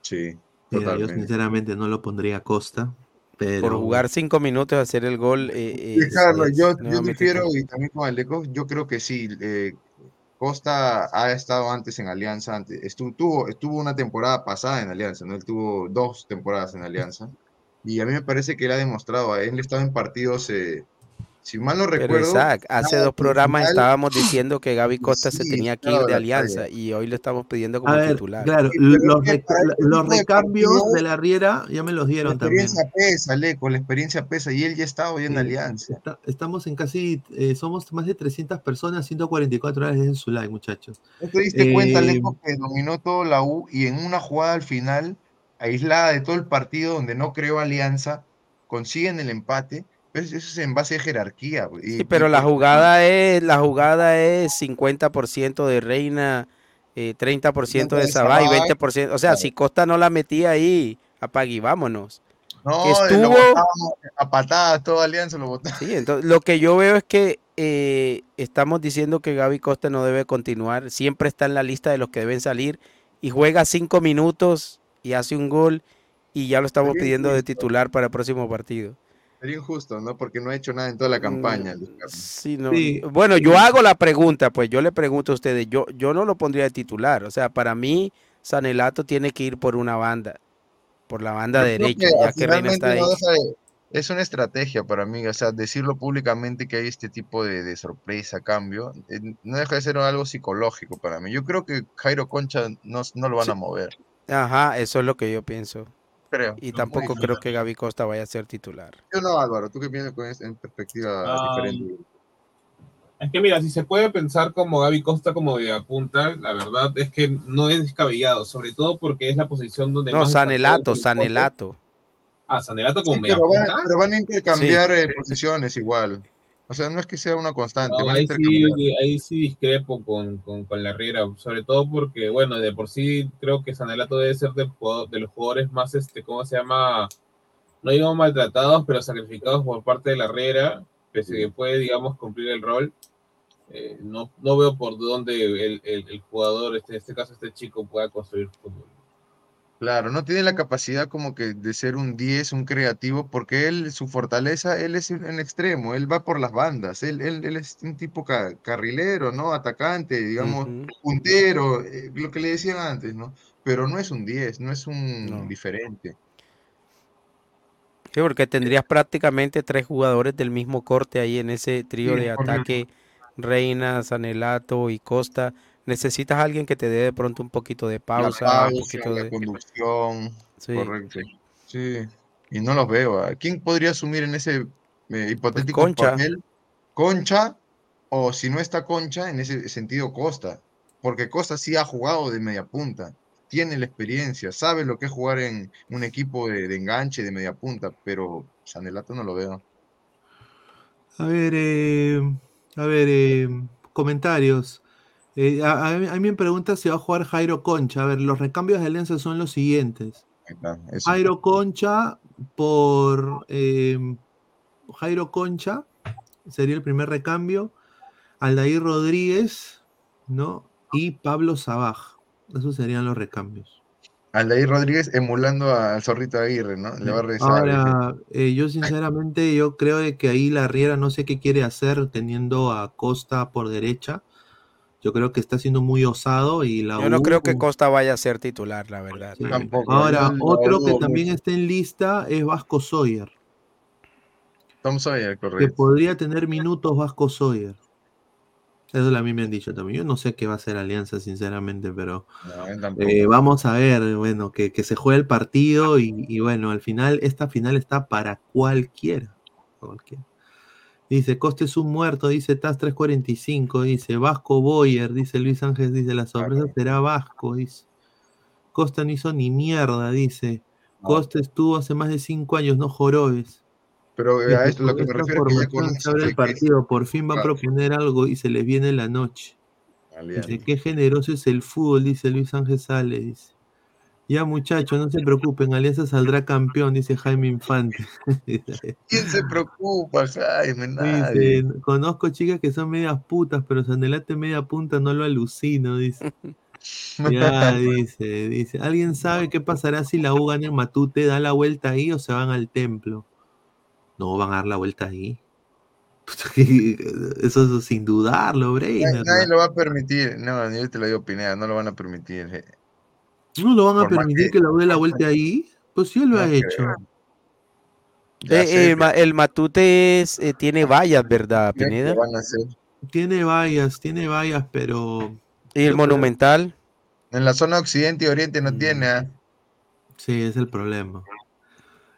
Sí, Mira, yo sinceramente no lo pondría a Costa, pero Por jugar cinco minutos hacer el gol. eh, Sí, Carlos, es yo, yo difiero Costa. y también con el Deco, yo creo que sí. eh, Costa ha estado antes en Alianza, antes, estuvo, tuvo, estuvo una temporada pasada en Alianza, ¿no? Él tuvo dos temporadas en Alianza. Y a mí me parece que él ha demostrado, él estaba en partidos, eh, si mal no Pero recuerdo. Isaac, hace dos programas final- estábamos diciendo que Gaby Costa se Sí, tenía que ir de la Alianza y hoy lo estamos pidiendo como ver, titular. claro, Sí, pero los, los recambios partidos, de la Riera ya me los La dieron también. experiencia pesa, Leco, la experiencia pesa, y él ya estaba hoy en Sí, Alianza. está- estamos en casi, eh, somos más de 300 personas, 144 horas en su live, muchachos. ¿No te diste cuenta, Eh, Leco, que dominó todo la U y en una jugada al final, aislada de todo el partido donde no creó alianza, consiguen el empate? Pues eso es en base de jerarquía. y- Sí, pero y la jugada es, la jugada es 50% de Reina, eh, 30% de de Sabay, Sabay, 20%. O sea, claro. si Costa no la metía ahí, apague y vámonos. No, lo estuvo, botábamos a patadas, toda alianza lo botamos. Sí, entonces lo que yo veo es que eh, estamos diciendo que Gaby Costa no debe continuar, siempre está en la lista de los que deben salir y juega cinco minutos y hace un gol y ya lo estamos pidiendo de titular para el próximo partido. Sería injusto, ¿no? Porque no ha hecho nada en toda la campaña. Luis Carlos. Sí, no, Sí, bueno, yo hago la pregunta, pues yo le pregunto a ustedes, yo, yo no lo pondría de titular, o sea, para mí Sanelato tiene que ir por una banda, por la banda derecha, que ya que Reina está ahí. no es una estrategia para mí, o sea, decirlo públicamente que hay este tipo de, de sorpresa, cambio, eh, no deja de ser algo psicológico para mí. Yo creo que Jairo Concha no, no lo van a mover, Ajá, eso es lo que yo pienso. Creo. Y tampoco creo que Gaby Costa vaya a ser titular. Yo no, Álvaro, tú que vienes con esta en perspectiva Ah, diferente. Es que mira, si se puede pensar como Gaby Costa como de apunta, la verdad es que no es descabellado, sobre todo porque es la posición donde No, más Sanelato. Sanelato. Ah, Sanelato como Sí, media pero, van, punta. pero van a intercambiar eh, posiciones igual. O sea, no es que sea una constante, No, ahí, sí, ahí sí discrepo con, con, con la Riera, sobre todo porque, bueno, de por sí creo que Sanelato debe ser jugador- de los jugadores más, este, ¿cómo se llama? No digo maltratados, pero sacrificados por parte de la Riera, pese a que puede, digamos, cumplir el rol. Eh, no, no veo por dónde el, el, el jugador, este, en este caso este chico, pueda construir fútbol. Claro, no tiene la capacidad como que de ser un 10, un creativo, porque él, su fortaleza, él es en extremo, él va por las bandas, él, él, él es un tipo ca- carrilero, ¿no? Atacante, digamos, puntero, eh, lo que le decían antes, ¿no? Pero no es un 10, no es un No. diferente. Sí, porque tendrías prácticamente tres jugadores del mismo corte ahí en ese trío Sí, de ataque, Reina, Sanelato y Costa. Necesitas a alguien que te dé de pronto un poquito de La pausa, un poquito la de... conducción, Sí. correcto. Sí, y no los veo. ¿ah? ¿Quién podría asumir en ese eh, hipotético Pues Concha. papel? Concha, o si no está Concha, en ese sentido Costa, porque Costa sí ha jugado de media punta, tiene la experiencia, sabe lo que es jugar en un equipo de, de enganche, de media punta, pero Sanelato no lo veo. A ver, eh, a ver, eh, comentarios. Eh, a, a mí, me pregunta si va a jugar Jairo Concha. A ver, los recambios de Alianza son los siguientes. Eso. Jairo Concha por eh, Jairo Concha sería el primer recambio. Aldair Rodríguez, ¿no? Y Pablo Sabaj. Esos serían los recambios. Aldair Rodríguez emulando al Zorrito Aguirre, ¿no? Le va a rezar. Ahora, eh, yo sinceramente, yo creo de que ahí la Riera no sé qué quiere hacer teniendo a Costa por derecha. Yo creo que está siendo muy osado y la Yo no U- creo que Costa vaya a ser titular, la verdad. Sí. Tampoco, Ahora, otro que también está en lista es Vasco Sawyer, Tom Sawyer, que correcto. podría tener minutos Vasco Sawyer. Eso a mí me han dicho también. Yo no sé qué va a hacer Alianza, sinceramente, pero eh, vamos a ver, bueno, que, que se juegue el partido y, y bueno, al final, esta final está para cualquiera. cualquiera. Dice, Coste es un muerto, dice TAS 345, dice Vasco Boyer, dice Luis Ángel, dice la sorpresa será Vasco, dice. Costa no hizo ni mierda, dice. Costa estuvo hace más de cinco años, no jorobes. Pero Dice, a esto lo que me refiero es que ya abre el partido, por fin va a proponer algo y se les viene la noche. Dice, qué generoso es el fútbol, dice Luis Ángel Sale, dice. Ya muchachos, no se preocupen, Alianza saldrá campeón, dice Jaime Infante. ¿Quién se preocupa, Jaime? Nadie. Dice, conozco chicas que son medias putas, pero Sandelate media punta no lo alucino, dice. Ya, dice, dice. ¿Alguien sabe qué pasará si la U gana en Matute? ¿Da la vuelta ahí o se van al templo? No, van a dar la vuelta ahí. Eso es sin dudarlo, Nadie, Breiner. nadie lo va a permitir. No, yo te lo digo, Pineda, no lo van a permitir. ¿No lo van a permitir que- que la dé la vuelta ahí? Pues sí, él lo ha hecho. Eh, sé, el, ma- el Matute es, eh, tiene vallas, ¿verdad, ¿Qué Pineda? van a hacer? Tiene vallas, tiene vallas, pero. ¿Y el Monumental? En la zona occidente y oriente Mm. no tiene. ¿ah? Sí, es el problema.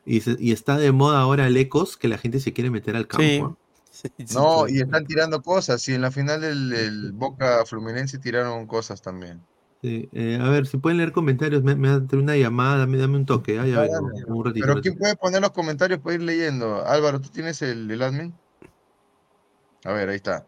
Y, se- y está de moda ahora el Ecos, que la gente se quiere meter al campo. Sí. No, y están tirando cosas. Y en la final del, del Boca Fluminense tiraron cosas también. Sí, eh, a ver, si pueden leer comentarios, me, me dan una llamada, dame, dame un toque, ah, ya Ah, vengo, dale. un ratito. Pero ¿quién puede poner los comentarios para ir leyendo? Álvaro, ¿tú tienes el, el admin? A ver, ahí está.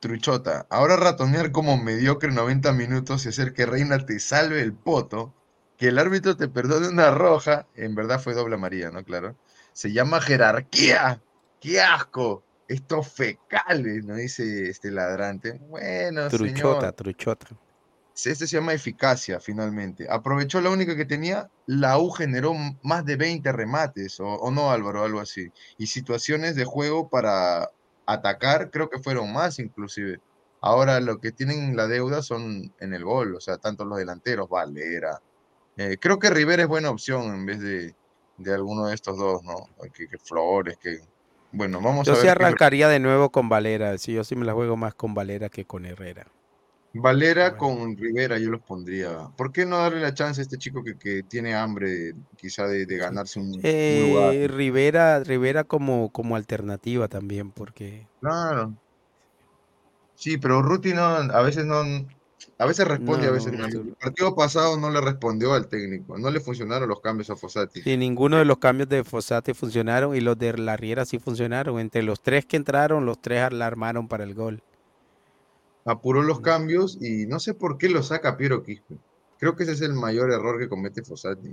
Truchota, ahora ratonear como mediocre 90 minutos y hacer que Reina te salve el poto, que el árbitro te perdone una roja, en verdad fue doble amarilla, ¿no? Claro. Se llama jerarquía. ¡Qué asco! Estos fecales, ¿no? Dice este ladrante. Bueno, Truchota, señor. truchota. Este se llama eficacia, finalmente. Aprovechó la única que tenía, la U generó más de 20 remates, o, o no, Álvaro, algo así. Y situaciones de juego para atacar, creo que fueron más inclusive. Ahora lo que tienen la deuda son en el gol, o sea, tanto los delanteros, Valera. Eh, creo que Rivera es buena opción en vez de, de alguno de estos dos, ¿no? Que, que Flores, que... Bueno, vamos Yo a sí qué- arrancaría de nuevo con Valera. Sí, yo sí me la juego más con Valera que con Herrera. Valera con Rivera yo los pondría. ¿Por qué no darle la chance a este chico que, que tiene hambre quizá de, de ganarse un, un lugar? Eh, Rivera, Rivera como, como alternativa también, porque Claro. Sí, pero Ruti no, a veces no, a veces responde, No, a veces no. El partido pasado no le respondió al técnico, no le funcionaron los cambios a Fossati. si ninguno de los cambios de Fossati funcionaron y los de la Riera sí funcionaron. Entre los tres que entraron, los tres la armaron para el gol. Apuró los cambios y no sé por qué lo saca Piero Quispe. Creo que ese es el mayor error que comete Fossati.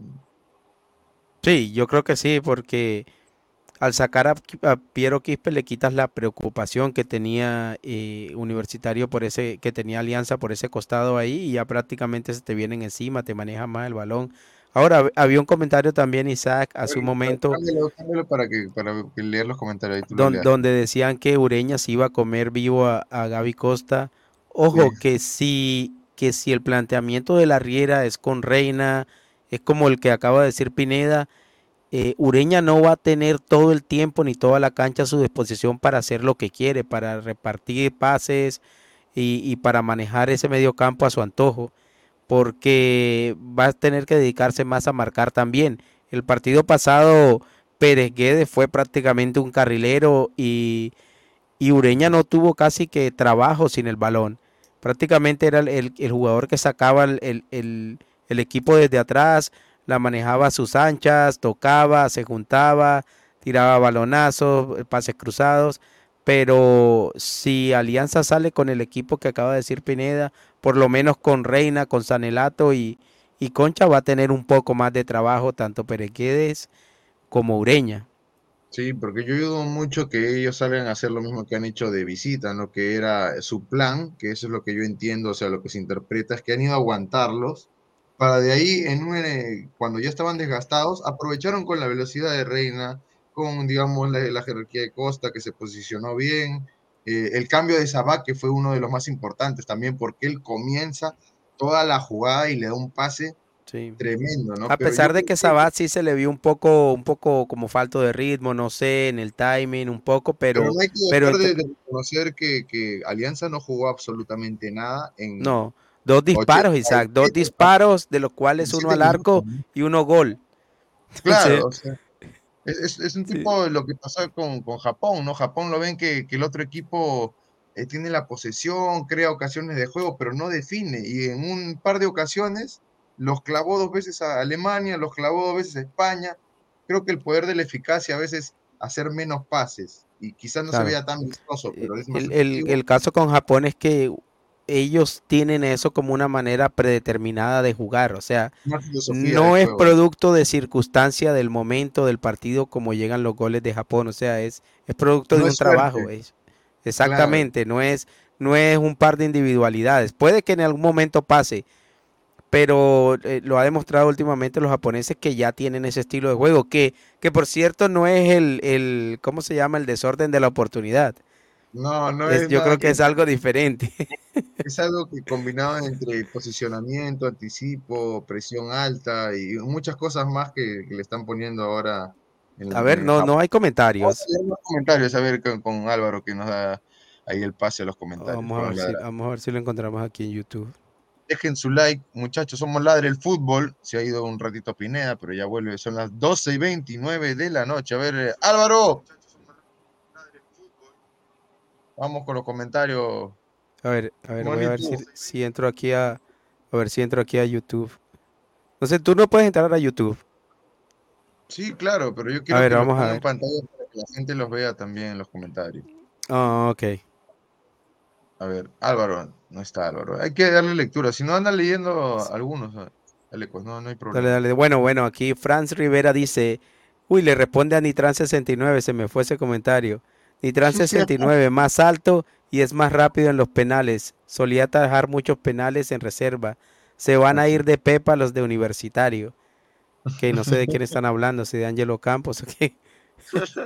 Sí, yo creo que sí, porque al sacar a, Piero Quispe le quitas la preocupación que tenía eh, Universitario por ese, que tenía Alianza por ese costado ahí y ya prácticamente se te vienen encima, te maneja más el balón. Ahora, hab- había un comentario también, Isaac, hace un momento, Cámbialo, cámbialo para que, para leer los comentarios. ahí don- donde decían que Ureña se iba a comer vivo a, a Gaby Costa. Ojo, Sí. que si, que si el planteamiento de la Riera es con Reina, es como el que acaba de decir Pineda, eh, Ureña no va a tener todo el tiempo ni toda la cancha a su disposición para hacer lo que quiere, para repartir pases y, y para manejar ese medio campo a su antojo, porque va a tener que dedicarse más a marcar también. El partido pasado, Pérez Guedes fue prácticamente un carrilero y, y Ureña no tuvo casi que trabajo sin el balón. Prácticamente era el, el- jugador que sacaba el- el equipo desde atrás, la manejaba a sus anchas, tocaba, se juntaba, tiraba balonazos, eh, pases cruzados. Pero si Alianza sale con el equipo que acaba de decir Pineda, por lo menos con Reina, con Sanelato y, y Concha va a tener un poco más de trabajo, tanto Perequedes como Ureña. Sí, porque yo dudo mucho que ellos salgan a hacer lo mismo que han hecho de visita, ¿no? Que era su plan, que eso es lo que yo entiendo, o sea, lo que se interpreta es que han ido a aguantarlos, para de ahí, eh, cuando ya estaban desgastados, aprovecharon con la velocidad de Reina, con, digamos, la, la jerarquía de Costa, que se posicionó bien, eh, el cambio de Sabac, que fue uno de los más importantes también, porque él comienza toda la jugada y le da un pase Sí. tremendo, ¿no? A Pero pesar de que Sabat sí se le vio un poco, un poco como falto de ritmo, no sé, en el timing, un poco, pero, Pero no hay que pero dejar de, reconocer que, que Alianza no jugó absolutamente nada en no, dos disparos, Isaac, dos disparos, de los cuales uno al arco y uno gol. Claro, o sea, es, es- es un tipo de lo que pasó con, con Japón, ¿no? Japón lo ven que, que el otro equipo eh, tiene la posesión, crea ocasiones de juego, pero no define. Y en un par de ocasiones los clavó dos veces a Alemania, los clavó dos veces a España. Creo que el poder de la eficacia a veces hacer menos pases y quizás no Claro. se vea tan vistoso, pero es más el, el- caso con Japón es que ellos tienen eso como una manera predeterminada de jugar, o sea, no es juego. producto de circunstancia del momento del partido como llegan los goles de Japón, o sea, es, es producto No de un suerte. trabajo, es- exactamente, no es, no es un par de individualidades. Puede que en algún momento pase, pero eh, lo ha demostrado últimamente los japoneses que ya tienen ese estilo de juego, que, que por cierto no es el, el, ¿cómo se llama? El desorden de la oportunidad. No, no Es- es yo creo que es algo diferente. Es algo que combinaban entre posicionamiento, anticipo, presión alta y muchas cosas más que, que le están poniendo ahora. en A ver, no, no hay comentarios. leer los comentarios, a ver con, con Álvaro que nos da ahí el pase a los comentarios. Vamos a, ver Vamos a si, ladrar. vamos a ver si lo encontramos aquí en YouTube. Dejen su like, muchachos, somos Ladre el Fútbol. Se ha ido un ratito Pineda, pero ya vuelve, son las 12 y 29 de la noche. A ver, eh, Álvaro. Vamos con los comentarios. A ver, a ver, voy a ver si, entro aquí a, a ver si entro aquí a YouTube. No sé, tú no puedes entrar a YouTube. Sí, claro, pero yo quiero ver, que vamos a en pantalla para que la gente los vea también en los comentarios. Ah, ok. A ver, Álvaro, no está Álvaro. Hay que darle lectura. Si no anda leyendo algunos, ah, dale, pues no, no hay problema. Dale, dale. Bueno, bueno, aquí Franz Rivera dice, uy, le responde a Nitran 69, se me fue ese comentario. Nitran 69, más alto y es más rápido en los penales. Solía atajar muchos penales en reserva. Se van a ir de Pepa los de universitario. Que no sé de quién están hablando, si de Angelo Campos o qué.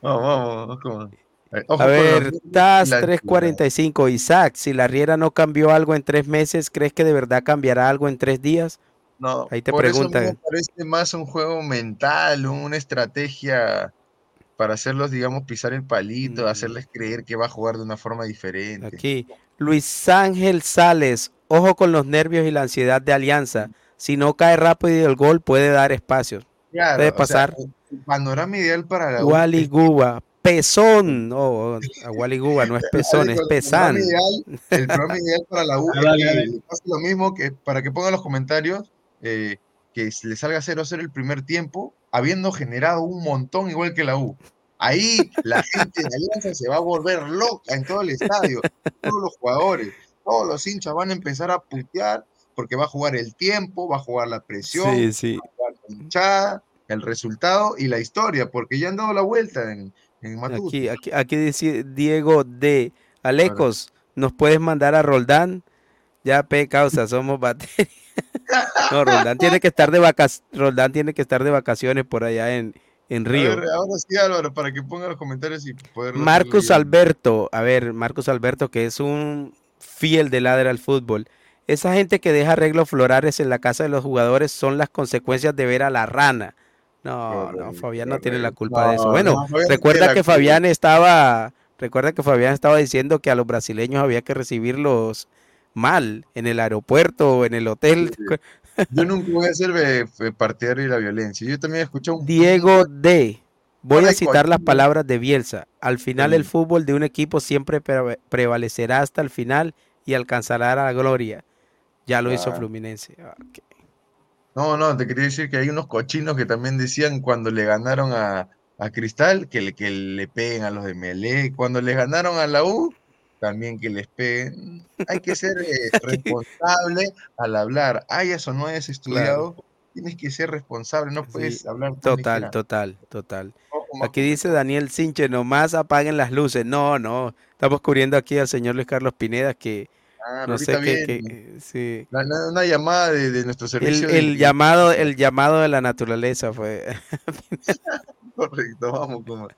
Vamos, vamos, vamos. Eh, ojo A ver, TAS la 345, Isaac, si la Riera no cambió algo en tres meses, ¿crees que de verdad cambiará algo en tres días? No, Ahí te por eso preguntan. me parece más un juego mental, una estrategia para hacerlos, digamos, pisar el palito, hacerles creer que va a jugar de una forma diferente. Mm. Aquí, Luis Ángel Sales, ojo con los nervios y la ansiedad de Alianza. Si no cae rápido el gol, puede dar espacios. Claro, puede o sea, pasar. el panorama ideal para la Wally Guba, pezón. No, a Wally Guba no es pezón, es Digo, el pesán. programa ideal- El programa ideal para la U es le pase lo mismo que para que pongan los comentarios eh, que le salga 0-0 el primer tiempo, habiendo generado un montón igual que la U. Ahí la gente de Alianza se va a volver loca en todo el estadio, todos los jugadores, todos los hinchas van a empezar a putear porque va a jugar el tiempo, va a jugar la presión, Sí, sí. va a jugar la hinchada, el resultado y la historia, porque ya han dado la vuelta en, en Matute. Aquí, aquí, aquí dice Diego D. Alecos, ¿nos puedes mandar a Roldán? Ya, P, causa, somos batería. No, Roldán tiene que estar de vacaciones, Roldán tiene que estar de vacaciones por allá en, en A Río. ver, ahora sí, Álvaro, para que ponga los comentarios y poder. Darle- Alberto, a ver, Marcus Alberto, que es un fiel de ladra al fútbol. Esa gente que deja arreglos florales en la casa de los jugadores son las consecuencias de ver a la rana. No, no, Fabián no tiene la culpa de eso. No, Bueno, no, recuerda que. Fabián estaba, recuerda que Fabián estaba diciendo que a los brasileños había que recibirlos mal en el aeropuerto o en el hotel. Yo nunca voy a ser eh, eh, partidario de la violencia. Yo también he escuchado un. Diego D. Voy a citar las palabras de Bielsa. Al final el fútbol de un equipo siempre prevalecerá hasta el final y alcanzará la gloria. Ya lo hizo. Fluminense. Ah. No, no, te quería decir que hay unos cochinos que también decían cuando le ganaron a, a Cristal que le, que le peguen a los de Melé. Cuando le ganaron a la U, también que les peguen. Hay que ser eh, responsable al hablar. Hayas o no hayas estudiado, tienes que ser responsable. No puedes Sí, hablar Total, total, total. Aquí dice Daniel Sinche, nomás apaguen las luces. No, no. Estamos cubriendo aquí al señor Luis Carlos Pineda que Ah, no sé ahorita qué, qué- sí. Una llamada de, de nuestro servicio. el de- llamado, el llamado de la naturaleza fue. Correcto, vamos con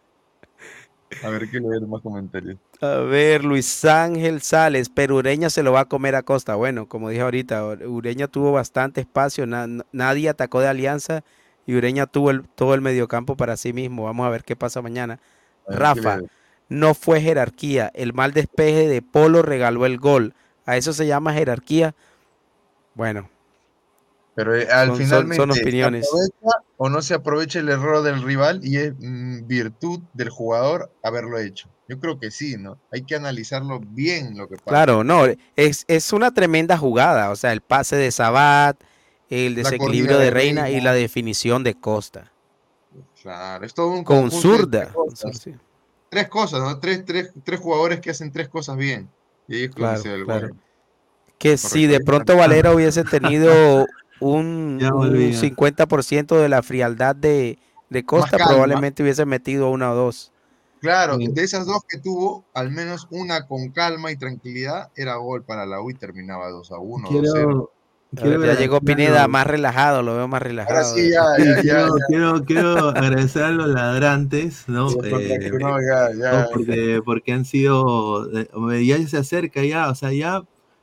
A ver, qué leer más comentarios. A ver, Luis Ángel Sales, pero Ureña se lo va a comer a costa. Bueno, como dije ahorita, Ureña tuvo bastante espacio, na- nadie atacó de Alianza y Ureña tuvo el, todo el mediocampo para sí mismo. Vamos a ver qué pasa mañana. A ver, ¿qué Rafa, no fue jerarquía. El mal despeje de Polo regaló el gol. ¿A eso se llama jerarquía? Bueno, Pero eh, al Son- son- finalmente son ¿se opiniones. o no se aprovecha el error del rival y es mm, virtud del jugador haberlo hecho. Yo creo que sí, ¿no? Hay que analizarlo bien lo que pasa. claro, no, es, es una tremenda jugada. O sea, el pase de Sabat, el desequilibrio de de Reina y la definición de Costa. Claro, es todo un Con zurda. tres cosas. Sí, Tres cosas, ¿no? Tres, tres, tres jugadores que hacen tres cosas bien. Claro, el claro. Que si de pronto Valera hubiese tenido un, un volvía. 50% de la frialdad de, de Costa, calma. probablemente hubiese metido una o dos. Claro, de esas dos que tuvo, al menos una con calma y tranquilidad era gol para la U y terminaba 2 a 1, 2 a 0. Quiero, Quiero ya llegó Pineda más relajado, lo veo más relajado. sí, ya, Sí, ya, ya, quiero, ya. quiero, quiero agradecer a los ladrantes, ¿no? Sí, porque- Eh, no, ya, ya. no, porque, porque han sido, eh, ya se acerca ya, o sea, ya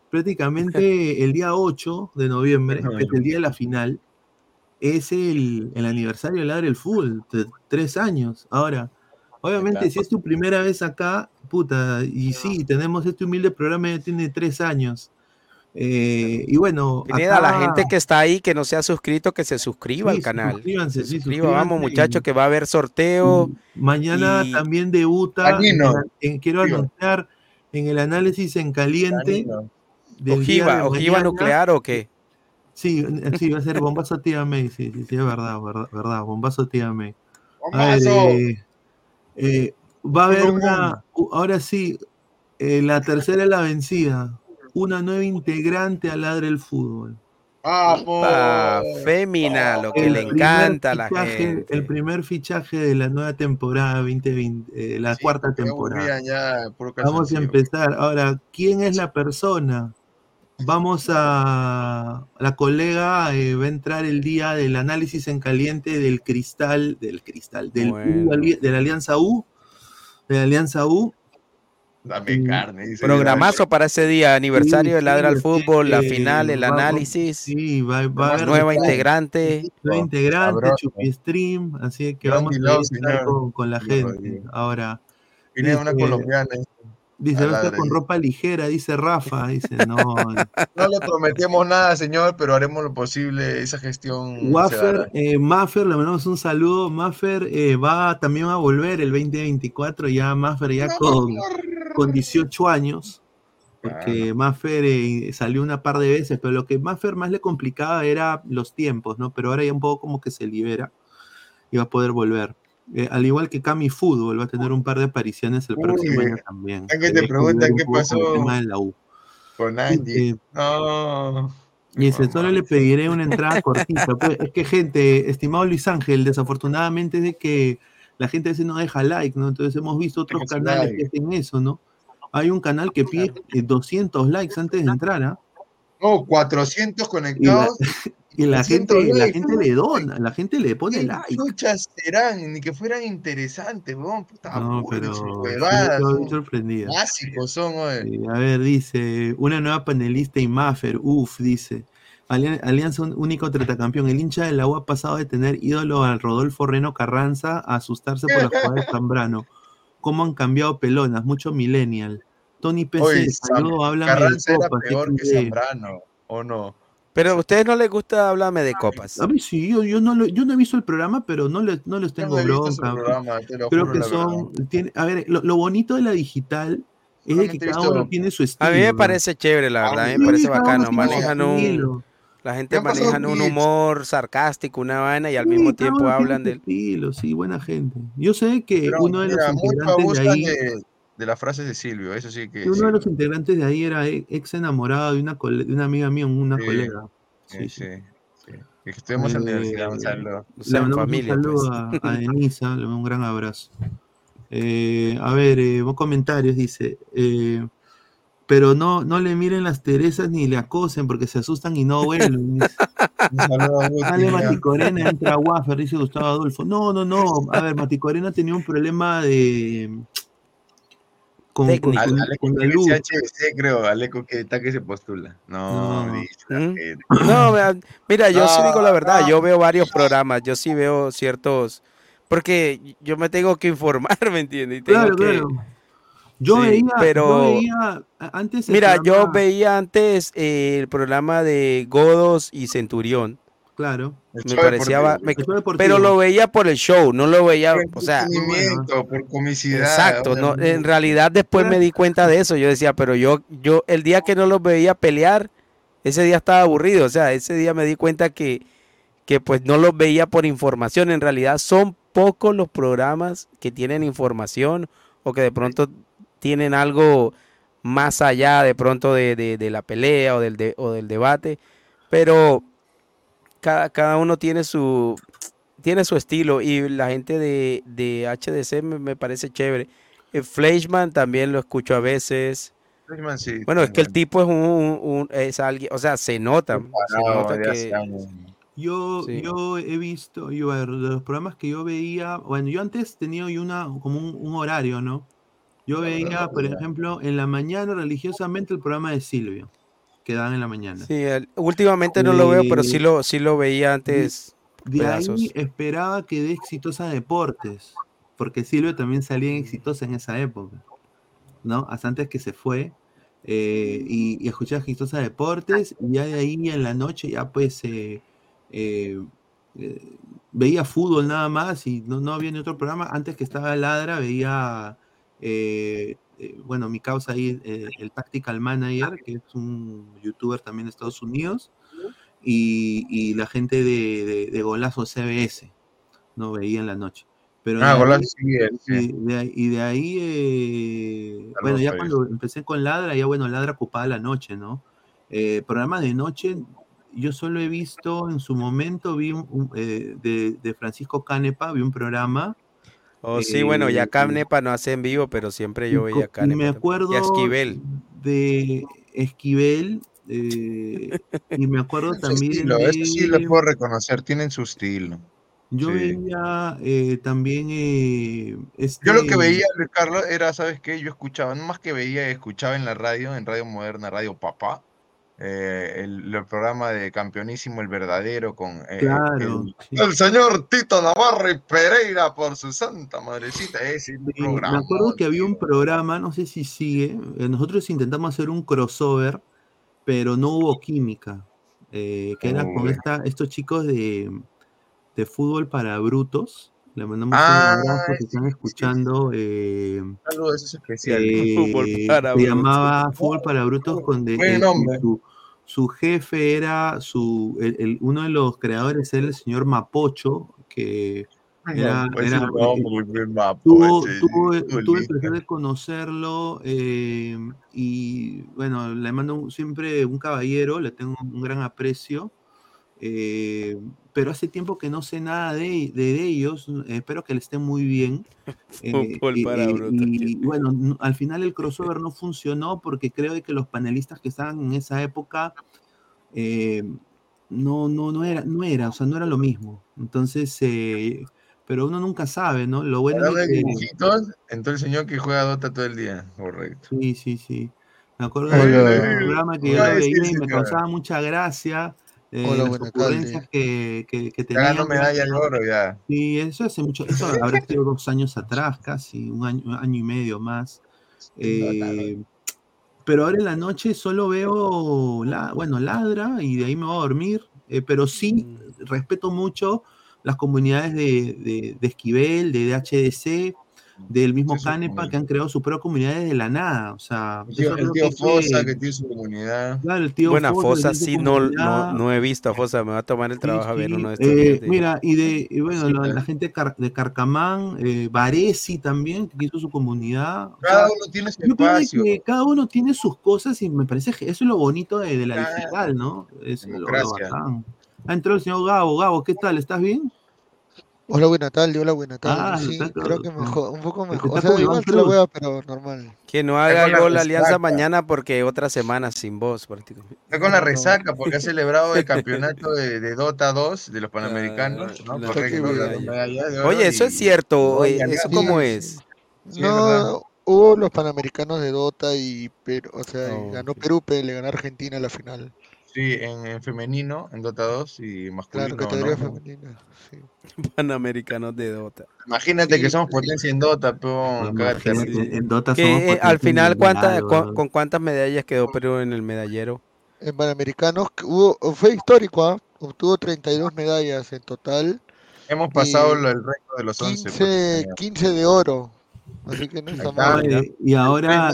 prácticamente el día 8 de noviembre, que es el día de la final, es el, el aniversario del Ladre del Fútbol, de tres años. Ahora, obviamente, si es tu primera vez acá, puta, y sí, tenemos este humilde programa, ya tiene tres años. Eh, y bueno, Pineda, la acá- gente que está ahí, que no se ha suscrito, que se suscriba Sí, al canal. suscríbanse, Se sí, vamos suscríbanse y- muchachos, que va a haber sorteo. Mañana y- también debuta, en- en- quiero anunciar en el análisis en caliente. ¿Ojiva, de ojiva nuclear o qué? Sí, sí, va a ser bombazo tía May, sí, sí, sí, es verdad, verdad, verdad, bombazo tía May. A ver, ¡Bombazo! eh, eh, va a haber una, ahora sí, eh, la tercera es la vencida, una nueva integrante al ladre del fútbol. Pa, fémina, lo que El le encanta a la fichaje- gente. El primer fichaje de la nueva temporada 2020, eh, la cuarta temporada. ya, Vamos a empezar. Ahora, ¿quién es la persona? Vamos a. La colega eh, va a entrar el día del análisis en caliente del cristal, del cristal, del U, Bueno. ali- de la Alianza U, de la Alianza U. Dame carne. dice, Programazo para ese día, aniversario Sí, de Ladra sí, al Fútbol, la eh, final, el vamos- análisis. Sí, va, va a haber nueva integrante. nueva integrante. Chupi Stream, así que vamos a estar con, con la gente. Ahora. Viene una dice- colombiana. Dice, va a estar con ropa ligera, dice Rafa. Dice, no. No le prometemos nada, señor, pero haremos lo posible. Esa gestión. Waffer, dará. eh, Maffer, le mandamos un saludo. Maffer eh, va también a volver el 2024, ya Maffer ya con, con 18 años, porque Maffer eh, salió una par de veces, pero lo que Maffer más le complicaba era los tiempos, ¿no? Pero ahora ya un poco como que se libera y va a poder volver. Eh, al igual que Cami Fútbol, va a tener un par de apariciones el próximo año también. que te preguntan qué poco con el pasó. tema de la U. Con Angie. Dice, No. Dice, solo le pediré una entrada cortita. Pues, es que, gente, estimado Luis Ángel, desafortunadamente es de que la gente a veces no deja like, ¿no? Entonces hemos visto otros canales like. que hacen eso, ¿no? Hay un canal que pide eh, 200 likes antes de entrar, ¿ah? No, 400 Y la, conectados. y la 200 gente, la likes. gente le dona, la gente le pone ¿Qué like. chuchas serán? Ni que fueran interesantes, weón. Puta No, madre, pero huevadas, sorprendido. Básicos son. Sí, a ver, dice, una nueva panelista y Maffer, uff, dice. Ali- Alianza un- único tetracampeón. El hincha de la U ha pasado de tener ídolo al Rodolfo Reno Carranza a asustarse por la jugada de Zambrano. ¿Cómo han cambiado pelonas? Mucho millennial. Tony PC, saludo, de Carranza era peor que. Zambrano, ¿o no? Pero a ustedes no les gusta hablarme de copas. A mí sí, yo, yo no, lo- yo no he visto el programa, pero no, le, no les tengo no he visto ese bronca. programa, te lo Creo juro que son, tiene, a ver, lo, lo bonito de la digital es de que cada uno tiene su estilo. A mí me parece chévere, la verdad, a mí Sí, me parece bacano. Manejan un, la gente manejan un humor sarcástico, una vaina, y al Sí, mismo tiempo hablan del... estilo, sí, buena gente. Yo sé que Pero, uno de los mira, mucho integrantes de abusan ahí, de, de las frases de Silvio, eso sí que uno sí. de los integrantes de ahí era e- ex enamorado de una, de una amiga mía, una Sí, colega. Sí, sí, sí. Estuvimos en la universidad, un saludo. Le mandamos familia, un saludo pues. a, a Denisa, le mando un gran abrazo. Eh, a ver, eh, vos comentarios, dice. eh, pero no, no le miren las Teresas ni le acosen porque se asustan y no vuelven. Un saludo a Guti, Dale. Maticorena, entra a Waffer, dice Gustavo Adolfo. No, no, no. A ver, Maticorena tenía un problema de. Con, con, Al- con- Aleco con la quiere luz. ser HBC, creo. Aleco que está que se postula. No, No. ¿Mm? No, mira, yo sí digo la verdad, no. yo veo varios programas, yo sí veo ciertos, porque yo me tengo que informar, ¿me entiendes? Y tengo Claro, que- claro. Yo Sí, veía, pero yo veía a- antes el mira, yo veía antes eh, el programa de Godos y Centurión. Claro. Me parecía, me- pero lo veía por el show, no lo veía, o sea, por comicidad. Exacto, o sea, no, en realidad después me di cuenta de eso. Yo decía, pero yo, yo, el día que no los veía pelear, ese día estaba aburrido. O sea, ese día me di cuenta que, que pues no los veía por información. En realidad son pocos los programas que tienen información o que de pronto tienen algo más allá de pronto de, de- de la pelea o del, de- o del debate. Pero cada, cada uno tiene su, tiene su estilo y la gente de, de HDC me, me parece chévere. Eh, Fleischman también lo escucho a veces. Klinsmann sí. Bueno, es que el tipo es un, un- un- es alguien, o sea, se nota, se que. Yo, Sí. yo he visto, yo, a ver, de los programas que yo veía, bueno, yo antes tenía una, como un, un horario, ¿no? Yo veía, por ejemplo, en la mañana religiosamente el programa de Silvio, que daban en la mañana. sí, el- últimamente no lo veo, pero sí lo sí lo veía antes De ahí esperaba que dé Exitosa Deportes, porque Silvio también salía en Exitosa en esa época, ¿no? Hasta antes que se fue. eh, y, y escuchaba Exitosa Deportes, y ya de ahí en la noche ya pues eh, eh, veía fútbol nada más y no, no había ni otro programa. Antes que estaba Ladra, veía, eh, bueno, mi causa ahí, eh, el Tactical Manager, que es un youtuber también de Estados Unidos y, y la gente de, de- de Golazo CBS, no veía en la noche. Pero Ah, de Golazo CBS, sí. y de, ahí- y de ahí, eh, bueno, ya cuando empecé con Ladra, ya bueno, Ladra ocupaba la noche, ¿no? Eh, programas de noche, yo solo he visto en su momento, vi un, eh, de, de Francisco Canepa, vi un programa. Oh, sí, bueno, ya eh, Canepa no hace en vivo, pero siempre yo veía y Canepa. me acuerdo Y a Esquivel. de Esquivel, eh, y me acuerdo también estilo, ese sí lo de... puedo reconocer, tienen su estilo. Yo Sí. veía eh, también eh, Yo lo que este- veía, Luis Carlos, era, ¿sabes qué? Yo escuchaba, no más que veía, escuchaba en la radio, en Radio Moderna, Radio Papá, eh, el, el programa de Campeonísimo, el verdadero, con eh, Claro, el, sí. el señor Tito Navarro y Pereira por su santa madrecita. Ese es un Sí, me programa. acuerdo que había un programa, no sé si sigue, eh, nosotros intentamos hacer un crossover, pero no hubo química, eh, que era con esta, estos chicos de, de fútbol para brutos. Le mandamos Ah, un abrazo que están escuchando. eh, Saludos, eso es especial. Fútbol eh, para se brutos. llamaba Fútbol para Brutos con de- Buen eh, nombre. su, su jefe era su el- el- uno de los creadores era el señor Mapocho que era, Pues era- bien mapo, tuvo, ese, tuve, tuve el placer de conocerlo eh, y bueno, le mando un- siempre un caballero, le tengo un gran aprecio, eh, pero hace tiempo que no sé nada de, de ellos, eh, espero que le estén muy bien. eh, Fútbol y- para y- brutos, y bueno, no- al final el crossover no funcionó porque creo de que los panelistas que estaban en esa época eh, no, no, no era, no era, o sea, no era lo mismo. Entonces, eh, pero uno nunca sabe, ¿no? Lo bueno es de que... dibujitos, entró el señor que juega Dota todo el día. Correcto. Sí, sí, sí. Me acuerdo de un programa que yo veía y me causaba mucha gracia. Eh, Hola, las ocurrencias que, que, que Ya ganó tenían. medalla de oro ya. Sí, eso hace mucho, eso habrá sido dos años atrás, casi, un año, un año y medio más. Eh, pero ahora en la noche solo veo, la, bueno, ladra y de ahí me voy a dormir, eh, pero sí respeto mucho las comunidades de, de, de Esquivel, de DHDC, del mismo Sí, Canepa, que han creado sus propias comunidades de la nada. O sea, El tío, el que Fosa que- tiene su comunidad. Claro, el tío Buena Fosa, Fosa, sí, no, no, no he visto a Fosa, me va a tomar el Sí, trabajo a ver uno de estos Eh, días. mira, y de y bueno, Sí, la, la gente de, Car- de Carcamán, eh, Varesi también, que hizo su comunidad. O Cada sea, uno tiene su espacio. que cada uno tiene sus cosas y me parece que eso es lo bonito de, de la digital, ¿no? Es lo, lo Democracia. bacán. Ha entrado el señor Gabo. Gabo, ¿qué tal? ¿Estás bien? Hola, buena tarde, hola, buena tarde. Ah, sí, está creo que mejor, un poco Es mejor. O sea, igual que la hueá, pero normal. Que no haga con la Alianza mañana porque otra semana sin voz prácticamente. Está con la resaca porque ha celebrado el campeonato de, de Dota 2 de los Panamericanos. ¿no? la la oro Oye, eso y- es cierto. ¿Eso y- cómo Sí, es? Sí, es. No, hubo los panamericanos de Dota y Perú, o sea, Oh, ganó. Perú, pero le ganó a Argentina en la final. Sí, en, en femenino, en Dota 2 y masculino. Claro, categoría ¿no? femenina. Sí. Panamericanos de Dota. Imagínate que somos potencia en Dota, pero en Dota somos eh, potencia al final, mundial, ¿cuántas, cu- weón. ¿con cuántas medallas quedó Perú en el medallero? En Panamericanos hubo, fue histórico, ¿ah? Obtuvo 32 medallas en total, Hemos pasado el récord de los 11. 15, 15 de oro. Así que no está mal. Y ahora,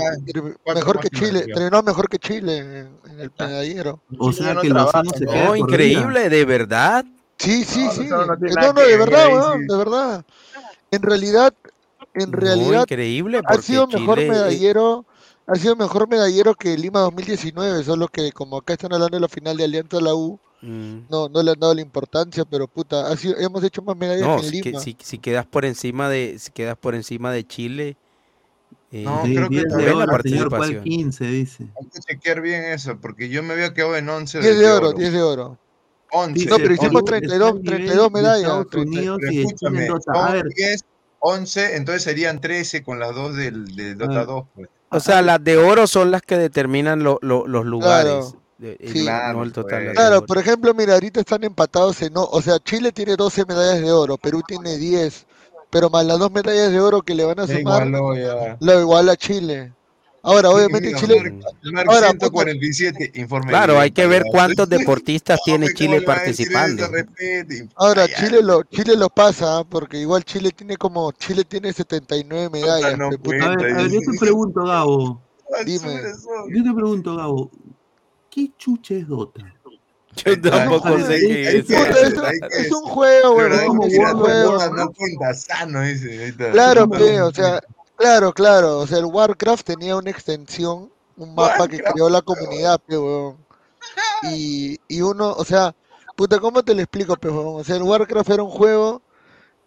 Mejor que Chile, terminó mejor que Chile en, el medallero. o sea que trabaja, se ¿no? queda Oh, increíble, de verdad. Sí, sí, sí. No No, de ver, verdad, weón, de verdad. En realidad, en realidad increíble, ha sido mejor eh, medallero, ha sido mejor medallero que Lima 2019, solo que como acá están hablando de la final de Alianza la U, mm, no, no le han dado la importancia, pero puta, sido, hemos hecho más medallas No, que en si, que- si, si quedas por encima de, si quedas por encima de Chile, Y No, Sí, creo que 10 de también oro, la señor, ¿cuál participación. 15? Dice. hay que chequear bien eso, porque yo me había quedado en 11 10 de, oro, 10 de oro. 11. No, pero hicimos 11. 32, 32 medallas. Estados 30. Unidos Pero y de Chile escúchame, en Dota. A son ver, 10, 11, entonces serían 13 con las dos del, de Dota ver. 2. Pues. O sea, las de oro son las que determinan lo- lo- los lugares. Claro. No- Claro, no el total. pues. de Claro, oro. por ejemplo, mira, ahorita están empatados en... no- O sea, Chile tiene 12 medallas de oro, Perú tiene 10, pero más las dos medallas de oro que le van a sumar, igualó ya. lo iguala Chile. Ahora, obviamente Chile... Mark, Mark Ahora, 147, informe. Claro, hay que ver cuántos deportistas tiene Chile participando. Ahora, Chile lo, Chile lo pasa, ¿ah? porque igual Chile tiene como... Chile tiene 79 medallas. no a ver, a ver, yo te pregunto, Gabo. Dime. Yo te pregunto, Gabo. ¿Qué chucha es Dota? Yo tampoco sé qué es. Es, es un juego, hay es que un juego. no cuenta sano, dice. Claro, pe, o sea, claro, claro, o sea, el Warcraft tenía una extensión, un mapa que creó la comunidad, huevón. Y, y uno, o sea, puta, ¿cómo te lo explico, huevón? O sea, el Warcraft era un juego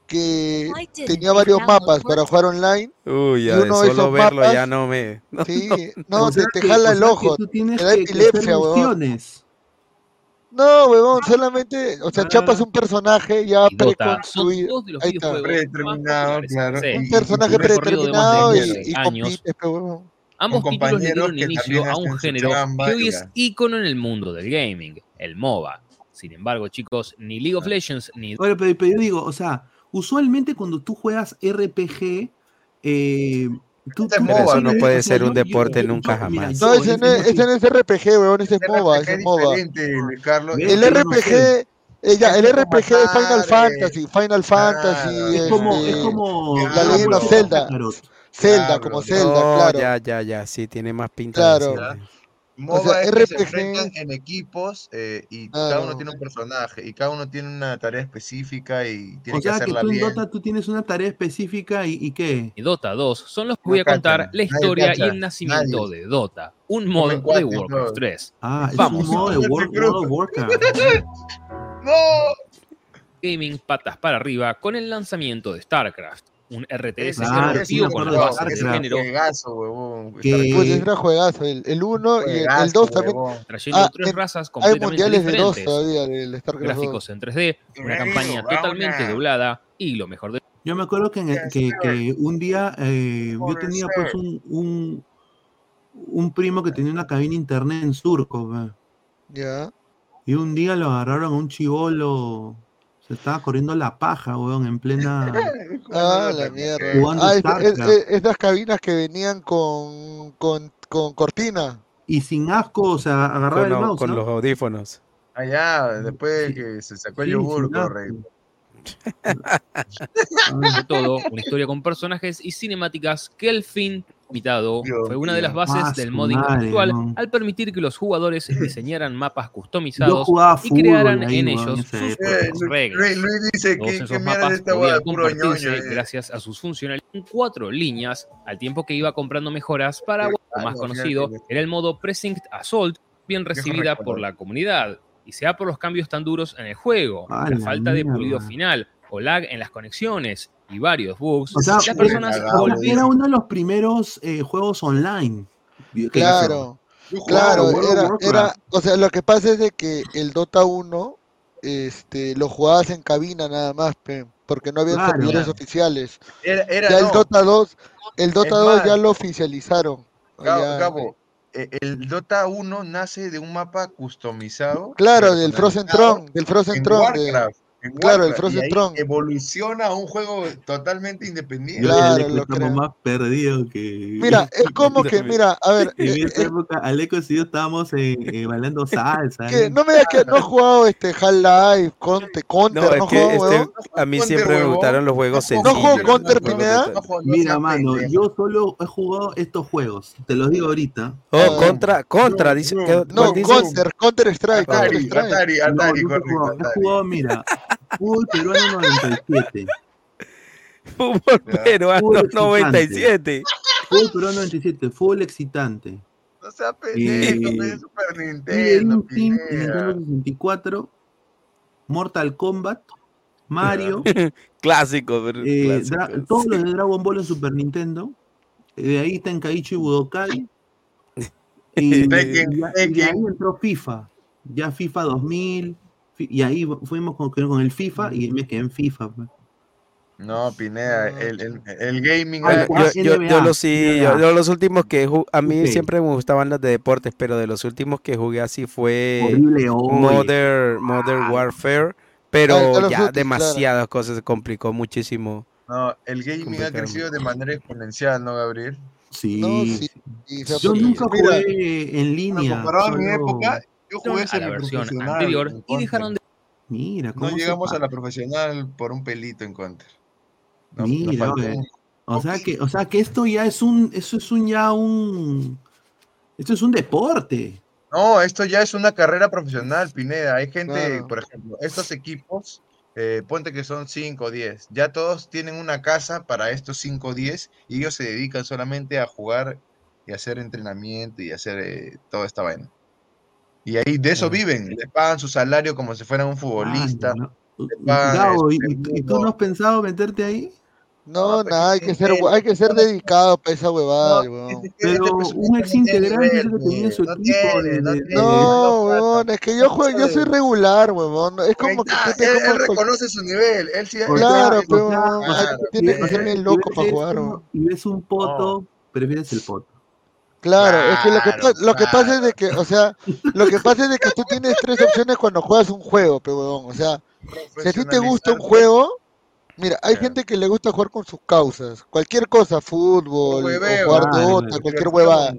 que tenía varios mapas para jugar online. Uy, y ya de uno de solo esos verlo mapas, ya no me. no, sí, no. no, O te, sea te que- jala o el ojo, tú tienes te da epilepsia, misiones. No, huevón, solamente, o sea, Ah. chapas un personaje ya Y preconstruido. dos de los Ahí está. Predeterminado, claro. PC. Un personaje de de predeterminado y, 12 y años. compites. Ambos títulos le compañeros dieron que inicio a un género que hoy y es ícono en el mundo del gaming, el MOBA. Sin embargo, chicos, ni League of Legends ni Ahora, pero, pero yo digo, o sea, usualmente cuando tú juegas RPG, eh, tú, Este tú MOBA, Eso no puede ser un deporte yo- nunca yo- mira, jamás. No, ese en no, es, ese no es RPG, weón, ese es MOBA, ese es MOBA. diferente, Luis Carlos. ¿Ves? El RPG, sé. eh, ya, el RPG de Final eh, Fantasy, Final Fantasy, claro. Es como, es como la leyenda Zelda. Zelda, Claro. como Zelda, No, claro. ya, ya, ya, sí, tiene más pinta Claro. de Zelda. MOBA O sea, es que se RPG enfrentan en equipos eh, y cada Claro. uno tiene un personaje y cada uno tiene una tarea específica y tiene O que sea que hacerla tú en bien. Dota tú tienes una tarea específica y, y qué. y Dota 2 son los que No voy a contar cachan, la historia y el nacimiento nadie. de Dota, un modo de cuates, Warcraft bro. 3. Ah, es Vamos. un modo de, War- modo de Warcraft. ¡No! Gaming patas para arriba con el lanzamiento de StarCraft, un RTS Claro, sí, con acuerdo de bases del StarCraft. género, Juegazo, huevón. Que- Pues es un juegazo, el, el 1 y el, el Juegazo, 2 también. trayendo Ah, tres en- razas hay completamente mundiales de 2 diferentes, todavía del StarCraft 2. gráficos en 3D, una campaña Rauna. totalmente doblada y lo mejor de Yo me acuerdo que, en el- que, que un día eh, yo tenía pues un, un, un primo que tenía una cabina internet en Surco. Ya. Y un día lo agarraron a un chivolo. Se estaba corriendo la paja, weón, en plena. Ah, la mierda. Ah, es- es- es- estas cabinas que venían con, con, con cortina. Y sin asco, o sea, agarraba Con, el lo- mouse. con ¿no? los audífonos. Allá, después de que se sacó el Sí, yogur, sin corre. asco. de todo, una historia con personajes y cinemáticas que al fin invitado Dios fue una de las bases del modding madre, actual no. al permitir que los jugadores diseñaran mapas customizados y crearan ahí, en ellos sus. Eh, reglas. Luis- dice Todos que, esos que mapas esta podían compartirse ñoño. eh. gracias a sus funcionalidades en cuatro líneas, al tiempo que iba comprando mejoras para claro, más conocido era el modo Precinct Assault, bien recibida por la comunidad, y sea por los cambios tan duros en el juego, la falta de pulido final o lag en las conexiones y varios bugs, O sea, las era, personas uno de los primeros eh, juegos online. Claro, claro, era, era, o sea, lo que pasa es de que el Dota 1, este, lo jugabas en cabina nada más, porque no había Claro. servidores oficiales. Era, era Ya el no. Dota 2, el Dota Es 2 más, ya lo oficializaron. Ya- Gabo, eh, el Dota 1 nace de un mapa customizado. Claro, del Frozen Throne, del Frozen de- Warcraft. claro, el Frozen Throne. Evoluciona a un juego totalmente independiente. Claro, Aleco estamos más perdidos que. Mira, es como que, mira, a ver, En eh, esa eh, época, Aleco y yo estábamos eh, eh, bailando salsa. que ¿eh? no me digas que no he jugado este Half-Life, Counter, No, ¿no, es que juego, este, a mí siempre me gustaron los juegos No ¿No sencillos. juego Counter, Pineda? de- No, no Mira, mano, yo solo he jugado estos juegos. Te los digo ahorita. Oh, Ah. contra, contra, dice. no, ¿qué- No, ¿Cuál dices? Counter, Counter Strike, Counter Atari, Strike. Atari, No, Atari, yo he correcto. jugado, mira, fútbol peruano 97. Fútbol peruano Fútbol excitante. 97. Fútbol peruano 97, fútbol excitante. No seas pendejo, Eh, pe, Super Nintendo. Nintendo 64, Mortal Kombat, Mario, Clásico, pero eh, clásico. Dra- todos los de Dragon Ball en Super Nintendo, de ahí Tenkaichi Budokai. Y, y- y ahí entró FIFA. Ya FIFA 2000. Y ahí fuimos con, con el FIFA y me quedé en FIFA. No, Pineda, el, el, el gaming. Ay, ah. Yo, yo, yo los sí, yo, yo los últimos que ju- a mí Ok. siempre me gustaban las de deportes, pero de los últimos que jugué así fue. Modern, Modern Warfare, pero Ah, of ya Duty, claro. demasiadas cosas se complicó muchísimo. No, el gaming ha crecido de manera exponencial, ¿no, Gabriel? Sí. No, sí. sí, Yo nunca Mira, jugué en línea. comparado a mi época, jugué a la versión anterior y Counter. dejaron de Mira, No cómo llegamos a la profesional por un pelito en Counter. Mira, O sea que, o sea que esto ya es un, eso es un ya un, esto es un deporte. No, esto ya es una carrera profesional, Pineda. Hay gente, Claro. por ejemplo, estos equipos, eh, ponte que son 5 o 10, ya todos tienen una casa para estos 5 o 10 y ellos se dedican solamente a jugar y hacer entrenamiento y hacer eh, toda esta vaina. Y ahí de eso viven, les pagan su salario como si fueran un futbolista. Ay, no. Gabo, ¿y, este, y- tú no has pensado meterte ahí? No, pero nada, hay que ser, hay que ser dedicado para esa huevada, No, Pero un no ex tiene integrante que tenía su no equipo tiene, de- no de- tiene, No, no weón, es que yo juego, yo soy regular, weón. Es como que te él, como él cual- reconoce su nivel, él sí Claro, o pero sea, weón, o sea, hay- y tienes que ser bien loco para jugar. Y ves un poto, prefieres el poto. Claro, es que lo que, Claro, pa- lo que pasa es de que, o sea, lo que pasa es de que tú tienes tres opciones cuando juegas un juego, pero weón, o sea, si a ti te gusta un juego, mira, hay gente que le gusta jugar con sus causas, cualquier cosa, fútbol, o hueveo, jugar claro, Dota, claro. cualquier huevada.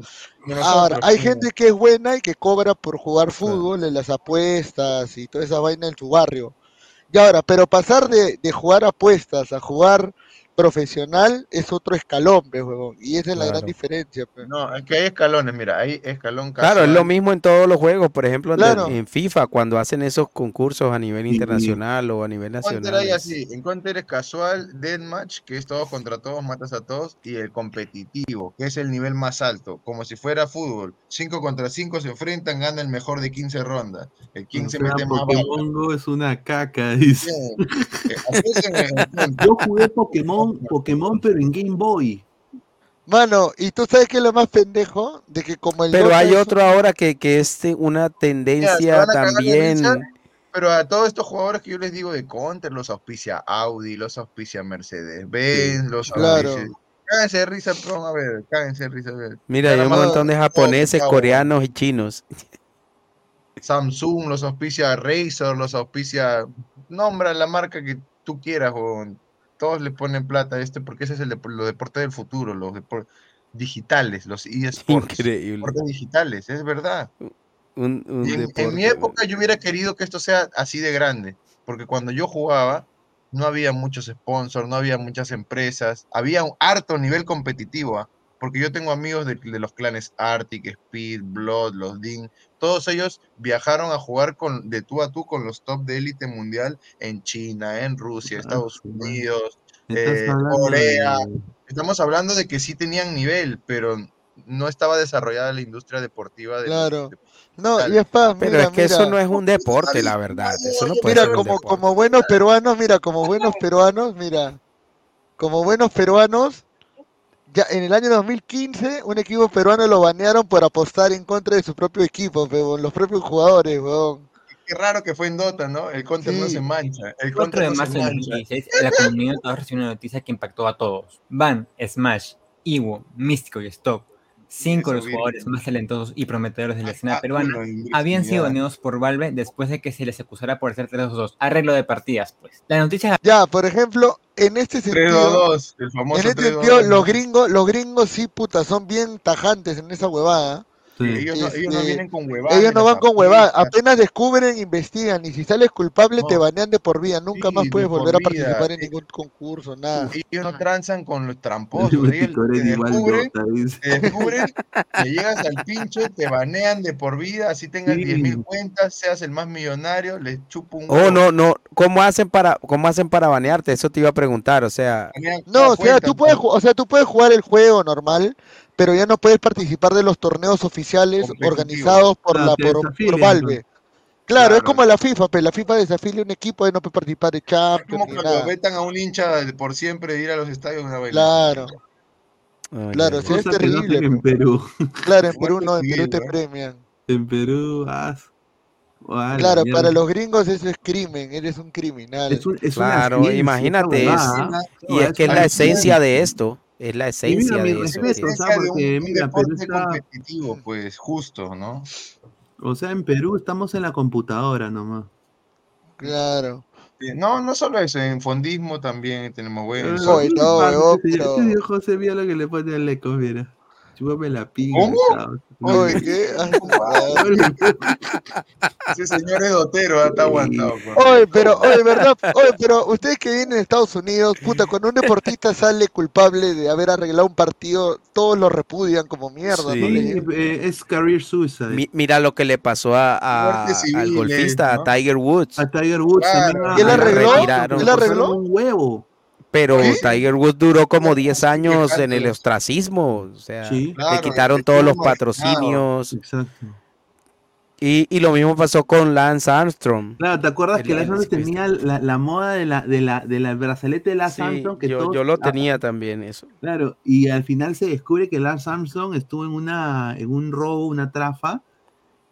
Ahora, hay gente que es buena y que cobra por jugar fútbol en las apuestas y toda esa vaina en su barrio. Y ahora, pero pasar de, de jugar apuestas a jugar profesional es otro escalón, pues, huevón. Y esa es la gran diferencia, pues. No, es que hay escalones, mira, hay escalón Claro, es lo casual. mismo en todos los juegos, por ejemplo, en- Claro. en FIFA, cuando hacen esos concursos a nivel Sí. internacional o a nivel nacional. hay así, en Counter es casual, deathmatch, que es todos contra todos, matas a todos, y el competitivo, que es el nivel más alto, como si fuera fútbol. 5 contra 5 se enfrentan, gana el mejor de 15 rondas. El O 15 sea, mete más. Pokémon Go es una caca, dice. Eh. Yo jugué Pokémon, Pokémon, pero en Game Boy. Mano, y tú sabes que es lo más pendejo, de que como el Pero hay es otro ahora que, que es una tendencia cagar también. pero a todos estos jugadores que yo les digo de Counter, los auspicia Audi, los auspicia Mercedes-Benz, los Claro. auspicia... Cáguense de risa, pero a ver, cáguense de risa. a ver. Mira, hay un montón de japoneses, coreanos y chinos. Samsung los auspicia Razer, los auspicia. Nombra la marca que tú quieras, huevón. Todos le ponen plata a este porque ese es el dep- los deportes del futuro, los deportes digitales, los eSports. Increíble. Deportes digitales, es verdad. Un, un Y en, en deporte, mi época yo hubiera querido que esto sea así de grande, porque cuando yo jugaba no había muchos sponsors, no había muchas empresas, había un harto nivel competitivo, ¿ah? Porque yo tengo amigos de, de los clanes Arctic, Speed, Blood, los DIN, todos ellos viajaron a jugar con, de tú a tú con los top de élite mundial en China, en Rusia, Estados Unidos, eh, Corea. de- Estamos hablando de que sí tenían nivel, pero no estaba desarrollada la industria deportiva de los- Claro. No, y es pa, Pero mira, es que mira. eso no es un deporte, la verdad. Eso no puede Mira, ser como buenos peruanos, mira, como buenos peruanos, mira, como buenos peruanos, ya en el año 2015 un equipo peruano lo banearon por apostar en contra de su propio equipo, weón, los propios jugadores, weón. Qué raro que fue en Dota, ¿no? El counter no Sí. se mancha. El counter de no más se en mancha. 2016, la comunidad recibió una noticia que impactó a todos. Van, Smash, Iwo, Místico y Stock, cinco de los jugadores más talentosos y prometedores de la escena peruana, habían sido baneados por Valve después de que se les acusara por hacer 3-2-2. Arreglo de partidas, pues. La noticia Ya, por ejemplo, en este sentido, 3-2-2, el en famoso este 3-2-2. sentido, los gringos, los gringos sí, puta, son bien tajantes en esa huevada. Sí, ellos, no, ellos no vienen con huevadas. Ellos no van con huevadas, apenas descubren, investigan y si sales culpable te banean de por vida, nunca Sí, más de puedes volver a participar en Eh, ningún concurso, nada. Ellos no tranzan con los tramposos. Ellos te descubren, te descubren, te llegas al pincho, te banean de por vida, así tengas Sí. 10.000 cuentas, seas el más millonario, les chupo un Oh, huevo. no, no. ¿Cómo hacen para, cómo hacen para banearte? Eso te iba a preguntar. O sea, No, o sea, cuenta, tú puedes, o sea, tú puedes jugar el juego normal, pero ya no puedes participar de los torneos oficiales organizados por Ah, la por, por Valve. Claro, es como la FIFA, pero la FIFA desafilia un equipo y no puede participar de Es como Champions cuando vetan a un hincha de por siempre de ir a los estadios de una vaina. Claro. Claro, sí, es no terrible. en pe. Perú. Claro, en Perú no, en Perú te premian. En Perú, ah, a la Claro, mierda. para los gringos eso es crimen, eres un criminal. Es, un, es Claro, imagínate, esa es, huevada, y es que es la esencia de esto, es la mira, esencia mi de eso. respeto, que- o sea, un, porque un mira, Perú deporte está, competitivo, pues justo, ¿no? o sea, en Perú estamos en la computadora nomás. Claro. No, no solo eso, en fondismo también tenemos buen Eh, no, pero- ese viejo José vio lo que le pone al eco, mira. Chúpame la pinga. ¿Cómo? chao. Oye, ¿qué? Ese señor es dotero, ah, está aguantado. con- Oye, pero, oye, ¿verdad? Oye, pero ustedes que vienen de Estados Unidos, puta, cuando un deportista sale culpable de haber arreglado un partido, todos lo repudian como mierda. Sí. Eh, es career suicide. Mi- mira lo que le pasó a, al golfista, ¿no? a Tiger Woods, A Tiger Woods Claro. también. ¿Y él a- arregló? ¿Él le arregló? un huevo. Pero. Tiger Woods duró como 10 años en el ostracismo, o sea, Sí. le Claro, quitaron todos los patrocinios Exacto. y, y lo mismo pasó con Lance Armstrong. Claro, ¿te acuerdas El- que Lance Armstrong tenía la, la moda de la, de la, de la brazalete de Lance Sí, Armstrong? Que yo, todos- yo lo ah, tenía también eso. Claro, y al final se descubre que Lance Armstrong estuvo en una en un robo, una trafa,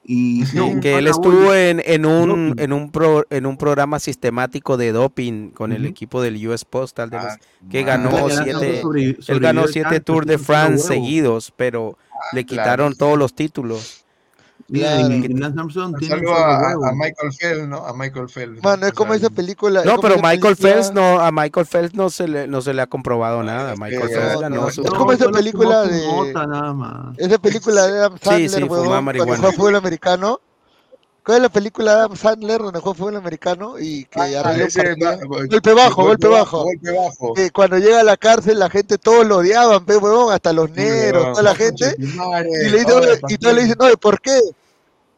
y No, un que él estuvo en, en un doping. en un pro- en un programa sistemático de doping con el equipo del US Postal de los Ah, que madre. ganó Claro, siete él ganó siete Tours de France seguidos, pero le claro. quitaron todos los títulos. Claro. Lance Armstrong tiene un a, a Michael Phelps, ¿no? A Michael Phelps. Mano, es O como sea, esa película. es No, como pero Michael película- Phelps no a Michael Phelps no se le no se le ha comprobado nada. es Michael Phelps no, ganó no, su es como esa película de- mota, nada más. Esa película de Adam Sí, Sandler, sí, marihuana. juega fútbol americano. ¿Cuál es la película de Adam Sandler donde juega fútbol americano y que Ah, arregla un ese partido? va- go- Golpe bajo, golpe bajo. Golpe bajo. Que cuando llega a la cárcel la gente todos lo odiaban, pe, huevón, hasta los negros, toda la gente. Madre, Y, le y todos le dicen, oye, ¿por qué?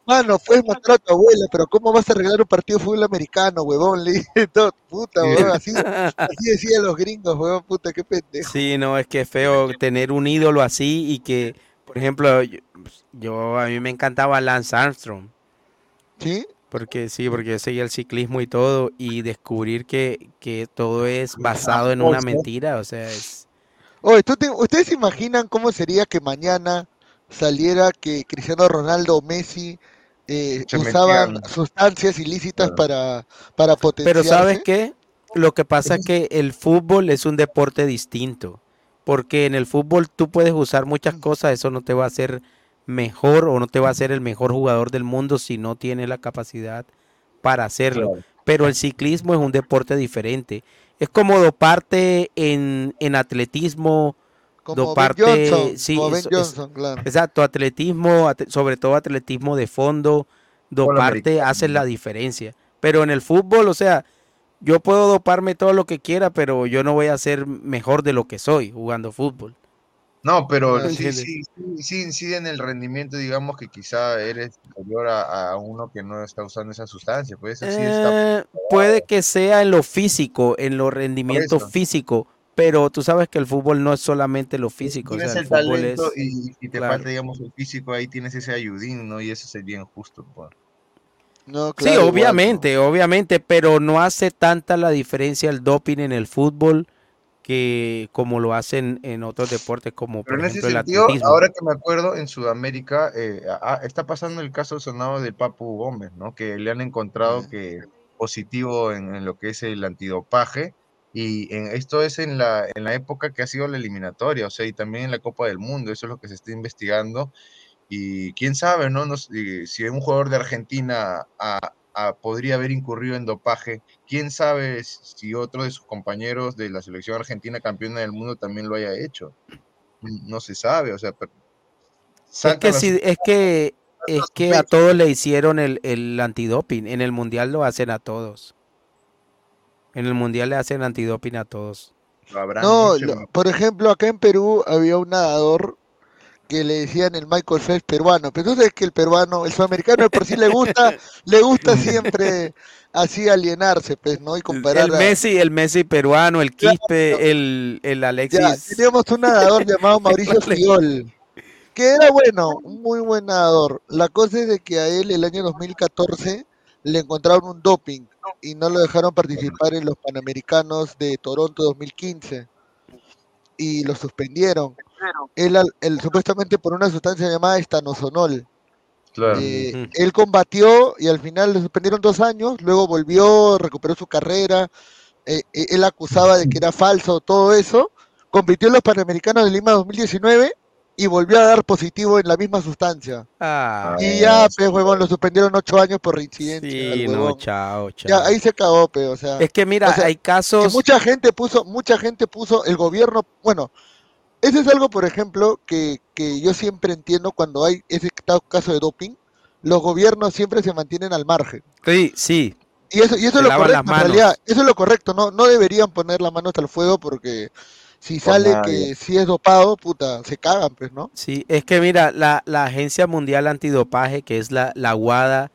Mano, puedes matar a tu abuela, pero ¿cómo vas a arreglar un partido de fútbol americano, huevón? Le dije, todo, puta, huevón, así, así decían los gringos, huevón, puta, qué pendejo. Sí, no, es que es feo tener un ídolo así y que, por ejemplo, yo, yo- a mí me encantaba Lance Armstrong. ¿Sí? Porque sí, porque yo seguía el ciclismo y todo y descubrir que, que todo es basado en una mentira, o sea, es... Oye, ¿tú te- ¿ustedes se imaginan cómo sería que mañana saliera que Cristiano Ronaldo o Messi eh, usaban metían. sustancias ilícitas para, para Pero potenciarse? ¿sabes qué? Lo que pasa es que el fútbol es un deporte distinto, porque en el fútbol tú puedes usar muchas cosas, eso no te va a hacer mejor o no te va a hacer el mejor jugador del mundo si no tienes la capacidad para hacerlo. Claro. Pero el ciclismo es un deporte diferente. Es como doparte en, en atletismo, Como Ben doparte, Johnson, sí, como Ben eso es- Johnson, claro. exacto, atletismo, at- sobre todo atletismo de fondo, doparte hace la diferencia. Pero en el fútbol, o sea, yo puedo doparme todo lo que quiera, pero yo no voy a ser mejor de lo que soy jugando fútbol. No, pero ¿Me sí, entiendes? sí, sí, sí incide en el rendimiento, digamos que quizá eres superior a, a uno que no está usando esa sustancia, pues eso sí está. Eh, puede que sea en lo físico, en lo rendimiento físico, pero tú sabes que el fútbol no es solamente lo físico, o Tienes sea, el el fútbol talento es... y, y te claro. falta, digamos, el físico, ahí tienes ese ayudín, ¿no? Y eso sería injusto. pues. No, Sí, claro, igual, obviamente, obviamente, pero no hace tanta la diferencia el doping en el fútbol que como lo hacen en otros deportes como Pero por en ese ejemplo el sentido, atletismo. ahora que me acuerdo, en Sudamérica eh, ah, está pasando el caso sonado del Papu Gómez, ¿no? Que le han encontrado que positivo en, en lo que es el antidopaje. Y en, esto es en la, en la época que ha sido la eliminatoria, o sea, y también en la Copa del Mundo, eso es lo que se está investigando. Y quién sabe, ¿no? No sé, si un jugador de Argentina ah, ah, podría haber incurrido en dopaje, quién sabe si otro de sus compañeros de la selección argentina campeona del mundo también lo haya hecho. No se sabe, o sea, pero Es que las- es que es que a todos le hicieron el, el antidoping. En el mundial lo hacen a todos. En el mundial le hacen antidoping a todos. No, por ejemplo, acá en Perú había un nadador que le decían el Michael Phelps peruano, pero tú sabes que el peruano, el sudamericano por sí le gusta, le gusta siempre así alienarse, pues, ¿no? Y comparar El a- Messi, el Messi peruano, el Quispe, el, el Ya, Alexis. teníamos un nadador llamado Mauricio Fiol, que era bueno, un muy buen nadador. La cosa es de que a él el año 2014 le encontraron un doping y no lo dejaron participar en los Panamericanos de Toronto 2015 y lo suspendieron. Él, al- él supuestamente por una sustancia llamada estanosonol. Claro. Eh, él combatió y al final le suspendieron dos años, luego volvió, recuperó su carrera, eh, eh, él acusaba de que era falso todo eso, compitió en los Panamericanos de Lima 2019 y volvió a dar positivo en la misma sustancia. Ah, Y ya, pues, huevón, lo suspendieron ocho años por reincidencia. sí, no, chao, chao. Ya, ahí se cagó, pe, o sea. Es que mira, o sea, hay casos. que mucha gente puso, mucha gente puso, el gobierno, bueno, ese es algo, por ejemplo, que, que yo siempre entiendo cuando hay ese ca- caso de doping, los gobiernos siempre se mantienen al margen. Sí, sí. Y eso, y eso es lo correcto, en realidad, eso es lo correcto, no, no deberían poner las manos al fuego porque si Por sale nadie. que si es dopado, puta, se cagan, pues, ¿no? Sí, es que mira, la, la Agencia Mundial Antidopaje, que es la, la WADA,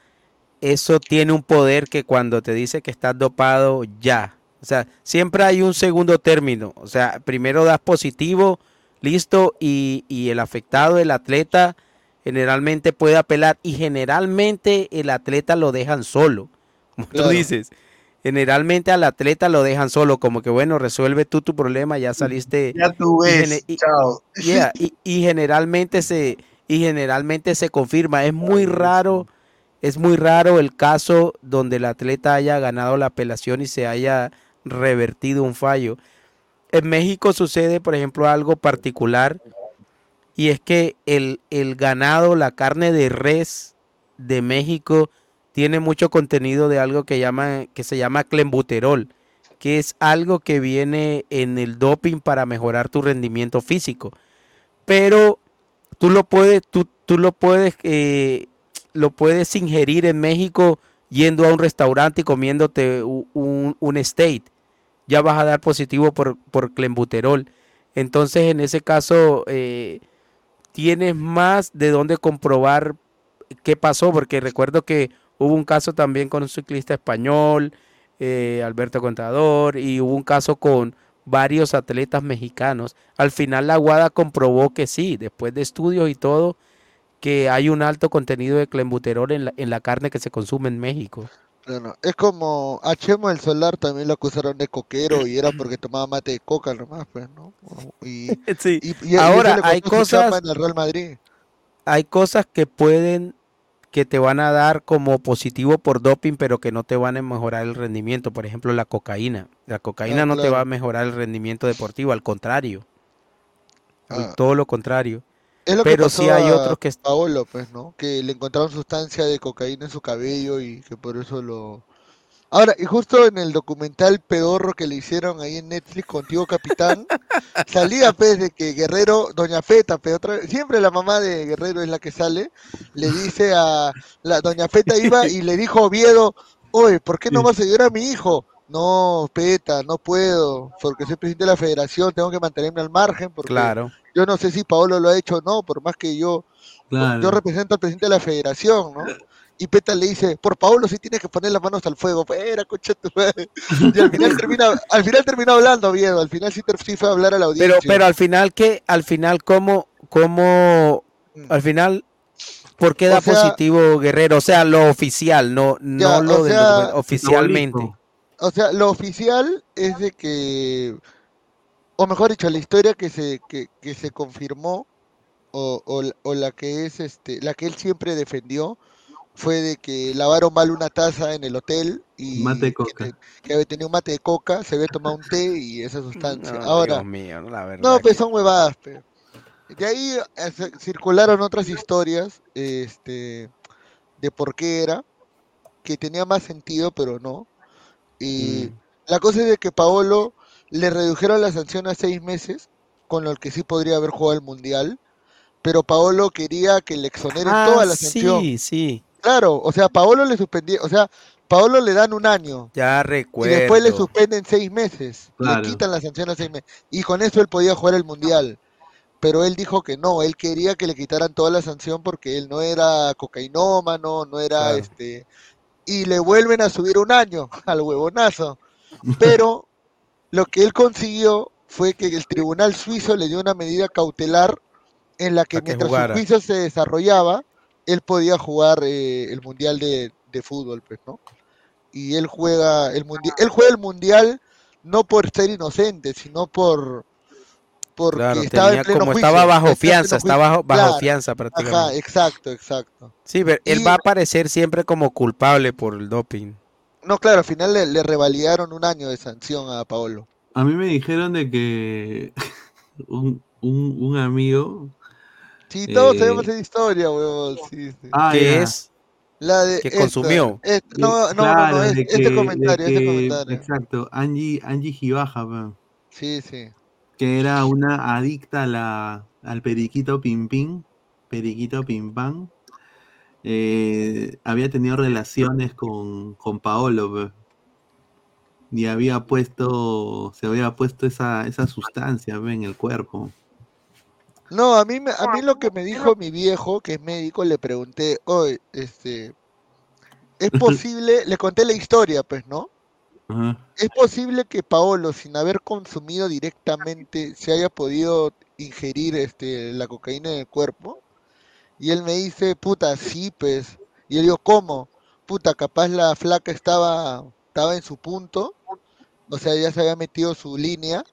eso tiene un poder que cuando te dice que estás dopado, ya. O sea, siempre hay un segundo término. O sea, primero das positivo, listo, y, y el afectado, el atleta, generalmente puede apelar y generalmente el atleta lo dejan solo, como Claro. tú dices. Generalmente al atleta lo dejan solo, como que bueno, resuelve tú tu problema, ya saliste. Ya tú ves, y- chao. Yeah, y, y generalmente se y generalmente se confirma. Es muy raro, es muy raro el caso donde el atleta haya ganado la apelación y se haya revertido un fallo. En México sucede, por ejemplo, algo particular y es que el, el ganado, la carne de res de México tiene mucho contenido de algo que llama que se llama clenbuterol, que es algo que viene en el doping para mejorar tu rendimiento físico. Pero tú lo puedes, tú, tú lo puedes, eh, lo puedes ingerir en México yendo a un restaurante y comiéndote u- un, un steak. Ya vas a dar positivo por, por clenbuterol. Entonces, en ese caso, eh, tienes más de dónde comprobar qué pasó, porque recuerdo que hubo un caso también con un ciclista español, eh, Alberto Contador, y hubo un caso con varios atletas mexicanos. Al final la WADA comprobó que sí, después de estudios y todo, que hay un alto contenido de clenbuterol en la, en la carne que se consume en México. Bueno, es como a Chemo el Solar también lo acusaron de coquero y era porque tomaba mate de coca nomás, pues, ¿no? Y, Sí. y- y- y Ahora, le hay cosas- en el Real Madrid. Hay cosas que pueden, que te van a dar como positivo por doping, pero que no te van a mejorar el rendimiento. Por ejemplo, la cocaína. La cocaína Ah, no te va a mejorar el rendimiento deportivo, al contrario. Ah. Todo lo contrario. Es lo pero que pasó sí hay a otros que Paolo, pues, ¿no? Que le encontraron sustancia de cocaína en su cabello y que por eso lo... Ahora, y justo en el documental pedorro que le hicieron ahí en Netflix contigo, capitán, salía pues de que Guerrero, Doña Feta, pero otra siempre la mamá de Guerrero es la que sale, le dice a la Doña Feta iba y le dijo a Oviedo, oye, ¿por qué no vas a ayudar a mi hijo? No, Peta, no puedo, porque soy presidente de la federación, tengo que mantenerme al margen, porque Claro. yo no sé si Paolo lo ha hecho o no, por más que yo, Claro. yo represento al presidente de la federación, ¿no? Y Peta le dice, por Paolo sí tienes que poner las manos al fuego, era coche tu madre. Y al final termina, al final terminó hablando Oviedo, al final sí, sí fue a hablar a la audiencia. Pero, pero al final, ¿qué? Al final, ¿cómo, cómo, al final, ¿por qué Mm. O da sea- positivo Guerrero? O sea, lo oficial, no, no lo sea- oficialmente. O sea, lo oficial es de que, o mejor dicho, la historia que se, que, que se confirmó, o, o, la- o la que es este, la que él siempre defendió, fue de que lavaron mal una taza en el hotel y Mate de que, coca. te- que había tenido un mate de coca, se había tomado un té y esa sustancia. No, Ahora, Dios mío, no, la verdad. no, pues son huevadas, pe. De ahí eh, circularon otras historias, este, de por qué era, que tenía más sentido, pero no. Y Mm. la cosa es de que Paolo le redujeron la sanción a seis meses, con lo que sí podría haber jugado el mundial, pero Paolo quería que le exoneren Ah, toda la sanción. sí, sí, Claro, o sea, Paolo le suspendía, o sea, Paolo le dan un año ya y recuerdo. después le suspenden seis meses, Claro. le quitan la sanción a seis meses, y con eso él podía jugar el mundial. Pero él dijo que no, él quería que le quitaran toda la sanción porque él no era cocainómano, no era Claro. este. Y le vuelven a subir un año al huevonazo. Pero lo que él consiguió fue que el tribunal suizo le dio una medida cautelar en la que mientras jugara. su juicio se desarrollaba, él podía jugar eh, el mundial de, de fútbol, pues, ¿no? Y él juega el mundial, él juega el mundial no por ser inocente, sino por porque Claro, estaba tenía- en pleno como juicio. estaba bajo fianza, está bajo- bajo Claro, fianza Ajá, prácticamente. exacto, exacto. Sí, pero él va a aparecer siempre como culpable por el doping. No, claro, al final le, le revalidaron un año de sanción a Paolo. A mí me dijeron de que un, un, un amigo. Sí, todos eh, sabemos esa historia, weón. Sí, sí. ah, ¿Qué ya. es? La de que esta, consumió. esta- no, no, no, claro, no, es- este que- comentario, este comentario. Exacto, Angie, Angie Gibaja, pe, Sí, sí. Que era una adicta a la, al periquito pim pim, periquito pim pam. eh, había tenido relaciones con, con Paolo, pe, y había puesto, se había puesto esa, esa sustancia pe, en el cuerpo. No, a mí, me- a mí lo que me dijo mi viejo, que es médico, le pregunté, oye, este, es posible, le conté la historia, pues, ¿no? Ajá. ¿Es posible que Paolo, sin haber consumido directamente, se haya podido ingerir este, la cocaína en el cuerpo? Y él me dice, puta, sí, pues. Y yo digo, ¿cómo? Puta, capaz la flaca estaba, estaba en su punto, o sea, ya se había metido su línea,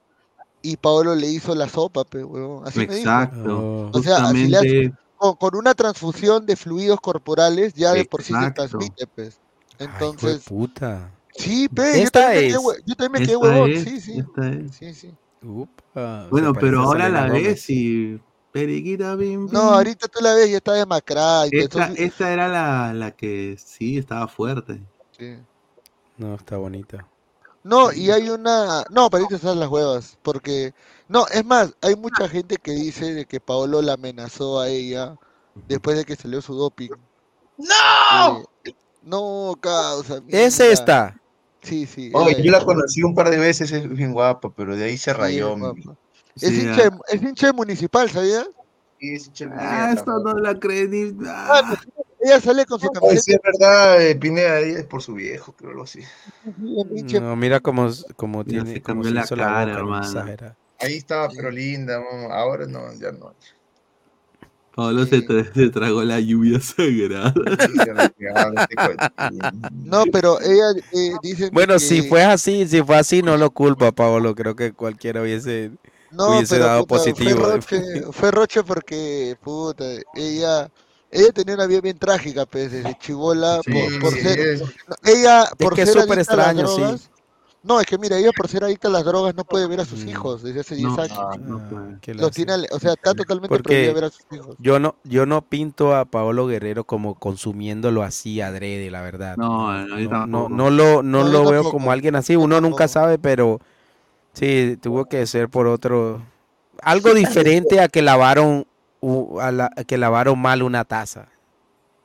y Paolo le hizo la sopa, pues, huevón. Así me dijo. Exacto, O sea, así le hace- con, con una transfusión de fluidos corporales ya de por sí se Exacto. transmite, pues. Ay, Entonces, puta. Sí, pe, yo Esta también me quedé, es. yo también me quedé Esta huevón, es, sí, sí. esta es. Sí, sí. Upa, Bueno, pero ahora la Gómez. ves y periquita pim No, ahorita tú la ves, ya está demacrada y Esta, todo. esta era la, la que sí estaba fuerte. Sí. No, está bonita. No, y hay una. No, pero ahorita están las huevas. Porque. No, es más, hay mucha gente que dice de que Paolo la amenazó a ella después de que salió su doping. ¡No! Eh, no, causa. Es esta. Sí, sí. Yo la conocí un par de veces, es bien guapa, pero de ahí se Sí, rayó. guapa. Es Sí, hincha, ah. de- es hincha de municipal, ¿sabías? Sí, es hincha de Ah, esto no la creí ni. Ah, ah. pues, ella sale con su sí, camiseta. es verdad, eh, Pineda es por su viejo, creo algo así. No, mira cómo, cómo tiene, se cómo se la hizo la cara, boca, no, hermano. Ahí estaba, pero linda, mamá. ahora no, ya no. Pablo se, tra- se tragó la lluvia sagrada. No, pero ella eh, dice Bueno, que... si fue así, si fue así, no lo culpa, Paolo. Creo que cualquiera hubiese, No, hubiese pero dado puta, positivo. Fue Roche, fue Roche porque, puta, ella, ella tenía una vida bien trágica, pues, desde chivola, Sí, por, por ser, es- no, ella, por que es ser súper a las extraño, sí. No, es que mira, ella por ser adicta a las drogas no puede ver a sus Mm. hijos desde hace 10 No, años. ah, no puede. Qué Los tiene, o sea, está totalmente Porque prohibida ver a sus hijos. yo no, yo no pinto a Paolo Guerrero como consumiéndolo así adrede, la verdad. No, no, no, no lo, no No, lo veo tampoco. como alguien así. Uno nunca sabe, pero sí, tuvo que ser por otro, algo diferente a que lavaron, a la- a que lavaron mal una taza.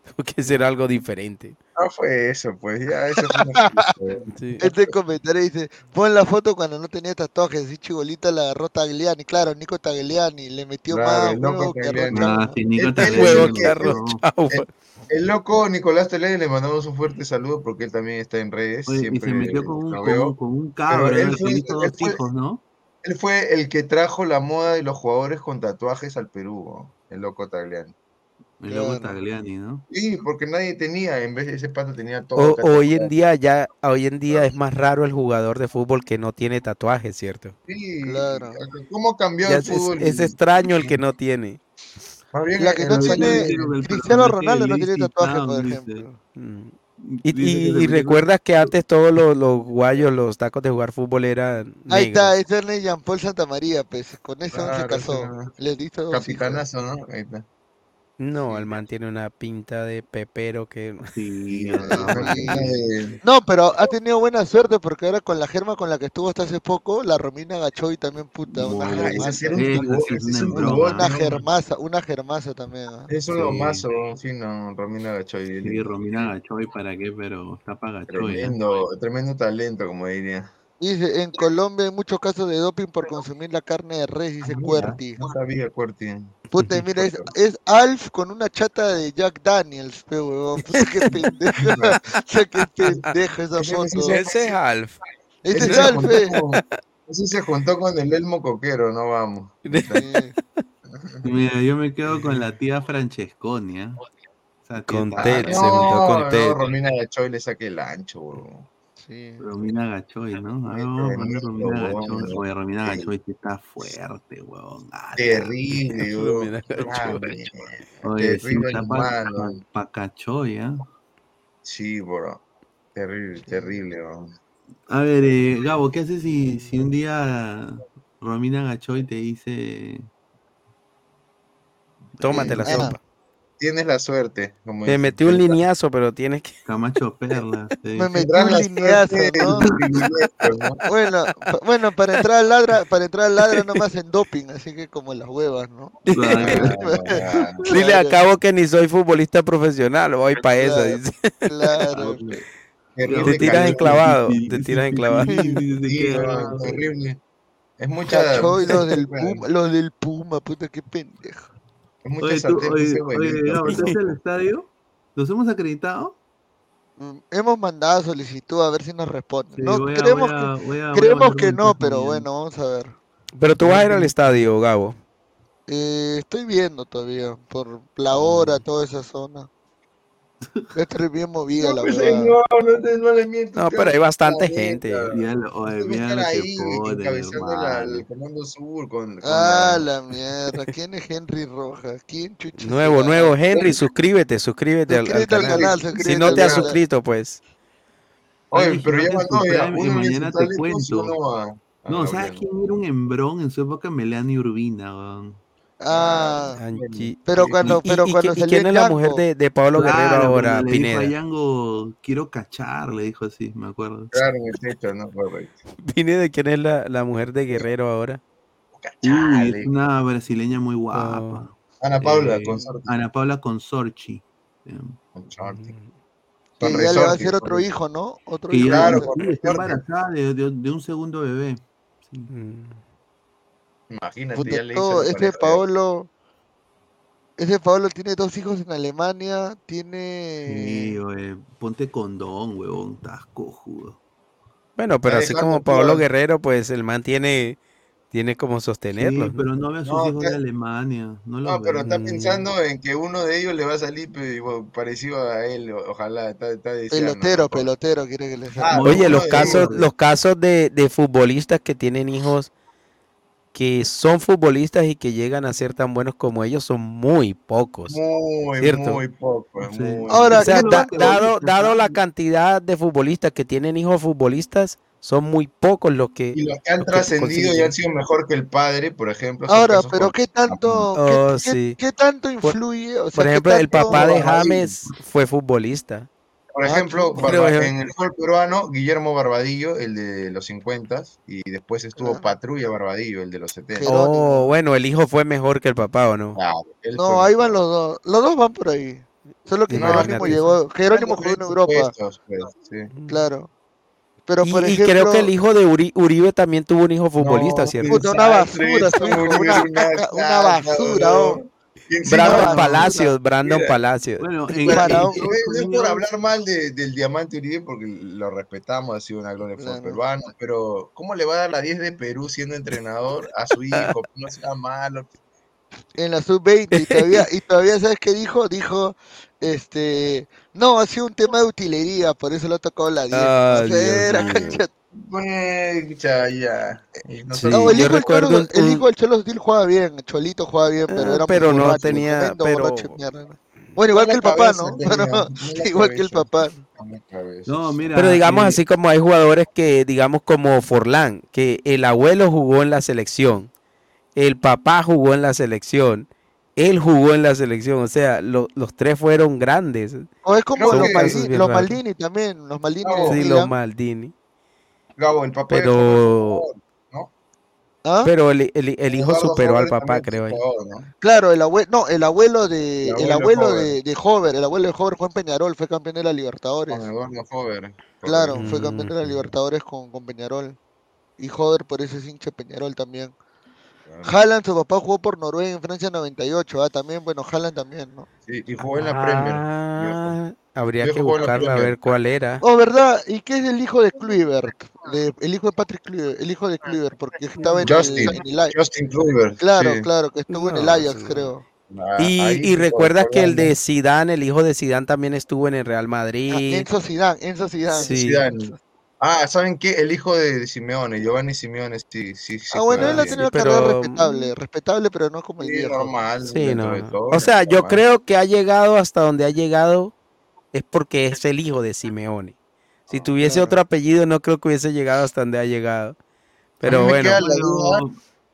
Tuvo que ser algo diferente. No fue eso, pues, ya, eso fue una. Sí. Este comentario dice, pon la foto cuando no tenía tatuajes, así chibolita la agarró Tagliani, claro, Nico Tagliani, le metió Claro, más huevo que Tagliani. arroz Ah, chau. sí, Nico El- el Tagliani que arroz. El, el loco Nicolás Telede le mandamos un fuerte saludo porque él también está en redes, Oye, y siempre se metió con un, con, con un cabro, él fue, dos fue- hijos, ¿no? él fue el que trajo la moda de los jugadores con tatuajes al Perú, ¿no? el loco Tagliani. El loco Claro. Tagliani, ¿no? Sí, porque nadie tenía, en vez de ese pato tenía todo. O- hoy en día ya, hoy en día es más raro el jugador de fútbol que no tiene tatuajes, ¿cierto? Sí, Claro. ¿cómo cambió Ya el es, fútbol? es extraño el que no tiene. Más bien La que no tiene- Cristiano Ronaldo no tiene tatuaje, por ejemplo. Mm. Y, recuerdas que antes todos los, los guayos, los tacos de jugar fútbol eran Ahí está, ese es Jean Paul Santamaría, pues, con ese aún se Claro, casó, hizo dos hijos. Capitanazo, ¿no? Ahí está. No, el man tiene una pinta de pepero que... Sí. Eh, No, pero ha tenido buena suerte porque ahora con la germa con la que estuvo hasta hace poco, la Romina Gachoy también, puta, una Ah, un es es una Una una germaza también. Es un Sí. lomazo, sí, no, Romina Gachoy. Sí, Romina Gachoy, ¿para qué? Pero está para Gachoy. Tremendo, tremendo talento, como diría. Dice, en Colombia hay muchos casos de doping por consumir la carne de res, dice Ah, Cuerti. No sabía, Cuerti. Puta, y mira, es, es Alf con una chata de Jack Daniels, pe huevón. Qué pendejo. O sea, qué pendejo esa Ese- foto. ese- es Alf. Ese Ese es Alf, eh. ese se juntó con el Elmo Coquero, no vamos. Sí. Mira, yo me quedo con la tía Francesconi, ¿eh? Esa tía Con Ted, se juntó con no, Ted. Romina Gachoy le saque el ancho, bro. Sí. Romina Gachoy, ¿no? A ver, vamos a poner Romina Gachoy. Oye, Romina Gachoy sí está fuerte, weón. Ah, Terrible, weón. Romina Gachoy. Oye, sí, Terrible está pa, animal, pa, pa Cachoy, ¿ah? Sí, bro. Terrible, terrible, weón. A ver, eh, Gabo, ¿qué haces si, si un día Romina Gachoy te dice... Tómate la Eh, sopa. Tienes la suerte, como metí un lineazo, pero tienes que. Camacho Perla. Me metí un lineazo, ¿no? Bueno, bueno, para entrar al ladra, para entrar al ladra no me hacen doping, así que como las huevas, ¿no? Dile a cabo que ni soy futbolista profesional, voy para esa. Claro, dice. Claro. Te tiras enclavado, te tiras enclavado. Terrible. Es mucha. Cachoy, los del Puma, los del Puma, puta, qué pendejo. Oye, tú, oye, ese oye, huevito. Gabo, ¿estás en el estadio? ¿Los hemos acreditado? Mm, Hemos mandado solicitud a ver si nos responden. Sí, no, a- creemos a- que, a- creemos que no, pero bueno, vamos a ver. Pero tú vas a ir al estadio, Gabo. Eh, estoy viendo todavía, por la hora, toda esa zona. Estoy bien movida, la pues, verdad. señor, no, te- no le. No, pero hay bastante gente. Oye, ahí encabezando la- el Comando Sur con, con Ah, la- la mierda. ¿Quién es Henry Rojas? ¿Quién chucha? Nuevo, nuevo. Henry, suscríbete, suscríbete al, al Suscríbete al canal. canal, Si suscríbete no te has canal. suscrito, pues. Oye, pero ya mandó, ya, mañana te cuento. No, ¿sabes Gabriel. quién era un embrón en su época? Melania Urbina, weón. Ah, Anchi- pero cuando, ¿Y- y- pero y cuando y salió quién es la mujer de, de Pablo Guerrero Claro, ahora, cuando le dijo a Pineda? Yango, quiero cachar, le dijo así, me acuerdo. Claro, en el techo, no, correcto. Pineda, ¿quién es la, la mujer de Guerrero ahora? Uy, es una brasileña muy guapa. Ana Paula, Eh, Consorti. Ana Paula Consorchi. Consorti. que Con ya le va a hacer otro hijo, ¿no? Otro hijo. Claro, está embarazada de, de- de un segundo bebé. Sí. Imagínate, Puta, ya le ese. Paolo, ese Paolo tiene dos hijos en Alemania, tiene... Sí, oye, ponte condón, huevón, estás cojudo. Bueno, pero Está así como todo. Guerrero, pues el man tiene, tiene como sostenerlo. Sí, pero no ve a sus No, hijos está- de Alemania. No, No, pero está pensando en que uno de ellos le va a salir igual, parecido a él, ojalá, está, está deseando. Pelotero, ¿no? pelotero, quiere que le Ah, salga. Oye, los casos, ellos. los casos de, de futbolistas que tienen hijos que son futbolistas y que llegan a ser tan buenos como ellos son muy pocos. Muy, ¿cierto? muy poco. Sí. Muy, Ahora, O sea, ¿qué da- tanto? dado, dado la cantidad de futbolistas que tienen hijos futbolistas, son muy pocos los que, Y los que han los que trascendido y han sido mejor que el padre, por ejemplo. Ahora, pero ¿qué tanto, Oh, qué, qué- sí. qué tanto Por- influye? O sea, Por ¿qué ejemplo, el papá de? James fue futbolista. Por Ah, ejemplo, Barba- en el fútbol peruano, Guillermo Barbadillo, el de los 50 y después estuvo Ah. Patrulla Barbadillo, el de los 70. Jerónimo. Oh, bueno, el hijo fue mejor que el papá, ¿o no? Claro, No, ahí mejor. van los dos. Los dos van por ahí. Solo que Imagínate Jerónimo llegó, Jerónimo jugó en Europa, pues, sí. claro. Pero Y, por y ejemplo, creo que el hijo de Uri- Uribe también tuvo un hijo futbolista, No, ¿cierto? puta, una basura una una basura, oh. Brandon. Palacios, Brandon Mira, Palacios. Bueno, en, en no es- no por hablar mal de- del diamante Uribe porque lo respetamos, ha sido una gloria Claro. peruano, pero ¿cómo le va a dar la 10 de Perú siendo entrenador a su hijo? No sea malo. en la sub-20 y todavía, y todavía ¿sabes qué dijo? Dijo, este, no, ha sido un tema de utilería, por eso lo tocó la 10. Ah, O sea, Dios era mío. Pues, ya, ya. Sí, No, el yo hijo, del recuerdo Cholo, un- el hijo del Cholo Stil juega bien, Cholito juega bien, pero Ah, era muy pero no borracho, tenía- pero-. Bueno, igual que el papá, ¿no? igual que el papá. No, mira. Pero digamos eh, así como hay jugadores que, digamos como Forlán, que el abuelo jugó en la selección, el papá jugó en la selección, él jugó en la selección, o sea, lo- los tres fueron grandes. O es como los, que- Maldini, los también, los Maldini Sí, los Maldini. Gabo, el papá de Pero-. ¿Ah? Pero el, el- el hijo Eduardo superó al papá, creo. superó, ¿no? Claro, el abuelo, no, el abuelo de, El el abuelo abuelo Hover. de, de Hover, el abuelo de Hover fue en Peñarol, fue campeón de la Libertadores. Con Eduardo Jover. Claro, fue campeón de la Mm. Libertadores con, con Peñarol. Y Hover por eso es hincha Peñarol también. Haaland, su papá jugó por Noruega en Francia 98, ah, también, bueno, Haaland también, ¿no? Sí, y jugó en la Premier. Ah, habría que buscarla a ver cuál era. Oh, ¿verdad? ¿Y qué es el hijo de Kluivert? De, el hijo de Patrick Kluivert, el hijo de Kluivert, porque estaba en Justin, el, en el Justin Kluivert. Claro, sí. claro, que estuvo en el Ajax, sí. creo. Ah, Y, y recuerdas que el de Zidane, el hijo de Zidane también estuvo en el Real Ah, Madrid. Enzo Zidane, Enzo Zidane. Sí. Zidane. Ah, ¿saben qué? El hijo de, de Simeone, Giovanni Simeone, sí, sí, sí. Ah, bueno, él ha tenido Sí, carrera pero- respetable, respetable, pero no como el Sí, viejo. normal. Sí, no. de todo, O sea, yo normal. creo que ha llegado hasta donde ha llegado es porque es el hijo de Simeone. Si tuviese otro apellido, no creo que hubiese llegado hasta donde ha llegado. Pero me bueno, queda la duda,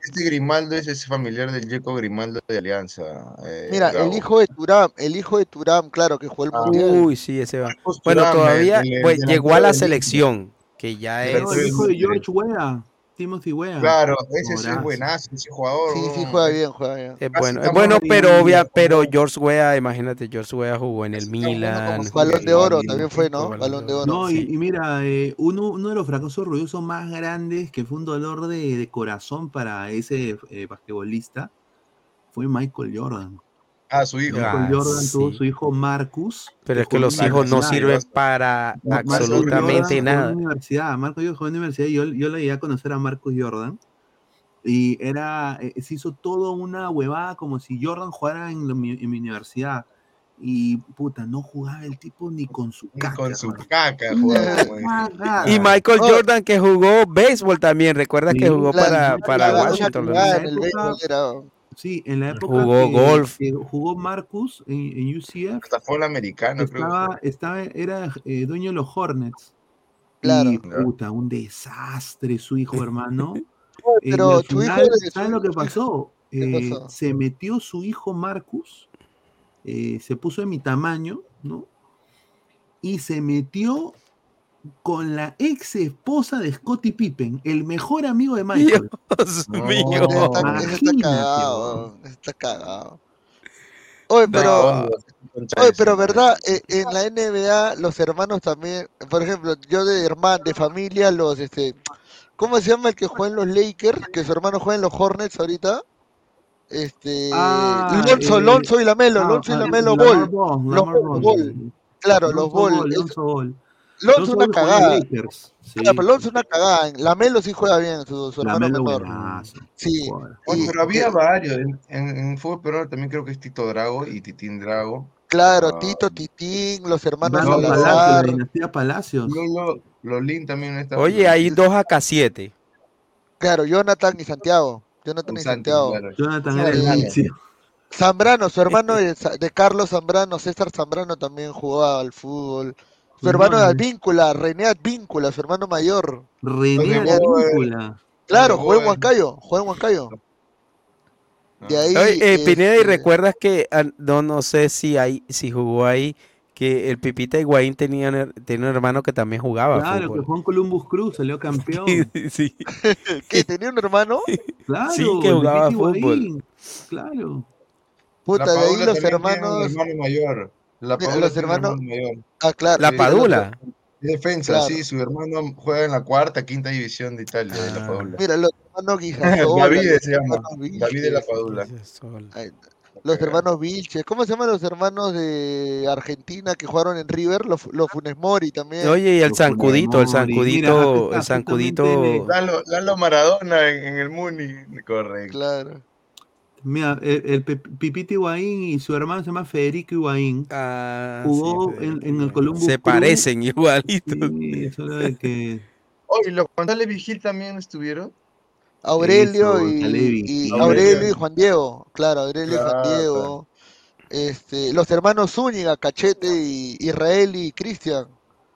este Grimaldo es ese familiar del Yeco Grimaldo de Alianza. eh, Mira, el hijo de Turam, el hijo de Turam, claro, que jugó el Ah. mundial. uy, sí, ese va. Bueno, todavía el- el pues, llegó a la selección, que ya es. Pero el hijo de George Weah, Timothy Weah. Claro, ese sí es buenazo, ese jugador. Sí, sí, juega bien, juega bien. Es bueno, es bueno, pero obvia, pero George Weah, imagínate, George Weah jugó en el Milan. Balón de oro también fue, ¿no? Balón de oro. No, y, mira, eh, uno, uno de los fracasos orgullosos más grandes que fue un dolor de, de corazón para ese eh, basquetbolista fue Michael Jordan. Ah, su hijo. Ah, Michael Jordan tuvo su hijo Marcus. Pero es que los hijos no sirven para absolutamente Jordan en nada. la universidad. Marcus Jordan jugó en la universidad y yo, yo le llegué a conocer a Marcus Jordan. Y era, eh, se hizo toda una huevada como si Jordan jugara en, la mi, en mi universidad. Y puta, no jugaba el tipo ni con su Ni caca. con su caca jugaba. Y Michael Oh. Jordan que jugó béisbol también, recuerda que jugó para, para una Washington. la Sí, en la época Jugó que, golf. que jugó Marcus en, en UCF, Hasta fue el americano, estaba, estaba, era eh, dueño de los Hornets. Claro. Y puta, un desastre su hijo, hermano. Eh, Pero tu hijo final, ¿sabes lo que Eh, pasó? se metió su hijo Marcus, eh, se puso de mi tamaño, ¿no? Y se metió con la ex esposa de Scottie Pippen, el mejor amigo de Michael. Dios No. mío. Está, ese está Imagínate, cagado, está cagado. Oye, pero, oye, pero verdad, eh, en la NBA los hermanos también, por ejemplo, yo de hermano, de familia, los, este, ¿cómo se llama el que juega en los Lakers? Que su hermano juega en los Hornets ahorita. Este, Ah, Lonzo, eh, Lonzo y Lamelo, ah, Lonzo y ah, Lamelo Ball. Los Ball. Claro, los Lonzo Ball. Es- Lonzo Lonzo una cagada. Lakers. Sí, Claro, pero Lonzo una cagada. Lamelo sí juega bien, su, su hermano menor. buenazo. Sí. Y- pero había varios. En, en, en fútbol peruano también creo que es Tito Drago y Titín Drago. Claro, Ah, Tito, Titín, los hermanos Salazar. Palacio, la dinastía Palacios. Lolo, Lolín también está. Oye, hay dos AK7. Claro, Jonathan y Santiago. Jonathan y Santi, Santiago. claro. Jonathan era el Sí. vicio. Zambrano, su hermano de, de Carlos Zambrano, César Zambrano también jugaba al fútbol. Su hermano de. Advíncula, René Advíncula, su hermano mayor. René Advíncula. Claro, juega en Huancayo, juega en Huancayo. De ahí, Oye, eh, Pineda, ¿y este, recuerdas que, ah, no, no sé si ahí, si jugó ahí, que el Pipita Higuaín tenía, tenía un hermano que también jugaba Claro, que fútbol? jugó en Columbus Cruz, salió campeón. Sí, ¿qué? ¿Tenía un hermano? Claro, Sí, que jugaba fútbol. Higuaín. Claro. Puta, de ahí los un hermanos. hermano mayor. La Padula hermano mayor. Ah, claro. La sí, Padula. Defensa, Claro. sí, su hermano juega en la cuarta, quinta división de Italia, de la Ah. Padula. Mira, los hermanos Guijasola, David se llama, David de la Padula. ay, los hermanos Vilches. ¿Cómo se llaman los hermanos de Argentina que jugaron en River? Los, los Funes Mori también. Oye, y el Los zancudito, el acá el justamente zancudito. Lalo, Lalo Maradona en, en el Muni, correcto. Claro. Mira, el, el Pipita Higuaín y su hermano se llama Federico Higuaín. Ah, Jugó sí, en, en el Columbus Se parecen igualitos. Sí, solo de que Oye, ¿los González Vigil también estuvieron? Aurelio Eso, y. Aurelio y Juan Diego, claro, Aurelio y Juan Claro, Diego. Este, los hermanos Zúñiga, Cachete y Israel y Cristian.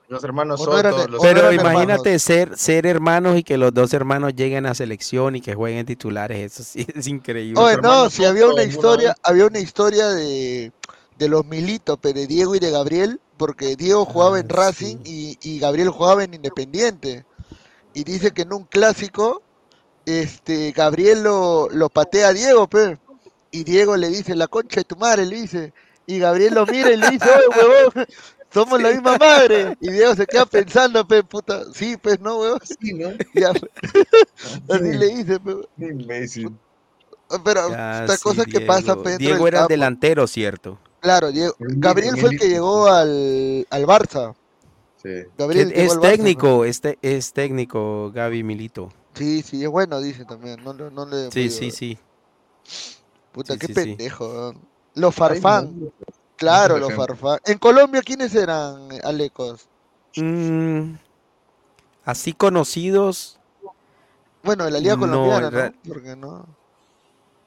Los hermanos eran- Soto, los Pero imagínate hermanos. ser, ser hermanos y que los dos hermanos lleguen a selección y que jueguen titulares, eso sí es increíble. Oye, no, si había una historia, había una historia de, de los Militos, pero de Diego y de Gabriel, porque Diego jugaba en Ah, Racing y, y Gabriel jugaba en Independiente. Y dice que en un clásico, este, Gabriel lo, lo patea a Diego, pe, y Diego le dice, la concha de tu madre, le dice, y Gabriel lo mira y le dice, oye, huevón, somos la misma madre. Y Diego se queda pensando, pe, puta, sí, pues, no, huevón. Sí, ¿no? Ya, así le dice, pe. Imbécil. Pero Ya, estas sí, cosas que pasan Diego. pe, Diego era campo. delantero, ¿cierto? Claro, Diego. El Gabriel fue el que llegó al, al Barça. Sí. Gabriel es al Barça, técnico, este es técnico, Gaby Milito. ¿no? Sí, sí, es bueno, dice también. No, le- no le Sí, sí, sí. Puta, Sí, qué sí, sí. pendejo. weón. Los Ay, Farfán. No. Claro, los. Farfán. En Colombia, ¿quiénes eran, Alecos? Mm, Así conocidos. Bueno, de la Liga no, Colombiana, ¿no? Porque no.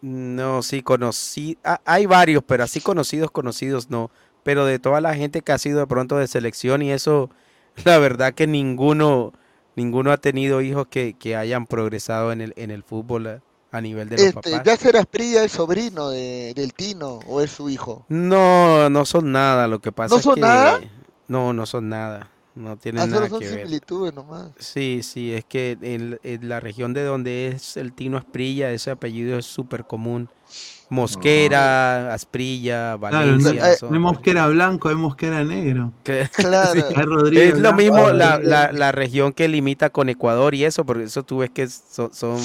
No, sí, conocí. ah, hay varios, pero así conocidos, conocidos no. Pero de toda la gente que ha sido de pronto de selección y eso, la verdad que ninguno, ninguno ha tenido hijos que, que hayan progresado en el, en el fútbol a, nivel de los Este, papás. Yasser Asprilla es sobrino de, del Tino o es su hijo. No, no son nada. Lo que pasa ¿No es son que nada? no, no son nada. No tienen Ah, nada son que ver. similitudes nomás. Sí, sí, es que en, en la región de donde es el Tino Asprilla, ese apellido es súper común. Mosquera, Asprilla, Claro, no, Valencia. eh, son- no hay mosquera blanco, hay mosquera negro. Claro. Sí, es lo Blanco, mismo la, la, la región que limita con Ecuador y eso, porque eso tú ves que son, son,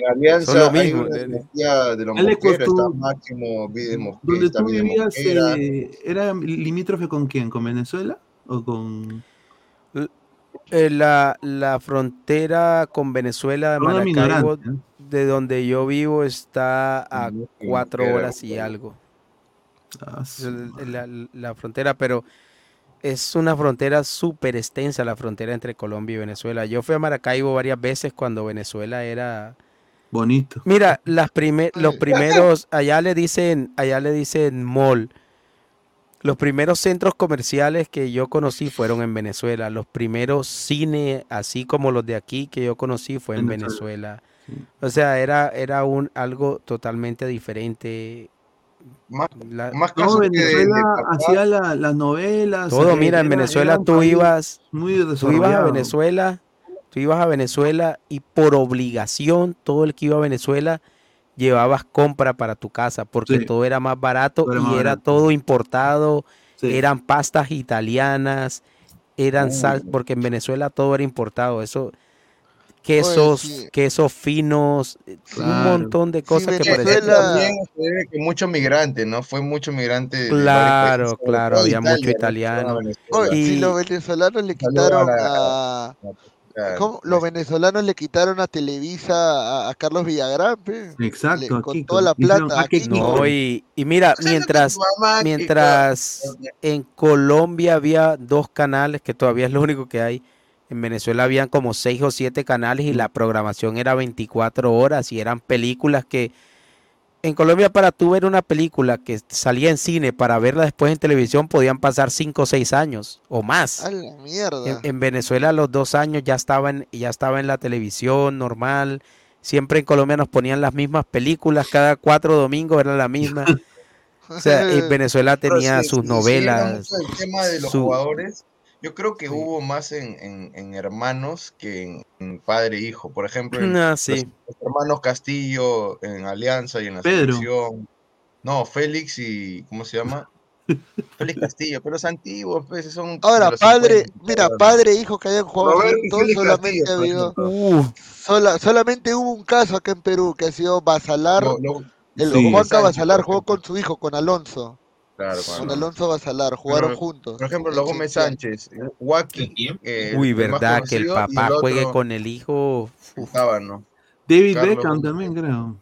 En Alianza son lo hay mismo. una de- de- dinastía de los Mosquera, está Máximo, Mosquera, Donde tú vivías, eh, ¿era limítrofe con quién? ¿Con Venezuela? ¿O con...? eh, la, la frontera con Venezuela de Maracaibo, ¿eh? de donde yo vivo, está a cuatro horas y algo. Ah, la- la frontera, pero es una frontera súper extensa la frontera entre Colombia y Venezuela. Yo fui a Maracaibo varias veces cuando Venezuela era... Bonito. Mira, las prime- los primeros, allá le dicen, allá le dicen mall. Los primeros centros comerciales que yo conocí fueron en Venezuela. Los primeros cine, así como los de aquí que yo conocí, fue en Venezuela. Venezuela. O sea, era, era un algo totalmente diferente. Más, La- más No, Venezuela hacía la- las novelas. Todo, eh, mira, en Venezuela tú ibas, Muy tú ibas a. Venezuela, tú ibas a Venezuela y por obligación todo el que iba a Venezuela llevabas compra para tu casa porque Sí. todo era más barato y más era barato. todo importado, Sí. eran pastas italianas, eran sal, porque en Venezuela todo era importado, eso quesos, sí. quesos finos, eh, un montón de cosas que Que parecían eso Venezuela- también se debe que mucho migrante, ¿no? Fue mucho migrante de varios Claro, países, claro, había mucho Italia, ¿no? italiano. Oye, si Y- los venezolanos le quitaron la- a... Claro. ¿Cómo? Los venezolanos le quitaron a Televisa a, a Carlos Villagrán, pe. Exacto, Le- con toda la plata, a Kiko. aquí No, y, y mira, mientras, mientras en Colombia había dos canales, que todavía es lo único que hay, en Venezuela habían como seis o siete canales y la programación era 24 horas y eran películas que en Colombia para tú ver una película que salía en cine para verla después en televisión podían pasar cinco o seis años o más. A la mierda. En, en Venezuela a los dos años ya estaba en, ya estaba en la televisión normal. Siempre en Colombia nos ponían las mismas películas, cada cuatro domingos era la misma. O sea, en Venezuela tenía sus novelas. mucho el tema de los su- jugadores. Yo creo que Sí. hubo más en, en- en hermanos que en, en padre e hijo. Por ejemplo, en Ah, los, sí. los hermanos Castillo en Alianza y en la Pedro. selección. No, Félix y. ¿Cómo se llama? Félix Castillo, pero los antiguos, pues, son. Ahora, padre, 50, mira, ahora. padre e hijo que hayan jugado juntos, solamente Castillo, ha por habido, ejemplo. Uf, sola- solamente hubo un caso acá en Perú que ha sido Basalar, Lo- lo- el Sí. Juanca Basalar jugó con su hijo, con Alonso, Claro, con claro. Alonso Basalar, jugaron Pero, juntos. Por ejemplo, los Gómez. Sánchez, Joaquín, eh, Uy, verdad que el papá el juegue otro, con el hijo. Tábano. David Carlos Beckham también, creo.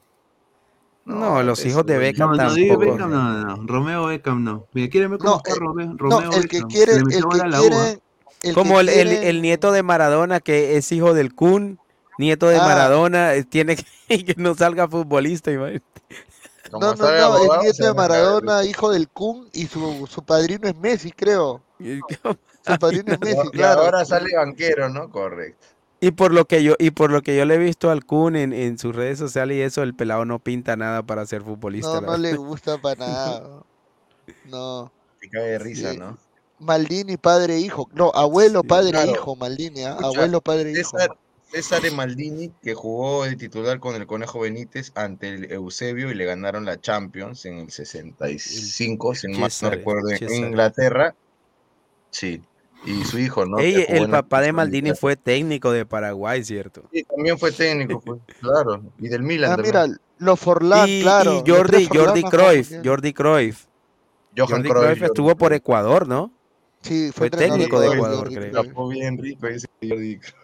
No, los hijos de Beckham No, no, David tampoco. Beckham no, no, no. Romeo Beckham no. Mira, ¿quieren ver cómo No, está eh, Romeo, no, Romeo el que Beckham? quiere, el que quiere, el que Como el- quiere, el nieto de Maradona, que es hijo del Kun, nieto de Ah. Maradona, eh, tiene que, que no salga futbolista. imagínate. Como no, no, no, el abogado, nieto se de. Maradona, hijo del Kun, y su, su padrino es Messi, creo. Su padrino es Messi, Y claro. ahora sale banquero, ¿no? Correcto. Y por lo que yo, y por lo que yo le he visto al Kun en, en sus redes sociales y eso, el pelado no pinta nada para ser futbolista. No, no verdad. le gusta para nada. No. Te cae de risa, Sí. ¿no? Maldini, padre e hijo. No, abuelo, Sí, padre e claro. hijo, Maldini, ¿ah? Escucha, Abuelo, padre e hijo. César, César Maldini, que jugó de titular con el Conejo Benítez ante el Eusebio y le ganaron la Champions en el 65, si no mal no recuerdo, en. Inglaterra. Sí, y su hijo, ¿no? Ey, el papá de Maldini fue técnico de Paraguay, ¿cierto? Sí, también fue técnico, pues, claro, y del Milan Ah, también. mira, los Forlán, Y, claro. y Jordi, Forlán Jordi Cruyff. Jordi Cruyff. Johan Jordi Cruyff, Cruyff Jordi estuvo por. Ecuador, ¿no? Sí, Fue fue técnico de Ecuador, Jordi creo. Tapó bien rico ese Jordi Cruyff.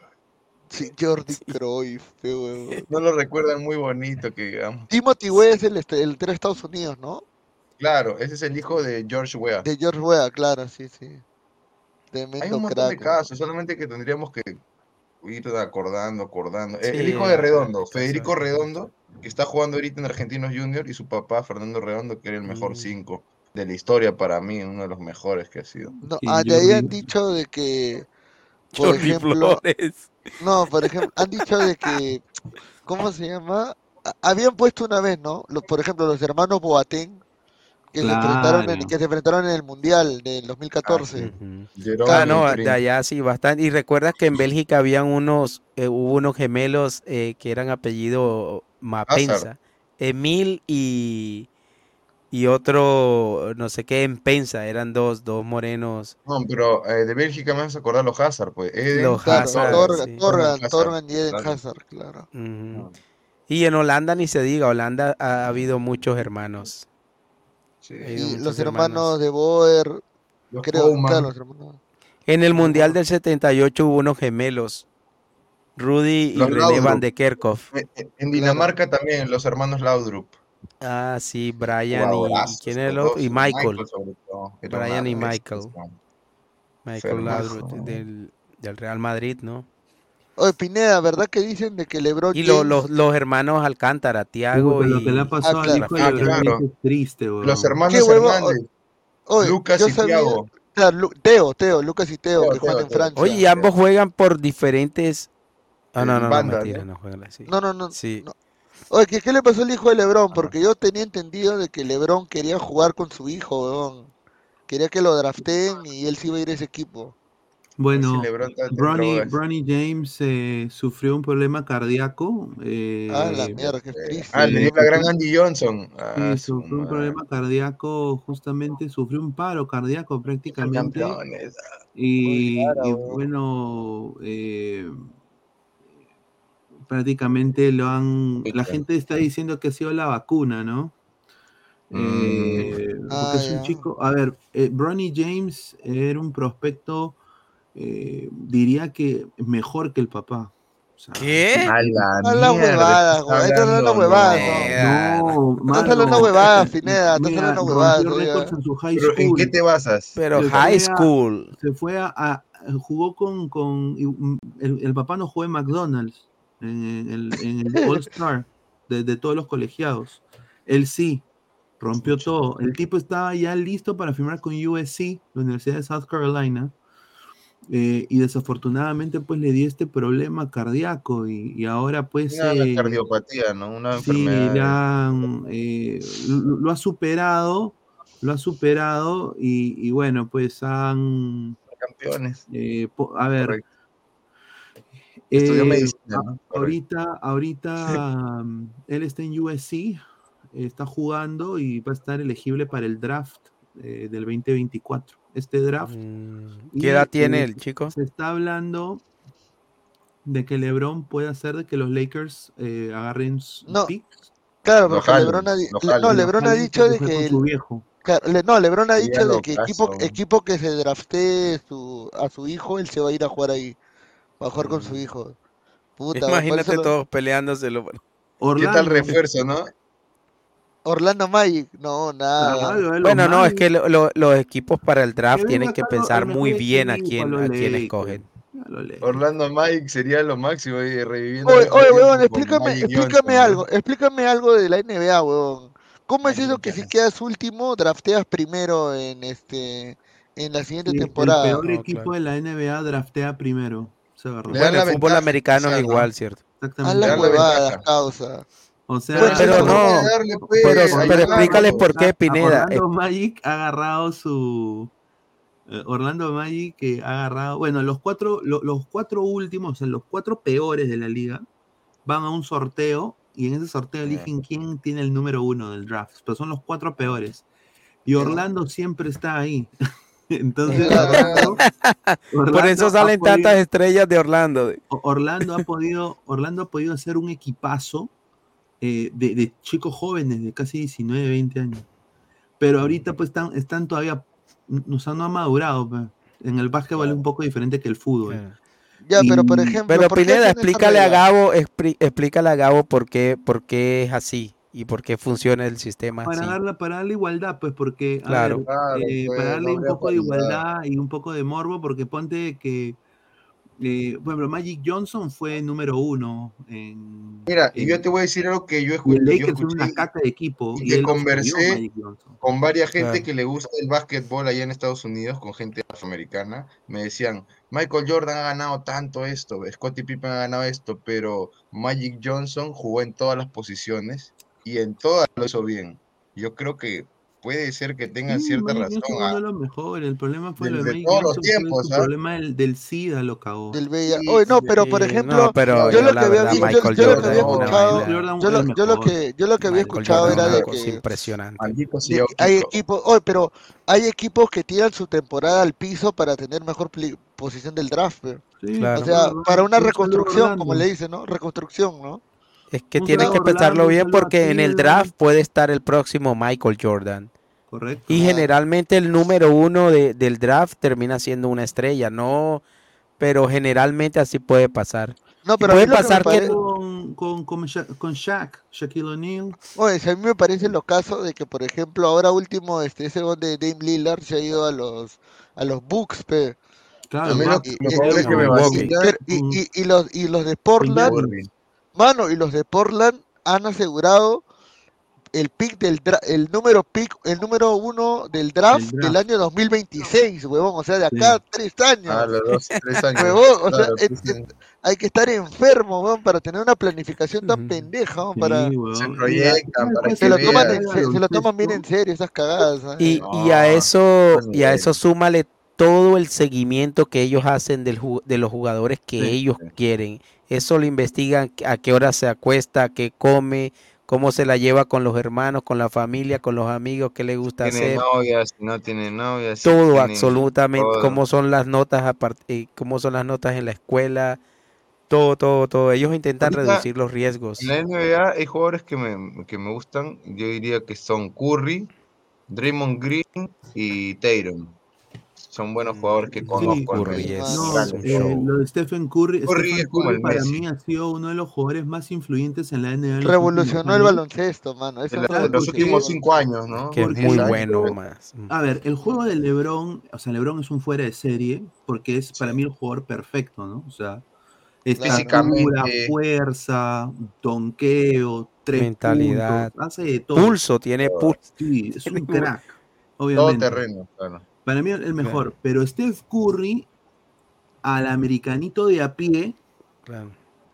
Sí, Jordi Cruyff, qué huevo. No lo recuerdan muy bonito, que digamos. Timothy Weah es el, este- el de Estados Unidos, ¿no? Claro, ese es el hijo de George Weah. De George Weah, claro, sí, sí. Hay Tremendo un montón de crack. casos, solamente que tendríamos que ir acordando, acordando. El, el hijo de Redondo, Federico Redondo, que está jugando ahorita en Argentinos Junior, y su papá, Fernando Redondo, que era el Mm. mejor 5 de la historia para mí, uno de los mejores que ha sido. No, ah, de ahí han dicho de que, por Jordi ejemplo, Flores. No, por ejemplo, han dicho de que, ¿cómo se llama? Habían puesto una vez, ¿no? Los, por ejemplo, los hermanos Boateng, que se enfrentaron en, que se enfrentaron en el Mundial del 2014. Ujú. Jerome Ah, y no, de allá sí, bastante. Y recuerdas que en Bélgica habían unos, eh, hubo unos gemelos eh, que eran apellido Mapensa. Emil y, y otro, no sé qué, Empensa. Eran dos, dos morenos. No, pero eh, de Bélgica me vas a acordar los Hazard, pues. Eden Los Claro, Hazard, Torgan, sí. Torgan, Hazard, Torgan y Eden claro. Hazard, claro. Y en Holanda ni se diga, Holanda ha habido muchos hermanos. Sí. Ha habido Y muchos los hermanos de Boer, Los creo, claro, los hermanos. En el Mundial del 78 hubo unos gemelos, Rudy y Los René Laudrup. Van de Kerkhoff. En Dinamarca también, los hermanos Laudrup. Ah, sí, Brian y, quién era el los otro? dos, Y Michael. Era Brian y Michael. man. Michael. Laudrup del, del Real Madrid, ¿no? Oye, Pineda, ¿verdad que dicen de que LeBron Y lo- los, los hermanos Alcántara, Tiago y lo que le ha pasado Ah, al claro. hijo de Ah, claro. Es triste, weón. Los ¿Qué hermanos? Hernández, Oye, Lucas y sabía, Thiago. claro, Lu- Teo, Teo, Lucas y Teo, Teo, que juegan Teo, en. Francia. Oye, y ambos juegan por diferentes. Ah, no, no, no, banda, mentira, ¿no? no juegan así. No, no, no. Sí. no. Oye, ¿qué, qué le pasó al hijo de LeBron? Porque yo tenía entendido de que LeBron quería jugar con su hijo, weón. Quería que lo drafteen y él sí iba a ir a ese equipo. Bueno, Bronny, James eh, sufrió un problema cardíaco. eh, Ah, la mierda, qué triste. Ah, le dio la gran Andy Johnson. Ah, Sí, sufrió un problema cardíaco, justamente sufrió un paro cardíaco prácticamente. campeones. Y, Claro, y bueno, eh, prácticamente lo han. La gente está diciendo que ha sido la vacuna, ¿no? Eh, porque Ah, es un ya. chico. A ver, eh, Bronny James era un prospecto, eh, diría que mejor que el papá. O sea, ¿Qué? A la huevada, estás weón. Estás hablando hablando, huevadas, no. no. Estás hablando mano, huevadas, Pineda. Estás mira, hablando huevadas. rompió oye. récords en su high Pero ¿en school. qué te basas? Pero Se high fue a- school. se fue a, a- jugó con, con mm, el, el papá no jugó en McDonald's en, el, en el All Star de, de todos los colegiados él sí rompió todo el tipo estaba ya listo para firmar con USC la Universidad de South Carolina eh, y desafortunadamente pues le dio este problema cardíaco y, y ahora pues Una eh, cardiopatía, ¿no? Una Sí, enfermedad. eh, lo, lo ha superado, lo ha superado y, y bueno, pues han, Campeones. eh, a ver, Correcto. Estudió eh, ahorita, ahorita mm, él está en USC, está jugando y va a estar elegible para el draft eh, del 2024. Este draft. Mm, ¿Qué edad tiene eh, el chico? Se está hablando de que LeBron puede hacer de que los Lakers eh, agarren sus No, picks. Claro, porque LeBron ha, no, dicho de que su viejo. claro, le- no, LeBron ha dicho de que equipo caso. equipo que se draftee su, a su hijo, él se va a ir a jugar ahí, va a jugar con su hijo. Puta, Imagínate lo- todos peleándoselo. ¿Qué tal Orlando, refuerzo, no? Orlando Magic, no, nada. lo Bueno, no, es que lo- lo- los equipos para el draft tienen que pensar muy bien a quién, a quién escogen. Orlando Mike sería lo máximo ahí, reviviendo. Oye, oye, weón, explícame, Magic explícame algo, explícame algo de la NBA, weón. ¿Cómo es Magic eso que si quedas último, drafteas primero en este en la siguiente Sí, temporada? El peor No, equipo claro. de la NBA draftea primero. Bueno, el fútbol americano es igual, ¿cierto? Exactamente. dan la causa. O sea, Bueno, Pero no, darle, pues, pero, explícales por qué, a- a Pineda. Orlando Magic ha agarrado su. eh, Orlando Magic que ha agarrado. Bueno, los cuatro, lo- los cuatro últimos, o sea, los cuatro peores de la liga, van a un sorteo y en ese sorteo eligen quién tiene el número uno del draft. Pero son los cuatro peores. Y Orlando siempre está ahí. Entonces, Orlando, Por eso salen podido- tantas estrellas de Orlando. Orlando ha podido, Orlando ha podido hacer un equipazo eh, de, de chicos jóvenes de casi 19, 20 años. Pero ahorita pues están, están todavía, o sea, no han madurado. pues. En el básquetbol es un poco diferente que el fútbol. Ya, pero por ejemplo, Pero ¿por qué Pineda, explícale a? Gabo, explícale a Gabo por qué, por qué es así y por qué funciona el sistema Para, darle, para darle igualdad, pues, porque, Claro. ver, Claro, eh, pues, para darle un poco de igualdad y un poco de morbo, porque ponte que Eh, por ejemplo, Magic Johnson fue número uno en. Mira, y yo te voy a decir algo que yo, y escu- el yo escuché una caca de equipo. y Y que conversé Magic Johnson. con varias gente Claro. que le gusta el básquetbol allá en Estados Unidos, con gente afroamericana, me decían, Michael Jordan ha ganado tanto esto, Scottie Pippen ha ganado esto, pero Magic Johnson jugó en todas las posiciones y en todas lo hizo bien. Yo creo que puede ser que tengan Sí, cierta razón. Ah, uno de los mejores. El problema fue de- lo de todos los tiempos, su ¿ah? problema del, del SIDA lo cagó. Del VIH. Oye, no, pero por ejemplo, no, pero yo yo lo que había escuchado, yo lo, el que, yo lo que había escuchado Jordan era de que, impresionante. De hay equipos, oye, pero hay equipos que tiran su temporada al piso para tener mejor posición del draft. Sí, O sea, para una reconstrucción, como le dicen, ¿no? Reconstrucción, ¿no? Es que saludo que pensarlo bien porque en el draft puede estar el próximo Michael Jordan. Correcto. Y generalmente el número uno de- del draft termina siendo una estrella, no, pero generalmente así puede pasar. No, pero puede que pasar que parece, Con, con, con, Sha- con Shaq, Shaquille O'Neal. oye, a mí me parece lo caso de que, por ejemplo, ahora último, este, ese gol de Dame Lillard se ha ido a los, a los Bucks, pe. Claro, Y, pero- los, y los de Portland. Mano, y los de Portland han asegurado el pick del dra- el número pick, el número uno del draft, Del año 2026, huevón, o sea, de acá tres años. A los dos, tres años. Huevón, o sea, Claro, es- es- hay que estar enfermo, huevón, para tener una planificación tan pendeja, huevón, para Sí. Se Mira, proyectan ¿sabes para qué se que lo toman se, se lo toman bien en serio esas cagadas. Y, y a eso, y a eso súmale todo el seguimiento que ellos hacen del de los jugadores que Sí. ellos quieren. Eso lo investigan a qué hora se acuesta, qué come, cómo se la lleva con los hermanos, con la familia, con los amigos, qué le gusta Tiene hacer. si no tiene novias, si Todo, tiene absolutamente, todo. cómo son las notas, apart- eh, cómo son las notas en la escuela, todo, todo, todo. Ellos intentan Ahorita, reducir los riesgos. En la NBA hay jugadores que me, que me gustan. Yo diría que son Curry, Draymond Green y Tatum. Son buenos jugadores que Sí, conozco. al Curry es no, eh, lo de Stephen Curry, Curry Stephen es como Curry el para Messi. mí ha sido uno de los jugadores más influyentes en la NBA Revolucionó el baloncesto, mano. Eso En la- en los últimos sí. cinco años, ¿no? Que es muy bueno más. A ver, el juego de LeBron, o sea, LeBron es un fuera de serie porque es para mí el jugador perfecto, ¿no? O sea, estatura, fuerza, donqueo, tres Mentalidad. puntos, hace de todo. Pulso, tiene pulso. Sí, es un crack, Todo obviamente. terreno, claro. Para mí el mejor, pero Steph Curry al americanito de a pie Claro.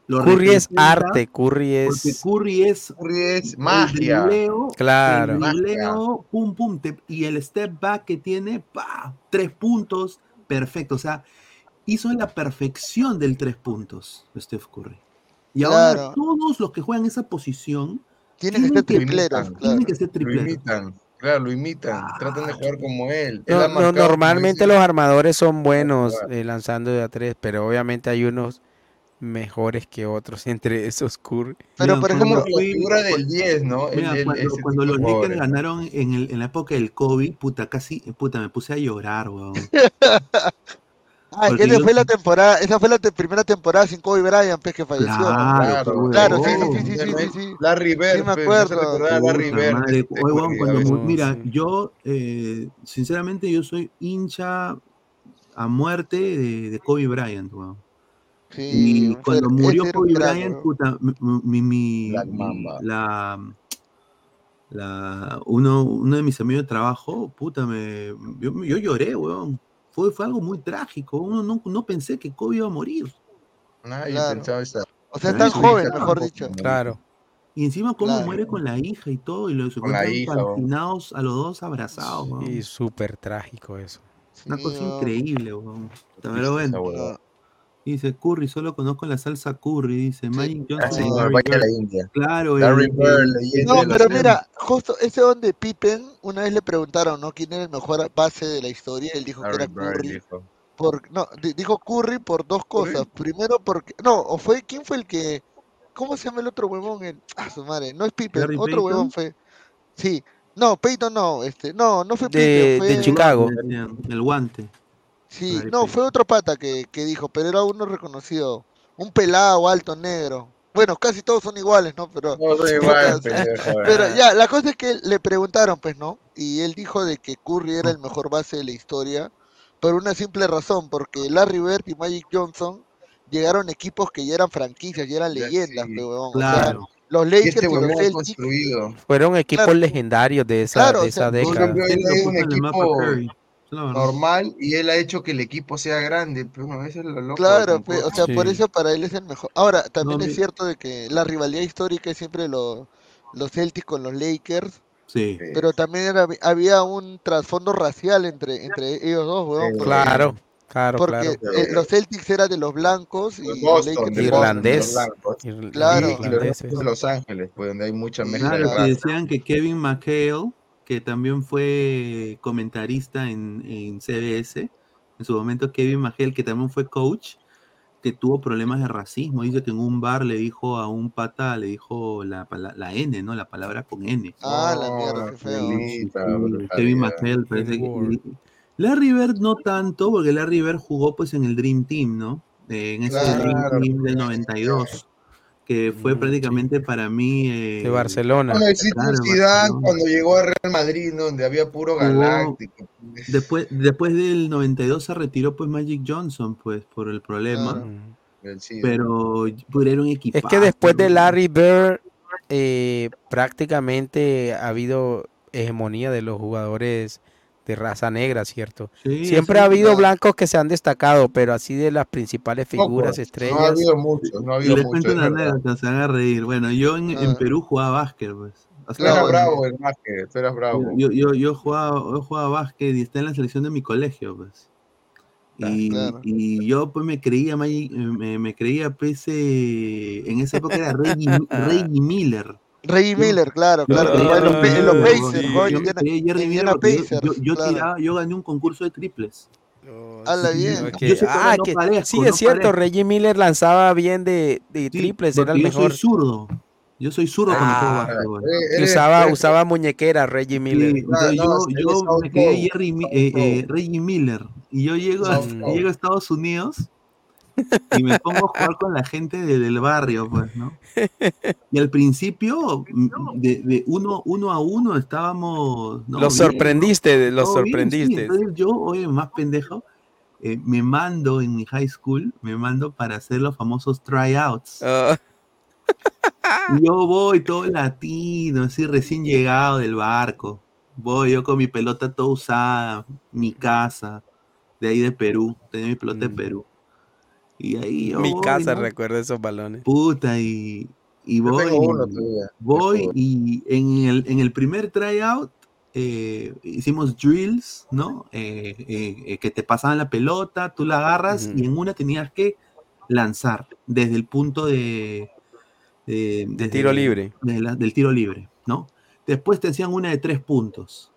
lo Curry es arte, Curry porque es... Curry es Curry es el magia. dribleo, Claro. el Magia. dribleo, pum pum, te- y el step back que tiene, pa, tres puntos, perfecto. O sea, hizo la perfección del tres puntos, Steph Curry. Y ahora Claro. todos los que juegan esa posición Tienen que tienen ser tripleros, imitan, tienen claro. que ser tripleros. Claro, lo imitan. Tratan de jugar como él. Él No, ha no, normalmente los armadores son buenos eh, lanzando de a tres, pero obviamente hay unos mejores que otros, entre esos Curry. Pero, Mira, por ejemplo, la figura del 10, ¿no? El, Mira, el- cuando, ese cuando tipo los Lakers ganaron en, el- en la época del COVID, puta, casi, puta, me puse a llorar, weón. Ah, esa yo- fue la temporada, esa fue la te- primera temporada sin Kobe Bryant, pues, que falleció. ¿no? Claro, Claro, qué sí, sí, huevón. sí, sí, sí. Larry Bird, Sí me pe, me acuerdo. Larry Bird. veces. mira, sí. yo eh, sinceramente yo soy hincha a muerte de, de Kobe Bryant, weón. Sí, Y cuando murió Kobe Bryant, ¿no? puta, mi, mi- mi- Black Mamba. la, la, uno, uno de mis amigos de trabajo, puta, me, yo, yo lloré, weón. Fue, fue algo muy trágico. Uno no, no pensé que Kobe iba a morir. Nadie Claro. pensaba esa. O sea, tan joven, hija mejor dicho. Claro. Y encima cómo Claro. muere con la hija y todo, y los Con la encuentran hija, weón. calcinados a los dos abrazados, weón. Y súper trágico eso. Una Sí, cosa increíble, weón. Pero bueno. Dice Curry, solo conozco la salsa Curry, dice Magic Ah, Johnson y señor, Larry vaya a la. India. Claro, Larry el- Bird, el- No, de pero mira, justo ese donde Pippen, una vez le preguntaron, ¿no? ¿Quién era el mejor base de la historia? Él dijo que era Bird Curry. dijo. Por, no, di- dijo Curry por dos Curry. cosas. Primero porque, no, o fue, ¿quién fue el que, cómo se llama el otro huevón? El, ah, su madre, no es Pippen, otro huevón Payton. fue. Sí, no, Peyton no, este, no, no fue De, Pippen, de fue, Chicago. decían, el guante. Sí, no, fue otro pata que, que dijo, pero era uno reconocido, un pelado, alto, negro. Bueno, casi todos son iguales, ¿no? Pero, No soy igual, pendejo. pero ya, la cosa es que le preguntaron, pues, ¿no? Y él dijo de que Curry era el mejor base de la historia por una simple razón, porque Larry Bird y Magic Johnson llegaron equipos que ya eran franquicias, ya eran leyendas, pe, huevón. O sea, Claro. los Y Lakers este y los Celtics. Fueron equipos Claro. legendarios de esa, Claro, de o sea, esa década. un equipo. Claro. normal y él ha hecho que el equipo sea grande. Pero bueno, eso es lo loco. Claro, pe, o sea, por Sí. eso para él es el mejor. Ahora, también No, es mi- cierto de que la rivalidad histórica es siempre lo- los Celtics con los Lakers, Sí. pero también era- había un trasfondo racial entre, entre ellos dos, weón, porque, Claro, claro, porque claro. eh, los Celtics eran de los blancos y los Boston, Lakers de de Boston, Irlandés. los blancos. Ir- Claro. Y, y los de Los Ángeles, pues donde hay mucha mezcla de Claro, que razas. decían que Kevin McHale, que también fue comentarista en, en CBS, en su momento Kevin McHale, que también fue coach, que tuvo problemas de racismo. Dice que en un bar le dijo a un pata, le dijo la, pala- la N, ¿no? La palabra con N. Ah, la mierda, qué feo. Sí. Kevin McHale parece que... Larry Bird no tanto, porque Larry Bird jugó pues en el Dream Team, ¿no? Eh, en ese Dream Claro. Team del 92, que fue Ujú, prácticamente para mí... eh, De Barcelona. Bueno, existe Claro, Zidane Barcelona. cuando llegó a Real Madrid, ¿no? donde había puro Jugó- galáctico. Después, después del 92 se retiró pues Magic Johnson, pues, por el problema. Claro. Mm. Pero era un Es que después de. Larry Bird, eh, prácticamente ha habido hegemonía de los jugadores de raza negra, ¿cierto? Sí, Siempre ha habido verdad. blancos que se han destacado, pero así de las principales figuras, Pocos. No ha estrellas. habido mucho, no ha habido Les mucho, una anécdota, se van a reír. Bueno, yo en, en Ah. Perú jugaba básquet, pues. Hasta Tú eras ahora. bravo, el básquet, tú eras bravo. Yo, yo, yo jugaba, yo jugaba básquet y está en la selección de mi colegio, pues. Y, Claro. y yo pues me creía, Magic- me, me creía pues eh, en esa época era Reggie, Reggie Miller. Reggie Miller, claro, yo claro. en los, Pacers, yo- Indiana Pacers, yo tiraba, yo gané un concurso de triples. Habla bien. Ok, Yo sé que ahora Ah, no que parezco, sí, no es cierto, parezco. Reggie Miller lanzaba bien de, de Sí, triples, era el yo mejor. soy zurdo. Yo soy zurdo cuando juego Ah, básquetbol. Eres- y eres- usaba, eres- usaba muñequera Reggie Miller. Sí, no, yo, yo me Jerry, eh, eh, Southpaw. Reggie Miller y yo llego a, llego a Estados Unidos y me pongo a jugar con la gente de- del barrio, pues, ¿no? Y al principio, de, de uno, uno a uno estábamos... no, Los bien, sorprendiste, los todo bien, sí. sorprendiste. Entonces yo, oye, más pendejo, eh, me mando en mi high school, me mando para hacer los famosos tryouts. Ah, yo voy todo latino, así recién llegado del barco. Voy yo con mi pelota toda usada, mi casa, de ahí de Perú, tenía mi pelota de Mm. Perú. Y ahí yo mi voy, casa, ¿no? recuerdo esos balones. Puta, y, y voy, uno voy y en el, en el primer tryout eh, hicimos drills, ¿no? Eh, eh, eh, que te pasaban la pelota, tú la agarras y en una tenías que lanzar desde el punto de... de- desde tiro libre. de la- del tiro libre, ¿no? Después te hacían una de tres puntos.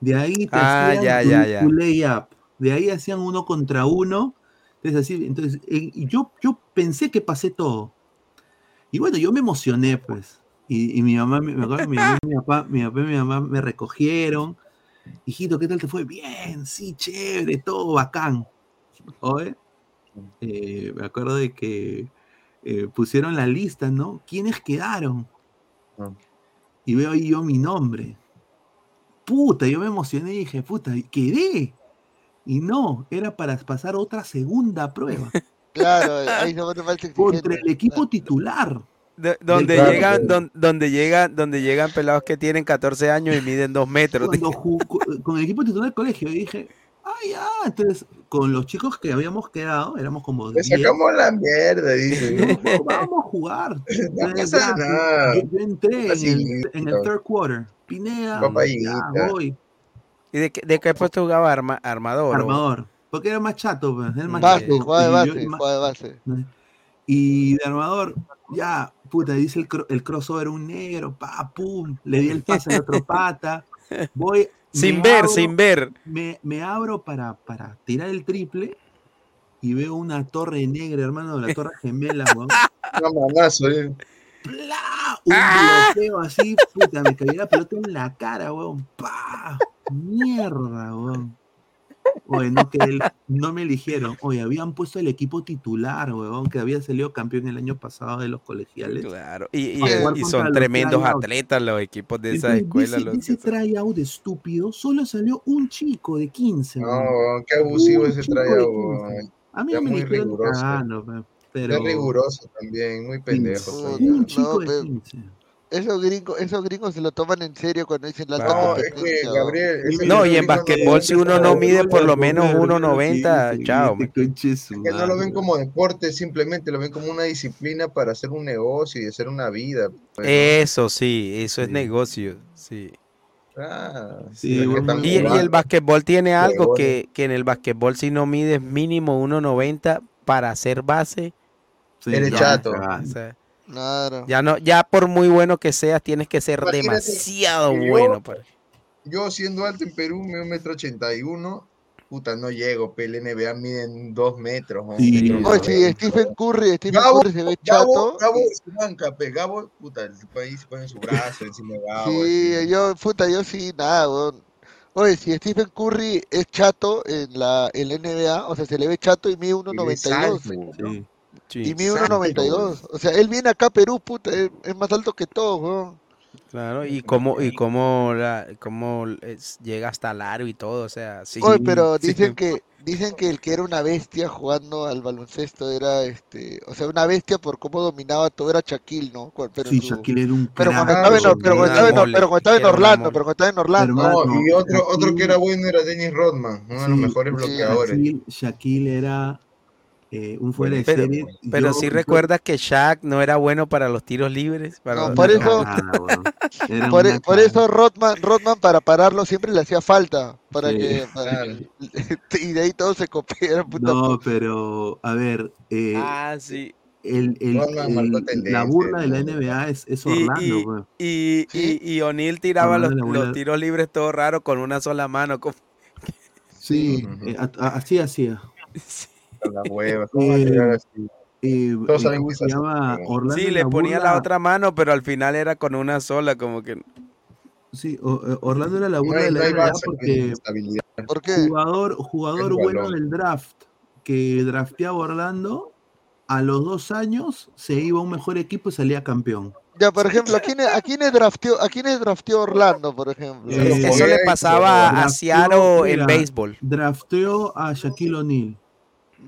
De ahí te Ah, hacían ya, tu- ya, ya. tu layup. De ahí hacían uno contra uno. Entonces, así, entonces eh, yo, yo pensé que pasé todo. Y bueno, yo me emocioné, pues. Y, y mi mamá, papá, mi papá y mi mamá me recogieron. Hijito, ¿qué tal te fue? Bien, sí, chévere, todo bacán. Oye, eh, me acuerdo de que eh, pusieron la lista, ¿no? ¿Quiénes quedaron? Ah. Y veo ahí yo mi nombre. Puta, yo me emocioné y dije, puta, quedé. Y no, era para pasar otra segunda prueba Claro, ahí falta contra el equipo titular. De- donde Claro, llegan, claro. don- donde llegan, donde llegan pelados que tienen 14 años y miden 2 metros. Cuando jugó con el equipo titular del colegio, y dije, ah, ya. Entonces, con los chicos que habíamos quedado, éramos como Le 10, sacamos la mierda, dice. vamos a jugar. No pasa nada. Yo, yo entré en el, Facilito. en el third quarter. Pineda, Papayita. ya voy. ¿Y de qué, de qué puesto jugaba arma- armador? o- Armador. Porque era más chato, pues, era más Base, chato. juega de yo- base, juega de base. Y de armador, ya, puta, dice el, el crossover un negro, pa, pum, le di el pase al otro pata, voy. Sin me ver, abro- sin ver. Me, me abro para, para tirar el triple y veo una torre negra, hermano, la torre gemela, weón. Un eh. Bloqueo así, puta, me cayó la pelota en la cara, weón. ¡Pah! Mierda, weón. Oye, no, que él- no me eligieron. Oye, habían puesto el equipo titular, weón, que había salido campeón el año pasado de los colegiales. Claro. Y, y- son tremendos tryouts. atletas los equipos de de escuelas. ese, los ese tryout estúpido, solo salió un chico de 15. No, weón. qué abusivo Un ese tryout, 15. weón. A mí Ya no me muy riguroso. pero... Es riguroso también, muy pendejo. Un chico No, de pe- 15. Esos gringos, esos gringos se lo toman en serio cuando dicen la alta No, es que. Gabriel, No, y en basquetbol si uno no mide por lo menos Ponga 1.90, sí, chao. Es que no lo ven como deporte, simplemente lo ven como una disciplina para hacer un negocio y hacer una vida. pues. Eso sí, eso es Sí. negocio, sí. Ah, Sí, bueno, Y, y el basquetbol tiene algo que, que en el basquetbol si no mides mínimo 1.90 para hacer base, Sí, Eres ya, chato. o sea, Claro. ya no, ya por muy bueno que seas, tienes que ser Imagínate demasiado que yo- bueno. para- Yo siendo alto en Perú, me un metro ochenta y uno, puta, no llego, el NBA miden dos metros. ¿no? Sí. Metro Oye, noventa. si Stephen Curry, Stephen Gabo, Curry se ve Gabo, chato. Gabo se banca, pe, Gabo, puta, el país pone su brazo encima de Gabo. Sí, así. yo, puta, yo sí, nada, weón. Oye, si Stephen Curry es chato en la, en la NBA, o sea, se le ve chato y mide Y es 1.92. alto. Sí. Sí, Y mide Exacto. 1.92. O sea, él viene acá a Perú, puta, es, es más alto que todos, weón. claro, y cómo, y cómo, la, cómo es- llega hasta el aro y todo, o sea, sí. Oye, pero sí. dicen que dicen que el que era una bestia jugando al baloncesto era este, o sea, una bestia por cómo dominaba todo era Shaquille, ¿no? Pero, Sí, su- Shaquille era un pero cuando estaba en, pero cuando era estaba en, mole, pero cuando estaba en Orlando, pero cuando estaba en Orlando. No, y otro, otro que era bueno era Dennis Rodman, uno de los mejores bloqueadores. Shaquille, Shaquille era eh, un fuera de Pero, serie. pero sí yo- recuerdas que Shaq no era bueno para los tiros libres. Para No, los- por eso- Por, una e- por eso Rodman, Rodman para pararlo siempre le hacía falta, para Sí. que para- y de ahí todo se copiaron, puta. No, pero a ver, eh, Ah, sí. el, el- la burla de la. NBA es, es Orlando, y, weón. y, Sí. y, y O'Neal tiraba los, los tiros libres todo raro con una sola mano. Sí, eh, a- así hacía. Con las huevas, ¿cómo va a Eh, así? Eh, Todos saben ¿Cómo que se llama? Orlando Sí, le ponía la otra mano, pero al final era con una sola, como que... Sí, eh, Orlando era la No burla hay, de no la NBA porque jugador, jugador bueno del draft que drafteaba Orlando, a los dos años se iba a un mejor equipo y salía campeón. Ya, por ejemplo, ¿a quiénes, a quiénes drafteó, a quiénes drafteó Orlando, por ejemplo? Eh, Eso le pasaba a Seattle en béisbol. Drafteó a Shaquille O'Neal.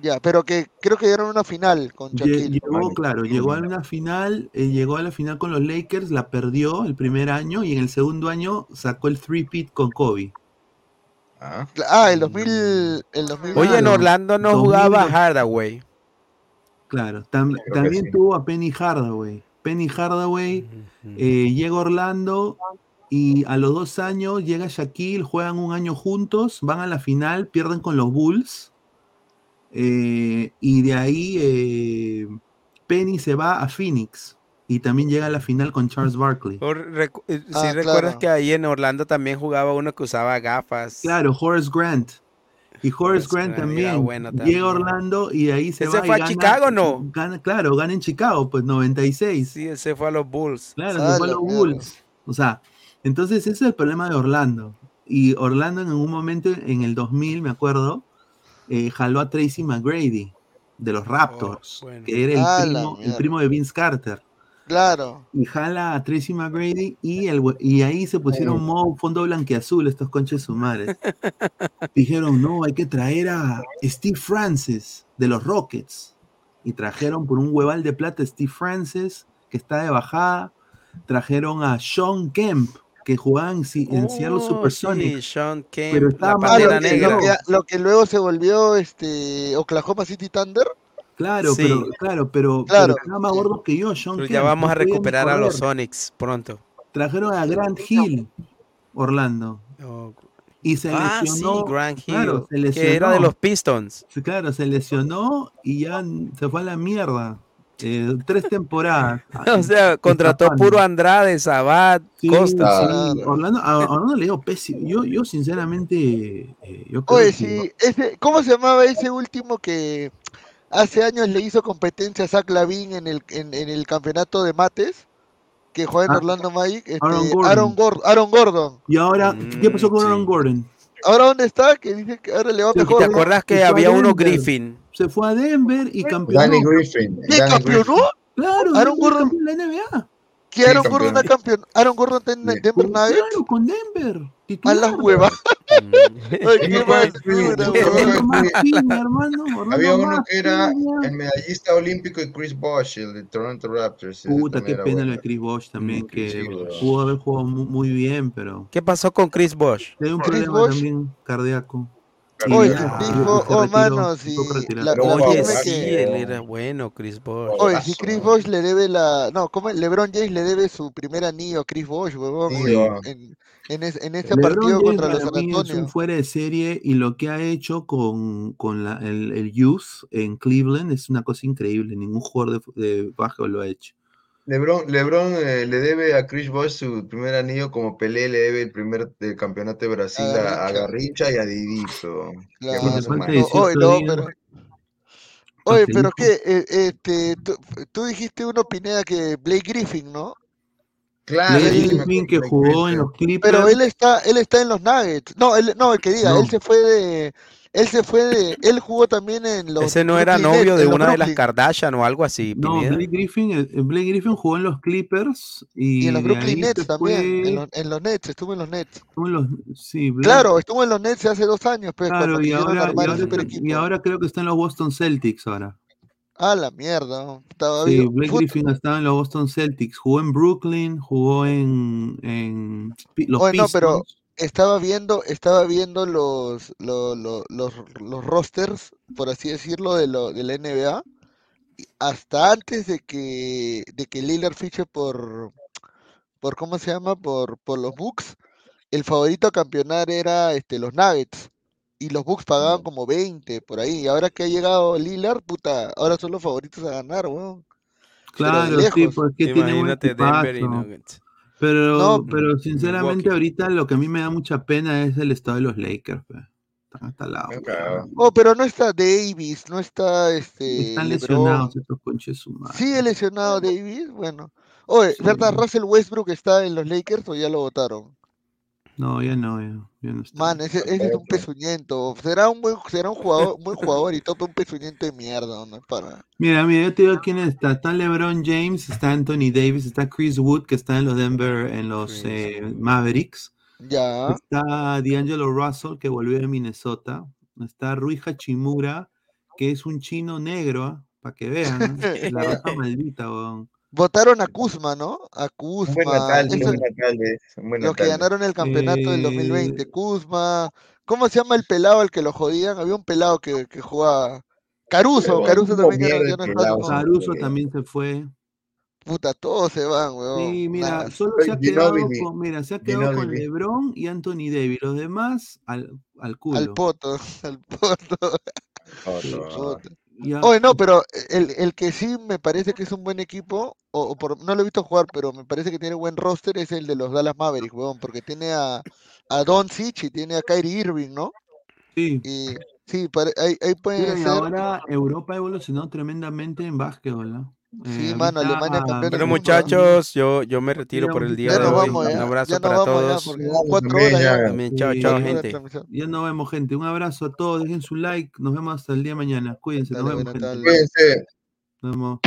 Ya, pero que creo que dieron una final con Lle- Shaquille. Llegó, claro, llegó a una final, eh, llegó a la final con los Lakers, la perdió el primer año y en el segundo año sacó el three-peat con Kobe. Ah, Ah, el 2000, el 2000. Oye, en Orlando no 2000 jugaba Hardaway. Claro, tam- también sí. tuvo a Penny Hardaway. Penny Hardaway eh, llega a Orlando y a los dos años llega Shaquille, juegan un año juntos, van a la final, pierden con los Bulls. Eh, y de ahí eh, Penny se va a Phoenix y también llega a la final con Charles Barkley. Recu- eh, Ah, sí recuerdas claro. que ahí en Orlando también jugaba uno que usaba gafas. Claro, Horace Grant. Y Horace Grant también llega a Orlando y de ahí se ¿Ese va y fue a gana- Chicago, no? gana- claro, gana en Chicago, pues 96. Sí, ese fue a los Bulls. Claro, se Ah, fue a los. Bulls. O sea, entonces ese es el problema de Orlando. Y Orlando en algún momento, en el 2000, me acuerdo, eh, jaló a Tracy McGrady de los Raptors, Oh, bueno. que era el, Ah, primo, el primo de Vince Carter. Claro. Y jala a Tracy McGrady y, el, y ahí se pusieron modo fondo blanqueazul estos conches sumares. Dijeron, no, hay que traer a Steve Francis de los Rockets. Y trajeron por un hueval de plata a Steve Francis, que está de bajada. Trajeron a Sean Kemp, que jugaba en, Si- en Seattle Oh, sí, Sean Kemp, Pero estaba la lo que, negra. lo, que, lo que luego se volvió este Oklahoma City Thunder. Claro, Sí. pero, claro, pero, Claro. pero estaba más gordo que yo, Sean Pero Kemp. ya vamos a recuperar a los. Sonics pronto. Trajeron a Grant Hill, Orlando. Oh, Y se ah, sí, lesionó. Grant Hill, claro, se que era de los Pistons. Sí, Claro, se lesionó y ya se fue a la mierda. Eh, tres temporadas. O sea, contrató puro Andrade, Sabat, Sí, Costa. sí. Orlando, a Orlando le digo pésimo. Yo, yo sinceramente, eh, yo creo Oye, que sí, ese, ¿cómo se llamaba ese último que hace años le hizo competencia a Zach Lavin en el, en, en el campeonato de mates? Que juega en Ah, Orlando Magic. este, Aaron Gordon. Aaron, Gor- Aaron Gordon. Y ahora, ¿qué pasó con Mm, Aaron. Gordon? ¿Ahora dónde está? Que dice que ahora le va Se ¿Y mejor. te se que había uno. Griffin? Se fue a Denver y campeonó. Danny Griffin. ¿Qué Danny campeonó? Griffin. Claro, Aaron Gordon- de la NBA. ¿Qué Aaron Gordon ha campeón? Aaron Gordon está en Denver Nuggets. Claro, con Denver. A las huevas. Había uno que era el medallista olímpico de Chris Bosh, el de Toronto Raptors. Puta, qué pena lo de Chris Bosh también, que sí, pudo haber jugado mu- muy bien, pero ¿Qué pasó con Chris Bosh? dio un Chris problema Bosh. también cardíaco. Oye, Bosh, oh, mano, si la, la Oye, sí, que... él era bueno, Chris Bosh. Oye, si Chris Bosh le debe la... No, ¿cómo es? LeBron James le debe su primer anillo a Chris Bosh, huevón, Sí, en, en, en, es- en ese LeBron partido James contra los San es Antonio. un fuera de serie y lo que ha hecho con, con la- el, el youth en Cleveland es una cosa increíble. Ningún jugador de, de básquetbol lo ha hecho. LeBron, LeBron eh, le debe a Chris Bosh su primer anillo como Pelé le debe el primer del campeonato de Brasil a, a Garrincha y a Didito. Claro. No, no, pero... Oye, pero qué, Eh, este, tú, tú dijiste uno, Pineda, que Blake Griffin, ¿no? Claro, Blake Griffin que jugó en los Clippers. Pero él está, él está en los Nuggets. No, él, no, el que diga, No. él se fue de, él se fue de, él jugó también en los Ese no era novio de una de las. Kardashian o algo así, No. Blake Griffin, eh, Blake Griffin jugó en los Clippers y, Y en los Brooklyn Nets también, fue. en los, en los Nets, estuvo en los Nets. estuvo en los, sí, Blake- Claro, estuvo en los Nets hace dos años, pues, claro, cuando y ahora, y, ahora, y ahora creo que está en los Boston Celtics ahora. Ah, la mierda. Sí. Blake Griffin estaba en los Boston Celtics, jugó en Brooklyn, jugó en, en los Oye, no, pero. Estaba viendo, estaba viendo los, lo- lo- los, los rosters, por así decirlo, de, lo, de la NBA, hasta antes de que, de que Lillard fiche por, por ¿cómo se llama? Por, por los Bucks, el favorito a campeonar era este, los Nuggets. Y los Bucks pagaban como 20 por ahí. Y ahora que ha llegado Lillard, puta, ahora son los favoritos a ganar, weón. Claro, sí, porque tiene buen Imagínate Denver y. Nuggets. Pero, No, pero sinceramente Milwaukee. ahorita lo que a mí me da mucha pena es el estado de los Lakers. pe. Están hasta la Están cagados. Oh, pero no está Davis, no está este Están LeBron. lesionados estos conches madre. Sigue lesionado Davis, bueno. Oye, Sí. ¿verdad? Russell Westbrook está en los Lakers o ya lo votaron? No, ya no, ya, ya no está. Man, ese, ese es un pezuñento. Será un buen, será un jugador, un buen jugador y todo, pero un pezuñento de mierda, no para. Mira, mira, yo te digo quién está. Está LeBron James, está Anthony Davis, está Chris Wood, que está en los Denver, en los eh, Mavericks. Ya. Está D'Angelo Russell, que volvió de Minnesota. Está Rui Hachimura, que es un chino negro, para que vean. La raza maldita, weón. Votaron a Kuzma, ¿no? A buen Kuzma. Natal, un Eso- buen buen los que Natal. ganaron el campeonato del Eh, 2020. Kuzma. ¿Cómo se llama el pelado al que lo jodían? Había un pelado que, que jugaba. Caruso, Pero Caruso también pelado. Caruso también se fue. Puta, todos se van, weón. Sí, mira, Nada. solo se ha quedado con, mira, se ha quedado con. LeBron y Anthony Davis. Los demás al, al culo. Al poto, al poto. Puta. Ya, Oye, no, pero el, el que sí me parece que es un buen equipo, o, o por, no lo he visto jugar, pero me parece que tiene buen roster, es el de los Dallas Mavericks, weón, porque tiene a, a Doncic y tiene a Kyrie Irving, ¿no? sí. Y sí, ahí, ahí pueden ser. ahora Europa ha evolucionado tremendamente en básquetbol, ¿no? Sí, Eh, mano, ahorita, Alemania campeón del Bueno. ¿ah? muchachos, yo, yo me retiro por el día Ya de hoy. vamos, Un abrazo para todos. chao, chao, gente. Ya nos vemos, gente. Un abrazo a todos. Dejen su like. Nos vemos hasta el día de mañana. Cuídense. Dale, nos vemos, gente. Cuídense. Nos vemos.